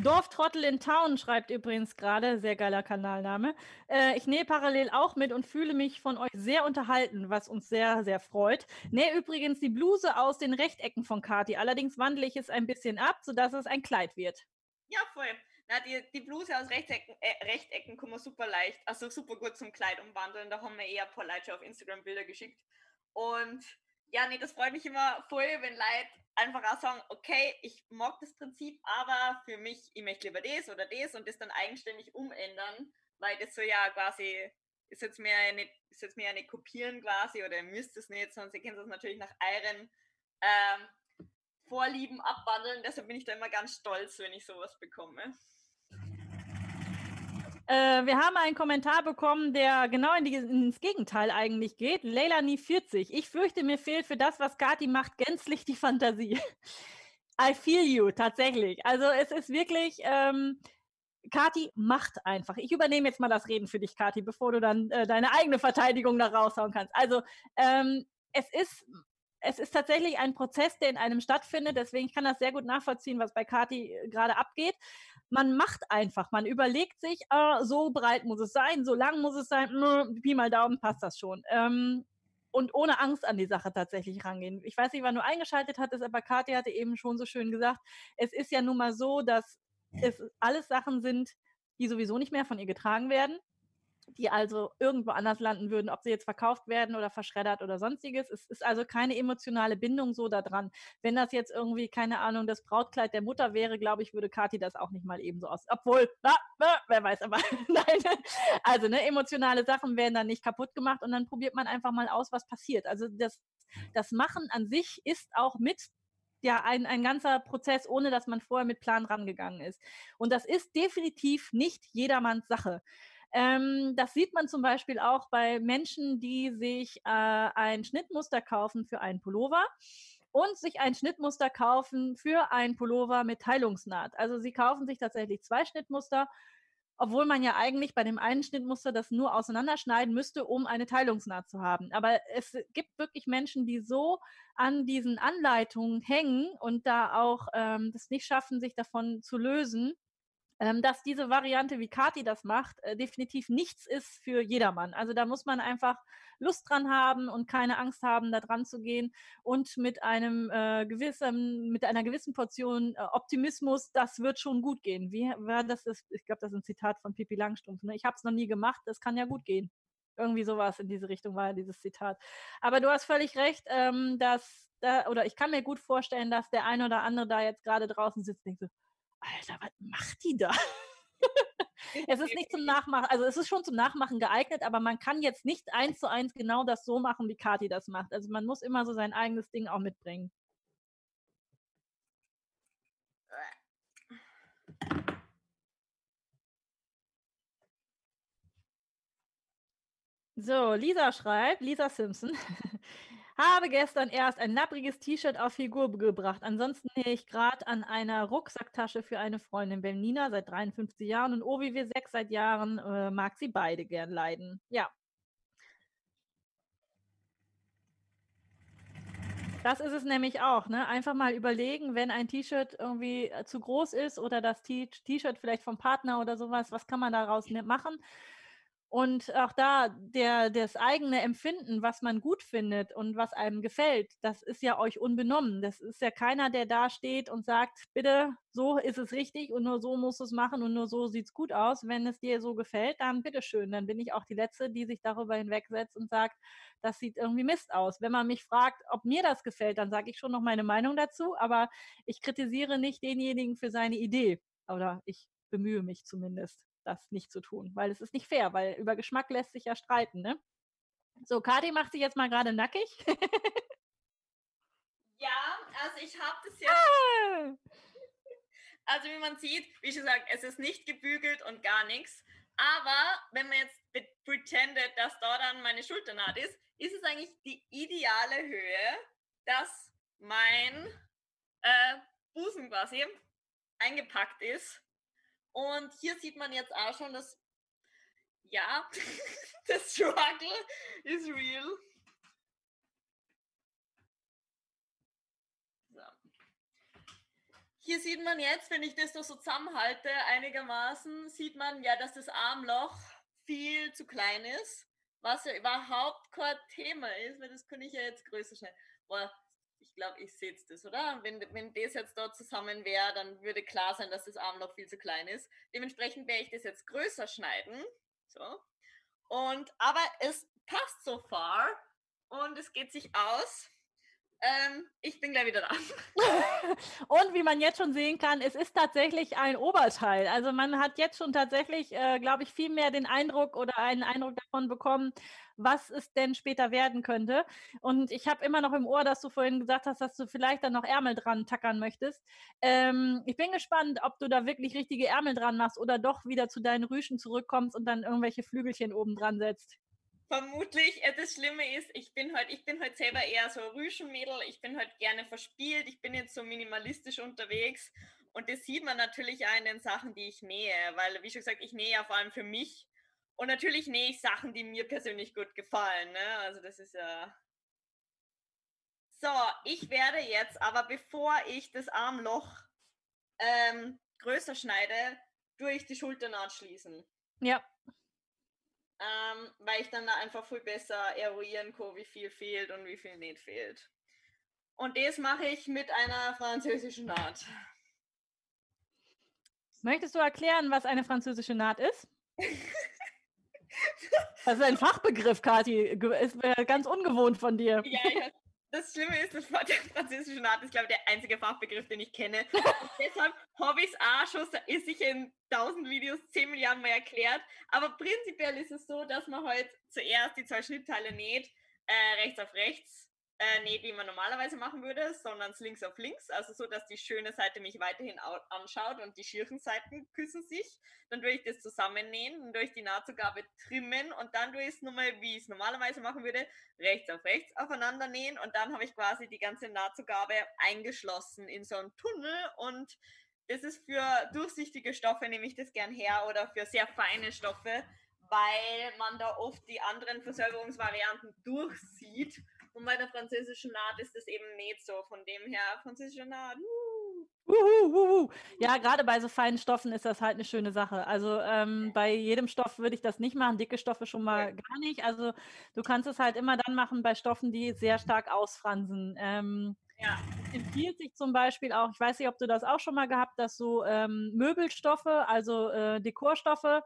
Dorftrottel in Town schreibt übrigens gerade, sehr geiler Kanalname. Äh, ich nähe parallel auch mit und fühle mich von euch sehr unterhalten, was uns sehr, sehr freut. Nähe übrigens die Bluse aus den Rechtecken von Kati. Allerdings wandle ich es ein bisschen ab, sodass es ein Kleid wird. Ja, voll. Na, die, die Bluse aus Rechtecken, äh, Rechtecken kann man super leicht, also super gut zum Kleid umwandeln. Da haben wir eher ein paar Leute auf Instagram Bilder geschickt. Und ja, nee, das freut mich immer voll, wenn Leute einfach auch sagen, okay, ich mag das Prinzip, aber für mich, ich möchte lieber das oder das und das dann eigenständig umändern, weil das so ja quasi, ist jetzt nicht, ist jetzt mehr nicht kopieren quasi oder ihr müsst es nicht, sondern ihr könnt es natürlich nach euren ähm, Vorlieben abwandeln. Deshalb bin ich da immer ganz stolz, wenn ich sowas bekomme. Äh, wir haben einen Kommentar bekommen, der genau in die, ins Gegenteil eigentlich geht. Leilani 40. Ich fürchte, mir fehlt für das, was Kati macht, gänzlich die Fantasie. I feel you, tatsächlich. Also es ist wirklich, ähm, Kati macht einfach. Ich übernehme jetzt mal das Reden für dich, Kati, bevor du dann äh, deine eigene Verteidigung da raushauen kannst. Also ähm, es ist es ist tatsächlich ein Prozess, der in einem stattfindet. Deswegen kann das sehr gut nachvollziehen, was bei Kati äh, gerade abgeht man macht einfach, man überlegt sich, äh, so breit muss es sein, so lang muss es sein, mh, Pi mal Daumen passt das schon. Ähm, und ohne Angst an die Sache tatsächlich rangehen. Ich weiß nicht, wann du eingeschaltet hattest, aber Kathi hatte eben schon so schön gesagt, es ist ja nun mal so, dass es alles Sachen sind, die sowieso nicht mehr von ihr getragen werden die also irgendwo anders landen würden, ob sie jetzt verkauft werden oder verschreddert oder sonstiges. Es ist also keine emotionale Bindung so daran. Wenn das jetzt irgendwie, keine Ahnung, das Brautkleid der Mutter wäre, glaube ich, würde Kathi das auch nicht mal ebenso aus. Obwohl, na, na, wer weiß, aber nein. Also, ne, emotionale Sachen werden dann nicht kaputt gemacht und dann probiert man einfach mal aus, was passiert. Also das, das Machen an sich ist auch mit ja ein, ein ganzer Prozess, ohne dass man vorher mit Plan rangegangen ist. Und das ist definitiv nicht jedermanns Sache. Ähm, das sieht man zum Beispiel auch bei Menschen, die sich äh, ein Schnittmuster kaufen für einen Pullover und sich ein Schnittmuster kaufen für einen Pullover mit Teilungsnaht. Also sie kaufen sich tatsächlich zwei Schnittmuster, obwohl man ja eigentlich bei dem einen Schnittmuster das nur auseinanderschneiden müsste, um eine Teilungsnaht zu haben. Aber es gibt wirklich Menschen, die so an diesen Anleitungen hängen und da auch ähm, das nicht schaffen, sich davon zu lösen, dass diese Variante, wie Kati das macht, äh, definitiv nichts ist für jedermann. Also da muss man einfach Lust dran haben und keine Angst haben, da dran zu gehen und mit einem äh, gewissen, mit einer gewissen Portion äh, Optimismus, das wird schon gut gehen. Wie war das? Ist, ich glaube, das ist ein Zitat von Pippi Langstrumpf. Ne? Ich habe es noch nie gemacht, das kann ja gut gehen. Irgendwie sowas in diese Richtung war ja dieses Zitat. Aber du hast völlig recht, ähm, dass, da, oder ich kann mir gut vorstellen, dass der eine oder andere da jetzt gerade draußen sitzt und denkt so, Alter, was macht die da? es ist nicht zum Nachmachen, also es ist schon zum Nachmachen geeignet, aber man kann jetzt nicht eins zu eins genau das so machen, wie Kati das macht. Also man muss immer so sein eigenes Ding auch mitbringen. So, Lisa schreibt, Lisa Simpson. Habe gestern erst ein nappriges T-Shirt auf Figur gebracht. Ansonsten nähe ich gerade an einer Rucksacktasche für eine Freundin. Bernina seit 53 Jahren und Ovi wir sechs seit Jahren äh, mag sie beide gern leiden. Ja. Das ist es nämlich auch, ne? Einfach mal überlegen, wenn ein T-Shirt irgendwie äh, zu groß ist oder das T-Shirt vielleicht vom Partner oder sowas, was kann man daraus ne-, machen? Und auch da der, das eigene Empfinden, was man gut findet und was einem gefällt, das ist ja euch unbenommen. Das ist ja keiner, der da steht und sagt, bitte, so ist es richtig und nur so musst du es machen und nur so sieht es gut aus. Wenn es dir so gefällt, dann bitteschön. Dann bin ich auch die Letzte, die sich darüber hinwegsetzt und sagt, das sieht irgendwie Mist aus. Wenn man mich fragt, ob mir das gefällt, dann sage ich schon noch meine Meinung dazu, aber ich kritisiere nicht denjenigen für seine Idee. Oder ich bemühe mich zumindest das nicht zu tun, weil es ist nicht fair, weil über Geschmack lässt sich ja streiten, ne? So, Kati macht sich jetzt mal gerade nackig. ja, also ich habe das jetzt. Ah! Also wie man sieht, wie schon gesagt, es ist nicht gebügelt und gar nichts. Aber wenn man jetzt pretendet, dass da dann meine Schulternaht ist, ist es eigentlich die ideale Höhe, dass mein äh, Busen quasi eingepackt ist und hier sieht man jetzt auch schon, dass, ja, das Struggle ist real. So. Hier sieht man jetzt, wenn ich das so zusammenhalte, einigermaßen, sieht man ja, dass das Armloch viel zu klein ist, was ja überhaupt kein Thema ist, weil das kann ich ja jetzt größer schneiden. Boah, ich glaube, ich sehe das, oder? Wenn, wenn das jetzt dort zusammen wäre, dann würde klar sein, dass das Arm noch viel zu klein ist. Dementsprechend werde ich das jetzt größer schneiden. So. Und, aber es passt so far und es geht sich aus. Ähm, ich bin gleich wieder da. und wie man jetzt schon sehen kann, es ist tatsächlich ein Oberteil. Also man hat jetzt schon tatsächlich, äh, glaube ich, viel mehr den Eindruck oder einen Eindruck davon bekommen, was es denn später werden könnte. Und ich habe immer noch im Ohr, dass du vorhin gesagt hast, dass du vielleicht dann noch Ärmel dran tackern möchtest. Ähm, ich bin gespannt, ob du da wirklich richtige Ärmel dran machst oder doch wieder zu deinen Rüschen zurückkommst und dann irgendwelche Flügelchen oben dran setzt. Vermutlich, äh, das Schlimme ist, ich bin heute, ich bin heute selber eher so Rüschenmädel, ich bin heute gerne verspielt, ich bin jetzt so minimalistisch unterwegs. Und das sieht man natürlich auch in den Sachen, die ich nähe, weil, wie schon gesagt, ich nähe ja vor allem für mich. Und natürlich nähe ich Sachen, die mir persönlich gut gefallen, ne? also das ist ja... So, ich werde jetzt aber, bevor ich das Armloch ähm, größer schneide, durch die Schulternaht schließen. Ja ähm, weil ich dann da einfach viel besser eruieren kann, wie viel fehlt und wie viel nicht fehlt. Und das mache ich mit einer französischen Naht. Möchtest du erklären, was eine französische Naht ist? das ist ein Fachbegriff, Kathi. Ist ganz ungewohnt von dir. Ja, ja. Das Schlimme ist, das der französische Naht ist, glaube ich, der einzige Fachbegriff, den ich kenne. Und deshalb auch schon, ist sicher in tausend Videos, zehn Milliarden Mal erklärt. Aber prinzipiell ist es so, dass man halt zuerst die zwei Schnittteile näht, äh, rechts auf rechts. Äh, näht, wie man normalerweise machen würde, sondern links auf links, also so, dass die schöne Seite mich weiterhin anschaut und die schiefen Seiten küssen sich. Dann tue ich das zusammennähen, dann durch die Nahtzugabe trimmen und dann tue ich es nochmal, wie ich es normalerweise machen würde, rechts auf rechts aufeinander nähen und dann habe ich quasi die ganze Nahtzugabe eingeschlossen in so einen Tunnel und das ist für durchsichtige Stoffe, nehme ich das gern her oder für sehr feine Stoffe, weil man da oft die anderen Versäuberungsvarianten durchsieht und bei der französischen Naht ist es eben nicht so. Von dem her, französische Naht. Uh. Uhu, uhu. Ja, gerade bei so feinen Stoffen ist das halt eine schöne Sache. Also ähm, bei jedem Stoff würde ich das nicht machen, dicke Stoffe schon mal okay. gar nicht. Also du kannst es halt immer dann machen bei Stoffen, die sehr stark ausfransen. Ähm, ja. Empfiehlt sich zum Beispiel auch, ich weiß nicht, ob du das auch schon mal gehabt, dass so ähm, Möbelstoffe, also äh, Dekorstoffe,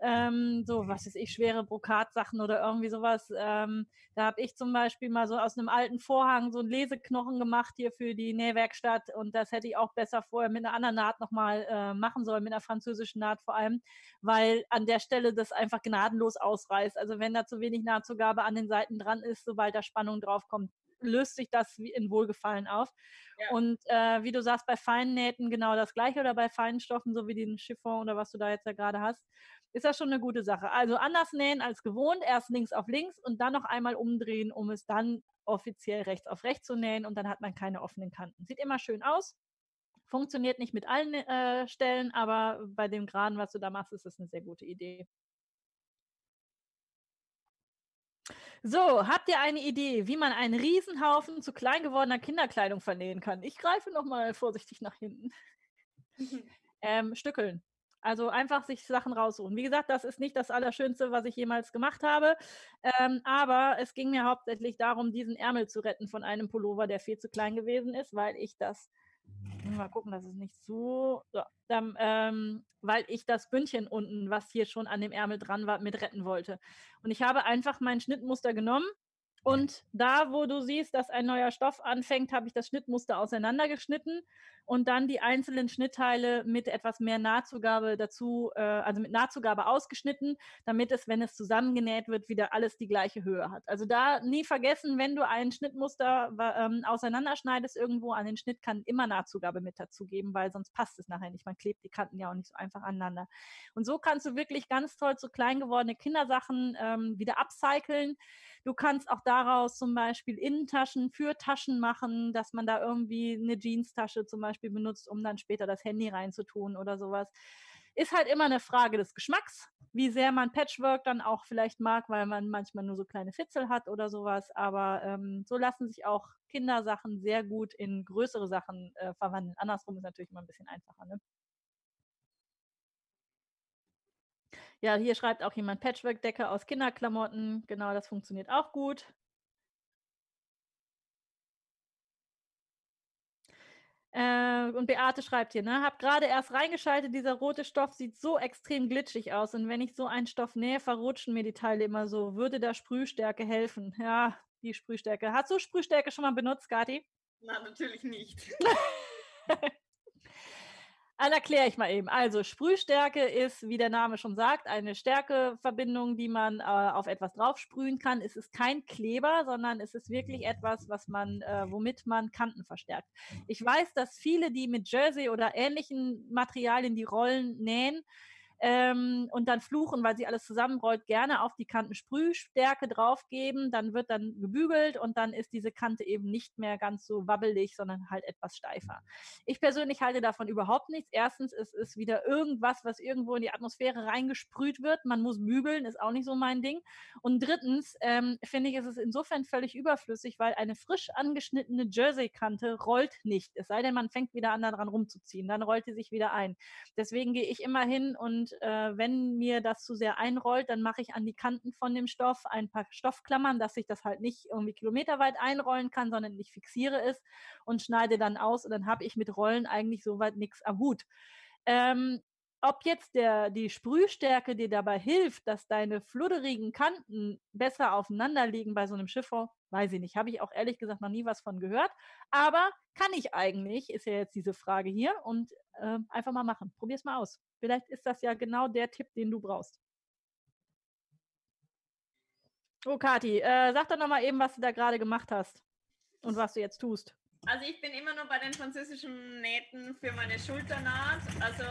ähm, so, was ist ich, schwere Brokatsachen oder irgendwie sowas. Ähm, da habe ich zum Beispiel mal so aus einem alten Vorhang so einen Leseknochen gemacht hier für die Nähwerkstatt und das hätte ich auch besser vorher mit einer anderen Naht nochmal äh, machen sollen, mit einer französischen Naht vor allem, weil an der Stelle das einfach gnadenlos ausreißt. Also wenn da zu wenig Nahtzugabe an den Seiten dran ist, sobald da Spannung draufkommt, löst sich das in Wohlgefallen auf. Ja. Und äh, wie du sagst, bei feinen Nähten genau das gleiche oder bei feinen Stoffen, so wie den Chiffon oder was du da jetzt ja gerade hast ist das schon eine gute Sache. Also anders nähen als gewohnt, erst links auf links und dann noch einmal umdrehen, um es dann offiziell rechts auf rechts zu nähen und dann hat man keine offenen Kanten. Sieht immer schön aus. Funktioniert nicht mit allen äh, Stellen, aber bei dem Graden, was du da machst, ist das eine sehr gute Idee. So, habt ihr eine Idee, wie man einen Riesenhaufen zu klein gewordener Kinderkleidung vernähen kann? Ich greife nochmal vorsichtig nach hinten. ähm, stückeln. Also einfach sich Sachen raussuchen. Wie gesagt, das ist nicht das Allerschönste, was ich jemals gemacht habe. Ähm, aber es ging mir hauptsächlich darum, diesen Ärmel zu retten von einem Pullover, der viel zu klein gewesen ist, weil ich das. Mal gucken, das ist nicht so. so dann, ähm, weil ich das Bündchen unten, was hier schon an dem Ärmel dran war, mit retten wollte. Und ich habe einfach mein Schnittmuster genommen und da, wo du siehst, dass ein neuer Stoff anfängt, habe ich das Schnittmuster auseinandergeschnitten und dann die einzelnen Schnittteile mit etwas mehr Nahtzugabe dazu, äh, also mit Nahtzugabe ausgeschnitten, damit es, wenn es zusammengenäht wird, wieder alles die gleiche Höhe hat. Also da nie vergessen, wenn du ein Schnittmuster ähm, auseinanderschneidest irgendwo an den Schnitt, kann immer Nahtzugabe mit dazugeben, weil sonst passt es nachher nicht. Man klebt die Kanten ja auch nicht so einfach aneinander. Und so kannst du wirklich ganz toll zu klein gewordene Kindersachen ähm, wieder upcyclen. Du kannst auch daraus zum Beispiel Innentaschen für Taschen machen, dass man da irgendwie eine Jeanstasche zum Beispiel benutzt, um dann später das Handy reinzutun oder sowas. Ist halt immer eine Frage des Geschmacks, wie sehr man Patchwork dann auch vielleicht mag, weil man manchmal nur so kleine Fitzel hat oder sowas. Aber ähm, so lassen sich auch Kindersachen sehr gut in größere Sachen äh, verwandeln. Andersrum ist natürlich immer ein bisschen einfacher. Ne? Ja, hier schreibt auch jemand Patchwork-Decke aus Kinderklamotten. Genau, das funktioniert auch gut. Äh, und Beate schreibt hier, ne, hab gerade erst reingeschaltet, dieser rote Stoff sieht so extrem glitschig aus und wenn ich so einen Stoff nähe, verrutschen mir die Teile immer so. Würde da Sprühstärke helfen? Ja, die Sprühstärke. Hast du Sprühstärke schon mal benutzt, Gati? Na, natürlich nicht. Dann erkläre ich mal eben. Also Sprühstärke ist, wie der Name schon sagt, eine Stärkeverbindung, die man äh, auf etwas draufsprühen kann. Es ist kein Kleber, sondern es ist wirklich etwas, was man, äh, womit man Kanten verstärkt. Ich weiß, dass viele, die mit Jersey oder ähnlichen Materialien die Rollen nähen, ähm, und dann fluchen, weil sie alles zusammenrollt, gerne auf die Kanten Sprühstärke draufgeben. Dann wird dann gebügelt und dann ist diese Kante eben nicht mehr ganz so wabbelig, sondern halt etwas steifer. Ich persönlich halte davon überhaupt nichts. Erstens ist es wieder irgendwas, was irgendwo in die Atmosphäre reingesprüht wird. Man muss bügeln, ist auch nicht so mein Ding. Und drittens ähm, finde ich, ist es insofern völlig überflüssig, weil eine frisch angeschnittene Jersey-Kante rollt nicht. Es sei denn, man fängt wieder an, daran rumzuziehen. Dann rollt sie sich wieder ein. Deswegen gehe ich immer hin und und äh, wenn mir das zu sehr einrollt, dann mache ich an die Kanten von dem Stoff ein paar Stoffklammern, dass ich das halt nicht irgendwie kilometerweit einrollen kann, sondern ich fixiere es und schneide dann aus und dann habe ich mit Rollen eigentlich soweit nichts am Hut. Ähm, ob jetzt der, die Sprühstärke dir dabei hilft, dass deine fludderigen Kanten besser aufeinander liegen bei so einem Chiffon, weiß ich nicht. Habe ich auch ehrlich gesagt noch nie was von gehört. Aber kann ich eigentlich, ist ja jetzt diese Frage hier. Und äh, einfach mal machen. Probier es mal aus. Vielleicht ist das ja genau der Tipp, den du brauchst. Oh, Kathi, äh, sag doch noch mal eben, was du da gerade gemacht hast. und was du jetzt tust. Also ich bin immer noch bei den französischen Nähten für meine Schulternaht. Also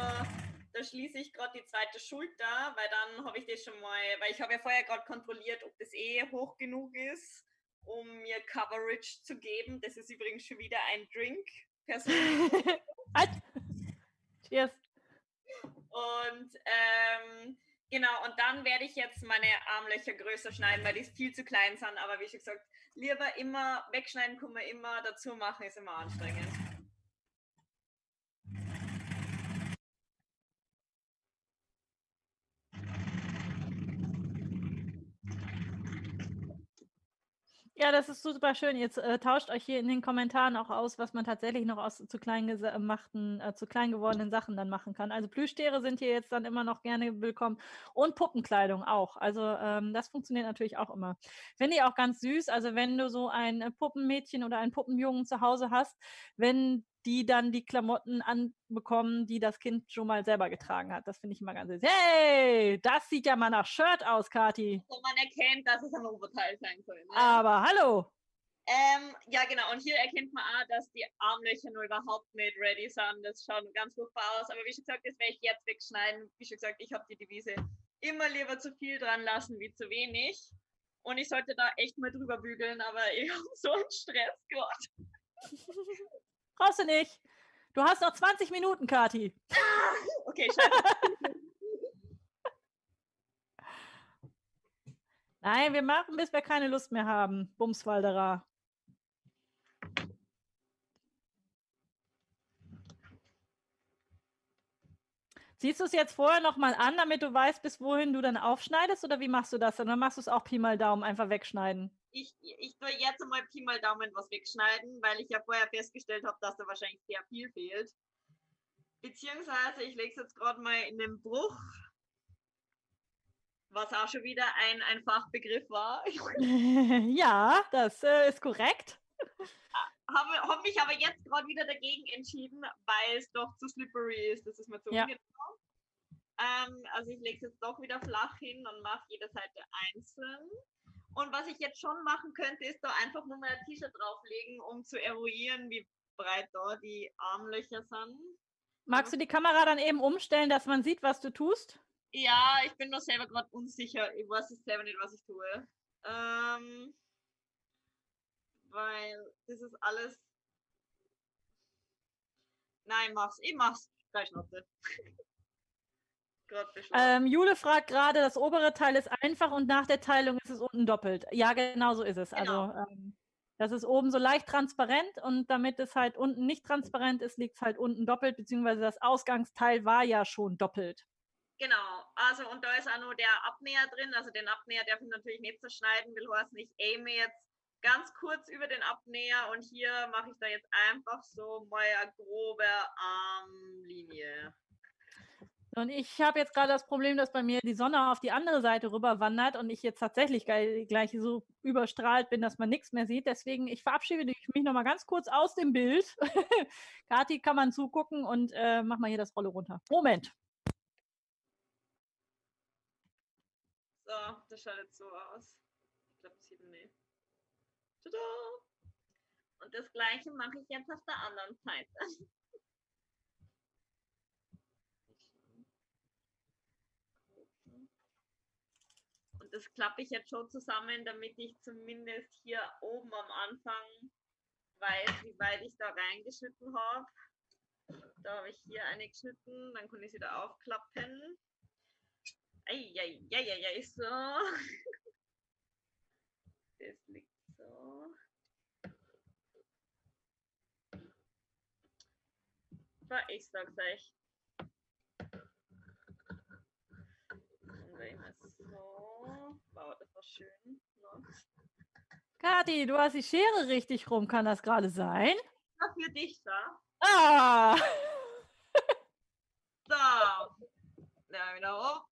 da schließe ich gerade die zweite Schulter, weil dann habe ich das schon mal, weil ich habe ja vorher gerade kontrolliert, ob das eh hoch genug ist, um mir Coverage zu geben. Das ist übrigens schon wieder ein Drink. Cheers. Und ähm, genau, und dann werde ich jetzt meine Armlöcher größer schneiden, weil die viel zu klein sind. Aber wie schon gesagt, lieber immer wegschneiden, kann man immer dazu machen, ist immer anstrengend. Ja, das ist super schön. Jetzt äh, tauscht euch hier in den Kommentaren auch aus, was man tatsächlich noch aus zu klein gemachten, äh, zu klein gewordenen Sachen dann machen kann. Also Plüschtiere sind hier jetzt dann immer noch gerne willkommen und Puppenkleidung auch. Also ähm, das funktioniert natürlich auch immer. Finde ich auch ganz süß. Also wenn du so ein äh, Puppenmädchen oder einen Puppenjungen zu Hause hast, wenn die dann die Klamotten anbekommen, die das Kind schon mal selber getragen hat. Das finde ich immer ganz süß. Hey, das sieht ja mal nach Shirt aus, Kati. Also man erkennt, dass es ein Oberteil sein soll. Ne? Aber hallo. Ähm, ja, genau. Und hier erkennt man auch, dass die Armlöcher nur überhaupt nicht ready sind. Das schaut ganz furchtbar aus. Aber wie schon gesagt, das werde ich jetzt wegschneiden. Wie schon gesagt, ich habe die Devise immer lieber zu viel dran lassen wie zu wenig. Und ich sollte da echt mal drüber bügeln, aber ich habe so einen Stress gerade. Brauchst du nicht. Du hast noch 20 Minuten, Kati. okay, scheiße. Nein, wir machen, bis wir keine Lust mehr haben. Bumswalderer. Siehst du es jetzt vorher nochmal an, damit du weißt, bis wohin du dann aufschneidest? Oder wie machst du das? Oder machst du es auch Pi mal Daumen einfach wegschneiden? Ich, ich tue jetzt einmal Pi mal Daumen was wegschneiden, weil ich ja vorher festgestellt habe, dass da wahrscheinlich sehr viel fehlt. Beziehungsweise ich lege es jetzt gerade mal in den Bruch, was auch schon wieder ein, ein Fachbegriff war. ja, das äh, ist korrekt. Habe hab mich aber jetzt gerade wieder dagegen entschieden, weil es doch zu slippery ist. Das ist mir zu ja. ungenau. Ähm, also ich lege es jetzt doch wieder flach hin und mache jede Seite einzeln. Und was ich jetzt schon machen könnte, ist da einfach nur mal ein T-Shirt drauflegen, um zu eruieren, wie breit da die Armlöcher sind. Magst du die Kamera dann eben umstellen, dass man sieht, was du tust? Ja, ich bin noch selber gerade unsicher. Ich weiß selber nicht, was ich tue. Ähm, weil das ist alles. Nein, mach's. Ich mach's. Gleich Schnauze. Ähm, Jule fragt gerade, das obere Teil ist einfach und nach der Teilung ist es unten doppelt. Ja, genau so ist es. Also, genau. Also ähm, das ist oben so leicht transparent und damit es halt unten nicht transparent ist, liegt es halt unten doppelt, beziehungsweise das Ausgangsteil war ja schon doppelt. Genau, also und da ist auch nur der Abnäher drin, also den Abnäher darf ich natürlich nicht zerschneiden, will heißt nicht aime jetzt ganz kurz über den Abnäher und hier mache ich da jetzt einfach so mal eine grobe Armlinie. Und ich habe jetzt gerade das Problem, dass bei mir die Sonne auf die andere Seite rüber wandert und ich jetzt tatsächlich gleich so überstrahlt bin, dass man nichts mehr sieht. Deswegen, ich verabschiede mich nochmal ganz kurz aus dem Bild. Kati kann man zugucken und äh, mach mal hier das Rolle runter. Moment. So, das schaut jetzt so aus. Ich glaube, das sieht nicht. Tada! Und das gleiche mache ich jetzt auf der anderen Seite. das klappe ich jetzt schon zusammen, damit ich zumindest hier oben am Anfang weiß, wie weit ich da reingeschnitten habe. Da habe ich hier eine geschnitten, dann kann ich sie da aufklappen. Eieieiei, so. Das liegt so. So, ich sag's euch. Dann ich mal so. Wow, das war schön. So. Kathi, du hast die Schere richtig rum. Kann das gerade sein? Ja, für dich, da. Ah! so. Ja, wieder hoch.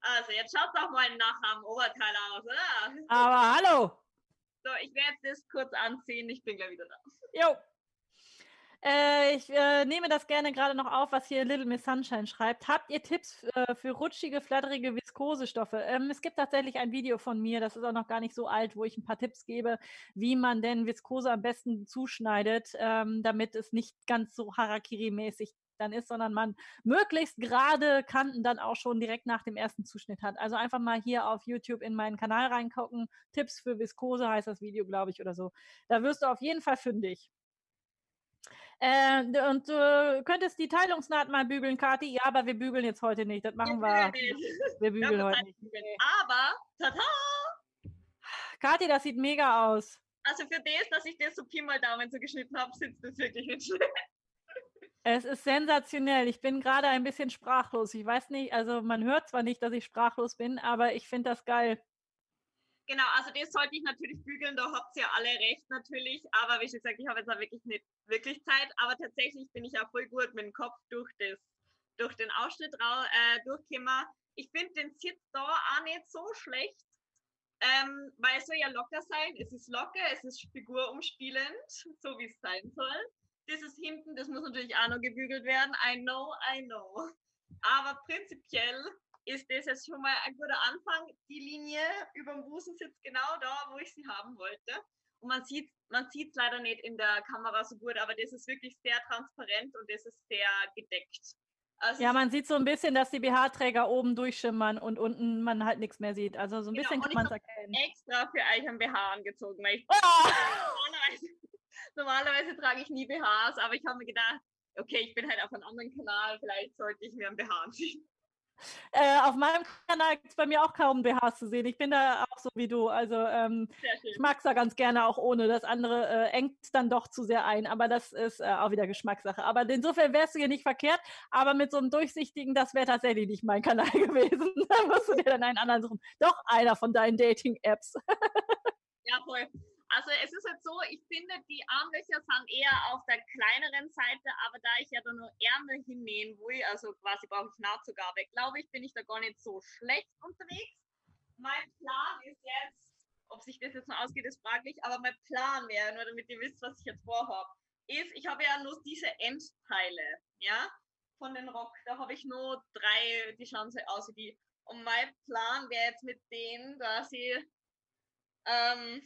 Also, jetzt schaut doch mal nachher am Oberteil aus, oder? Aber hallo! So, ich werde das kurz anziehen. Ich bin gleich wieder da. Jo. Äh, ich äh, nehme das gerne gerade noch auf, was hier Little Miss Sunshine schreibt. Habt ihr Tipps äh, für rutschige, flatterige Viskosestoffe? Ähm, es gibt tatsächlich ein Video von mir, das ist auch noch gar nicht so alt, wo ich ein paar Tipps gebe, wie man denn Viskose am besten zuschneidet, ähm, damit es nicht ganz so Harakiri-mäßig dann ist, sondern man möglichst gerade Kanten dann auch schon direkt nach dem ersten Zuschnitt hat. Also einfach mal hier auf YouTube in meinen Kanal reingucken. Tipps für Viskose heißt das Video, glaube ich, oder so. Da wirst du auf jeden Fall fündig. Äh, und du könntest die Teilungsnaht mal bügeln, Kathi. Ja, aber wir bügeln jetzt heute nicht. Das machen wir. Wir bügeln heute nicht. Aber, tada! Kathi, das sieht mega aus. Also für das, dass ich das so Pi mal Daumen so geschnitten habe, sitzt das wirklich nicht schlecht. Es ist sensationell. Ich bin gerade ein bisschen sprachlos. Ich weiß nicht, also man hört zwar nicht, dass ich sprachlos bin, aber ich finde das geil. Genau, also das sollte ich natürlich bügeln, da habt ihr ja alle recht natürlich, aber wie schon gesagt, ich habe jetzt auch wirklich nicht wirklich Zeit, aber tatsächlich bin ich auch voll gut mit dem Kopf durch, das, durch den Ausschnitt äh, durchgekommen. Ich finde den Sitz da auch nicht so schlecht, ähm, weil es soll ja locker sein, es ist locker, es ist figurumspielend, so wie es sein soll. Das ist hinten, das muss natürlich auch noch gebügelt werden, I know, I know. Aber prinzipiell ist das jetzt schon mal ein guter Anfang. Die Linie über dem Busen sitzt genau da, wo ich sie haben wollte. Und man sieht man sieht es leider nicht in der Kamera so gut, aber das ist wirklich sehr transparent und das ist sehr gedeckt. Also ja, man sieht so ein bisschen, dass die BH-Träger oben durchschimmern und unten man halt nichts mehr sieht. Also so ein genau, bisschen kann man es erkennen. extra für euch ein BH angezogen, weil ich oh! normalerweise, normalerweise trage ich nie BHs, aber ich habe mir gedacht, okay, ich bin halt auf einem anderen Kanal, vielleicht sollte ich mir ein BH anziehen. Äh, auf meinem Kanal gibt es bei mir auch kaum BHs zu sehen. Ich bin da auch so wie du. Also ähm, ich mag es da ganz gerne auch ohne. Das andere äh, engt dann doch zu sehr ein. Aber das ist äh, auch wieder Geschmackssache. Aber insofern wärst du hier nicht verkehrt. Aber mit so einem durchsichtigen, das wäre tatsächlich nicht mein Kanal gewesen. da musst du dir dann einen anderen suchen. Doch einer von deinen Dating-Apps. ja, voll. Also es ist halt so, ich finde, die Armlöcher sind eher auf der kleineren Seite, aber da ich ja da nur Ärmel hinnähen will, also quasi brauche ich Nahtzugabe, glaube ich, bin ich da gar nicht so schlecht unterwegs. Mein Plan ist jetzt, ob sich das jetzt noch ausgeht, ist fraglich, aber mein Plan wäre, nur damit ihr wisst, was ich jetzt vorhabe, ist, ich habe ja nur diese Endteile, ja, von den Rock, da habe ich nur drei, die schauen so aus wie die. Und mein Plan wäre jetzt mit denen, dass ich ähm,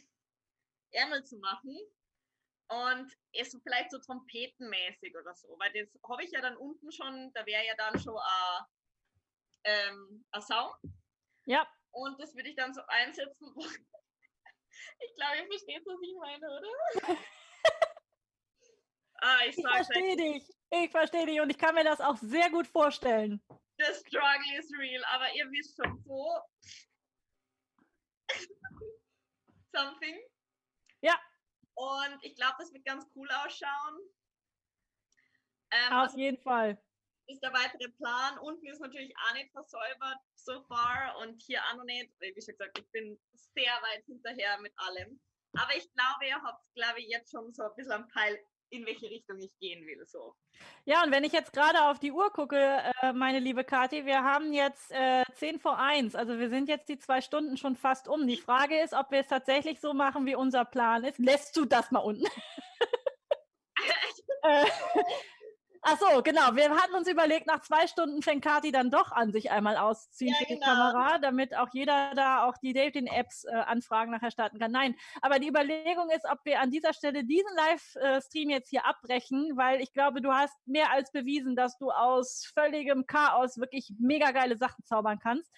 Ärmel zu machen und es vielleicht so trompetenmäßig oder so, weil das habe ich ja dann unten schon, da wäre ja dann schon ein, ähm, ein Sound. Ja. Und das würde ich dann so einsetzen. ich glaube, ihr versteht, was ich meine, oder? ah, ich, ich verstehe dich. Ich verstehe dich und ich kann mir das auch sehr gut vorstellen. The struggle is real, aber ihr wisst schon so. Something. Ja. Und ich glaube, das wird ganz cool ausschauen. Ähm, Auf also jeden Fall. Ist der weitere Plan. Unten ist natürlich auch nicht versäubert so far und hier auch noch nicht. Wie schon gesagt, ich bin sehr weit hinterher mit allem. Aber ich glaube, ihr habt, glaube ich, jetzt schon so ein bisschen am Peil, in welche Richtung ich gehen will. So. Ja, und wenn ich jetzt gerade auf die Uhr gucke, äh, meine liebe Kathi, wir haben jetzt äh, 10 vor 1, also wir sind jetzt die zwei Stunden schon fast um. Die Frage ist, ob wir es tatsächlich so machen, wie unser Plan ist. Lässt du das mal unten? äh, Ach so, genau. Wir hatten uns überlegt, nach zwei Stunden fängt Kati dann doch an, sich einmal auszuziehen ja, für die genau. Kamera, damit auch jeder da auch die Dating-Apps-Anfragen äh, nachher starten kann. Nein, aber die Überlegung ist, ob wir an dieser Stelle diesen Livestream jetzt hier abbrechen, weil ich glaube, du hast mehr als bewiesen, dass du aus völligem Chaos wirklich mega geile Sachen zaubern kannst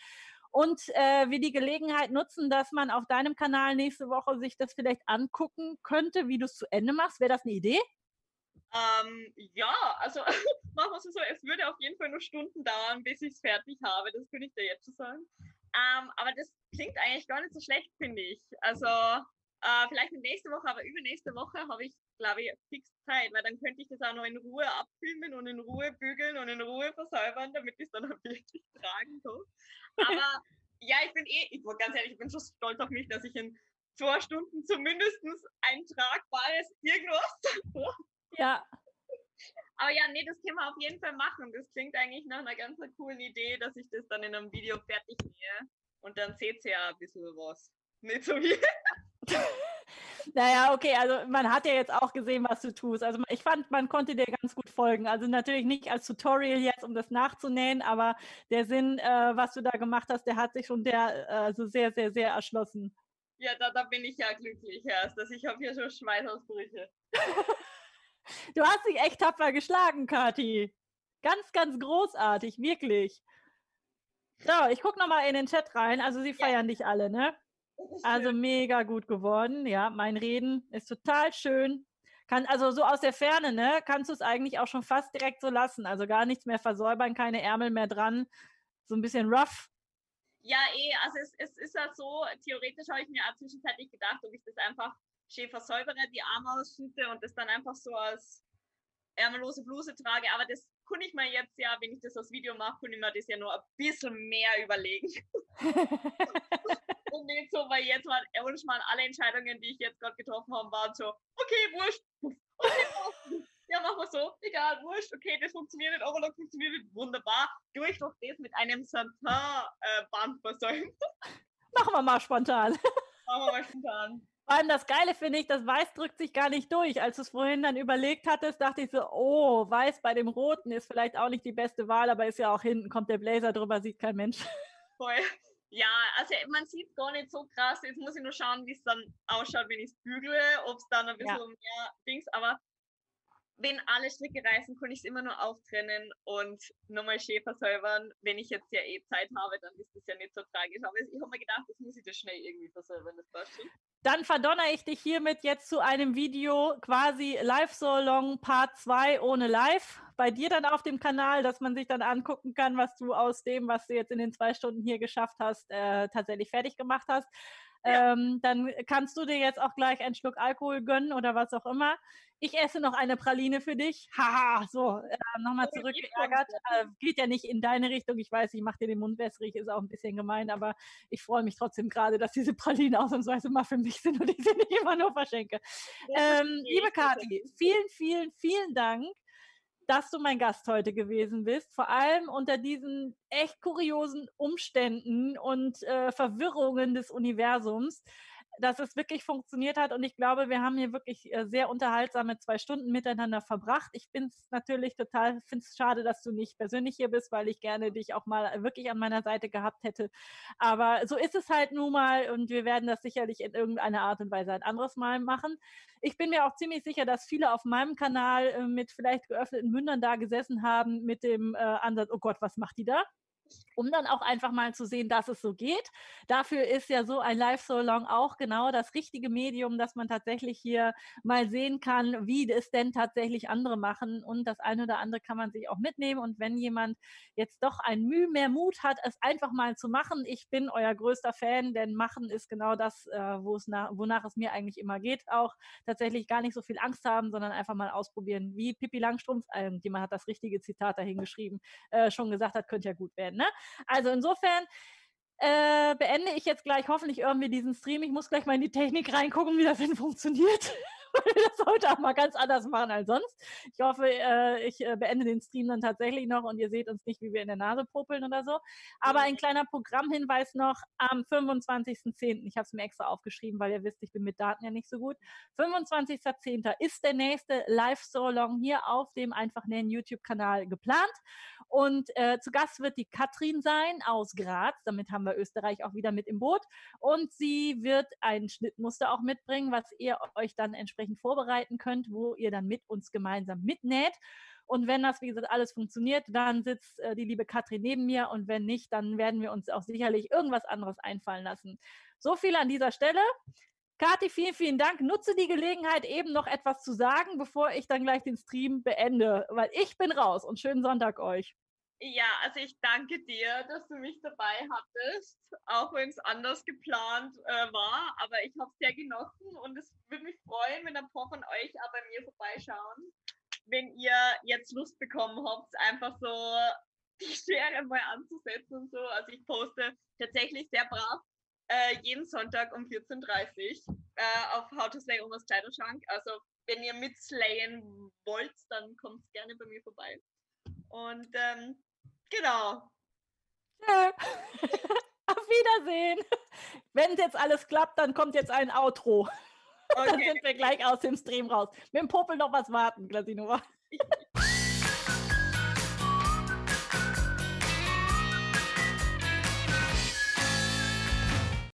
und äh, wir die Gelegenheit nutzen, dass man auf deinem Kanal nächste Woche sich das vielleicht angucken könnte, wie du es zu Ende machst. Wäre das eine Idee? Ähm, ja, also machen wir es so, es würde auf jeden Fall nur Stunden dauern, bis ich es fertig habe, das könnte ich dir jetzt schon sagen. Ähm, aber das klingt eigentlich gar nicht so schlecht, finde ich. Also äh, vielleicht nächste Woche, aber übernächste Woche habe ich, glaube ich, fix Zeit, weil dann könnte ich das auch noch in Ruhe abfilmen und in Ruhe bügeln und in Ruhe versäubern, damit ich es dann auch wirklich tragen kann. Aber ja, ich bin eh, ich ganz ehrlich, ich bin schon stolz auf mich, dass ich in zwei Stunden zumindest ein tragbares irgendwas ja. Aber ja, nee, das können wir auf jeden Fall machen. Das klingt eigentlich nach einer ganz coolen Idee, dass ich das dann in einem Video fertig nähe. Und dann seht ihr ja ein bisschen was. Nicht so wie. Naja, okay, also man hat ja jetzt auch gesehen, was du tust. Also ich fand, man konnte dir ganz gut folgen. Also natürlich nicht als Tutorial jetzt, um das nachzunähen, aber der Sinn, äh, was du da gemacht hast, der hat sich schon der, also sehr, sehr, sehr erschlossen. Ja, da, da bin ich ja glücklich erst. dass ich habe hier schon Schweißausbrüche. du hast dich echt tapfer geschlagen, Kathi. Ganz, ganz großartig, wirklich. So, ich gucke nochmal in den Chat rein. Also sie feiern ja. dich alle, ne? Also mega gut geworden. Ja, mein Reden ist total schön. Kann, also so aus der Ferne, ne, kannst du es eigentlich auch schon fast direkt so lassen. Also gar nichts mehr versäubern, keine Ärmel mehr dran. So ein bisschen rough. Ja, eh, also es, es ist ja so, theoretisch habe ich mir auch zwischenzeitlich gedacht, ob ich das einfach schön versäubere, die Arme ausschnitte und das dann einfach so als ärmellose Bluse trage. Aber das kann ich mir jetzt ja, wenn ich das als Video mache, kann ich mir das ja nur ein bisschen mehr überlegen. und nicht so, weil jetzt waren mal alle Entscheidungen, die ich jetzt gerade getroffen habe, waren so, okay, wurscht. Okay, ja, machen wir so, egal, wurscht, okay, das funktioniert nicht, Overlock funktioniert nicht, wunderbar. Durch doch das mit einem Santin-Band versäumt. Machen wir mal spontan. Machen wir mal spontan. Vor allem das Geile finde ich, das Weiß drückt sich gar nicht durch. Als du es vorhin dann überlegt hattest, dachte ich so, oh, Weiß bei dem Roten ist vielleicht auch nicht die beste Wahl, aber ist ja auch hinten, kommt der Blazer drüber, sieht kein Mensch. Voll. Ja, also man sieht es gar nicht so krass. Jetzt muss ich nur schauen, wie es dann ausschaut, wenn ich es bügle, ob es dann ein bisschen ja. mehr Dings, aber wenn alle Stricke reißen, kann ich es immer nur auftrennen und nochmal Schäfer säubern. Wenn ich jetzt ja eh Zeit habe, dann ist das ja nicht so tragisch. Aber ich habe mir gedacht, das muss ich das schnell irgendwie versäubern, das passt schon. Dann verdonner ich dich hiermit jetzt zu einem Video quasi Live So Long Part 2 ohne Live. Bei dir dann auf dem Kanal, dass man sich dann angucken kann, was du aus dem, was du jetzt in den zwei Stunden hier geschafft hast, äh, tatsächlich fertig gemacht hast. Ja. Ähm, dann kannst du dir jetzt auch gleich einen Schluck Alkohol gönnen oder was auch immer. Ich esse noch eine Praline für dich. Haha, so, äh, nochmal zurückgeärgert. Äh, geht ja nicht in deine Richtung. Ich weiß, ich mache dir den Mund wässrig, ist auch ein bisschen gemein, aber ich freue mich trotzdem gerade, dass diese Pralinen ausnahmsweise mal für mich sind und ich sie nicht immer nur verschenke. Ähm, liebe Kathi, vielen, vielen, vielen Dank dass du mein Gast heute gewesen bist, vor allem unter diesen echt kuriosen Umständen und äh, Verwirrungen des Universums dass es wirklich funktioniert hat. Und ich glaube, wir haben hier wirklich äh, sehr unterhaltsame zwei Stunden miteinander verbracht. Ich bin es natürlich total, finde es schade, dass du nicht persönlich hier bist, weil ich gerne dich auch mal wirklich an meiner Seite gehabt hätte. Aber so ist es halt nun mal und wir werden das sicherlich in irgendeiner Art und Weise ein anderes Mal machen. Ich bin mir auch ziemlich sicher, dass viele auf meinem Kanal äh, mit vielleicht geöffneten Mündern da gesessen haben mit dem äh, Ansatz, oh Gott, was macht die da? Um dann auch einfach mal zu sehen, dass es so geht. Dafür ist ja so ein Live So Long auch genau das richtige Medium, dass man tatsächlich hier mal sehen kann, wie es denn tatsächlich andere machen und das eine oder andere kann man sich auch mitnehmen und wenn jemand jetzt doch ein Mühe mehr Mut hat, es einfach mal zu machen, ich bin euer größter Fan, denn machen ist genau das, äh, wo es nach, wonach es mir eigentlich immer geht, auch tatsächlich gar nicht so viel Angst haben, sondern einfach mal ausprobieren, wie Pippi Langstrumpf, äh, jemand hat das richtige Zitat dahin geschrieben, äh, schon gesagt hat, könnte ja gut werden. Ne? Also insofern äh, beende ich jetzt gleich hoffentlich irgendwie diesen Stream. Ich muss gleich mal in die Technik reingucken, wie das denn funktioniert das heute auch mal ganz anders machen als sonst. Ich hoffe, äh, ich äh, beende den Stream dann tatsächlich noch und ihr seht uns nicht, wie wir in der Nase popeln oder so. Aber ein kleiner Programmhinweis noch am 25.10. Ich habe es mir extra aufgeschrieben, weil ihr wisst, ich bin mit Daten ja nicht so gut. 25.10. ist der nächste Live-So-Long hier auf dem Einfach Nähen YouTube-Kanal geplant. Und äh, zu Gast wird die Katrin sein aus Graz. Damit haben wir Österreich auch wieder mit im Boot. Und sie wird ein Schnittmuster auch mitbringen, was ihr euch dann entsprechend entsprechend vorbereiten könnt, wo ihr dann mit uns gemeinsam mitnäht. Und wenn das, wie gesagt, alles funktioniert, dann sitzt äh, die liebe Katrin neben mir und wenn nicht, dann werden wir uns auch sicherlich irgendwas anderes einfallen lassen. So viel an dieser Stelle. Kathi, vielen, vielen Dank. Nutze die Gelegenheit, eben noch etwas zu sagen, bevor ich dann gleich den Stream beende, weil ich bin raus und schönen Sonntag euch. Ja, also ich danke dir, dass du mich dabei hattest, auch wenn es anders geplant äh, war. Aber ich habe es sehr genossen und es würde mich freuen, wenn ein paar von euch auch bei mir vorbeischauen. Wenn ihr jetzt Lust bekommen habt, einfach so die Schere mal anzusetzen und so. Also ich poste tatsächlich sehr brav äh, jeden Sonntag um 14.30 Uhr äh, auf How to Slay Omas Kleiderschrank. Also wenn ihr mitslayen wollt, dann kommt gerne bei mir vorbei. Und ähm, Genau. Ja. Auf Wiedersehen. Wenn jetzt alles klappt, dann kommt jetzt ein Outro. Dann sind wir gleich aus dem Stream raus. Mit dem Popel noch was warten, Glasinova.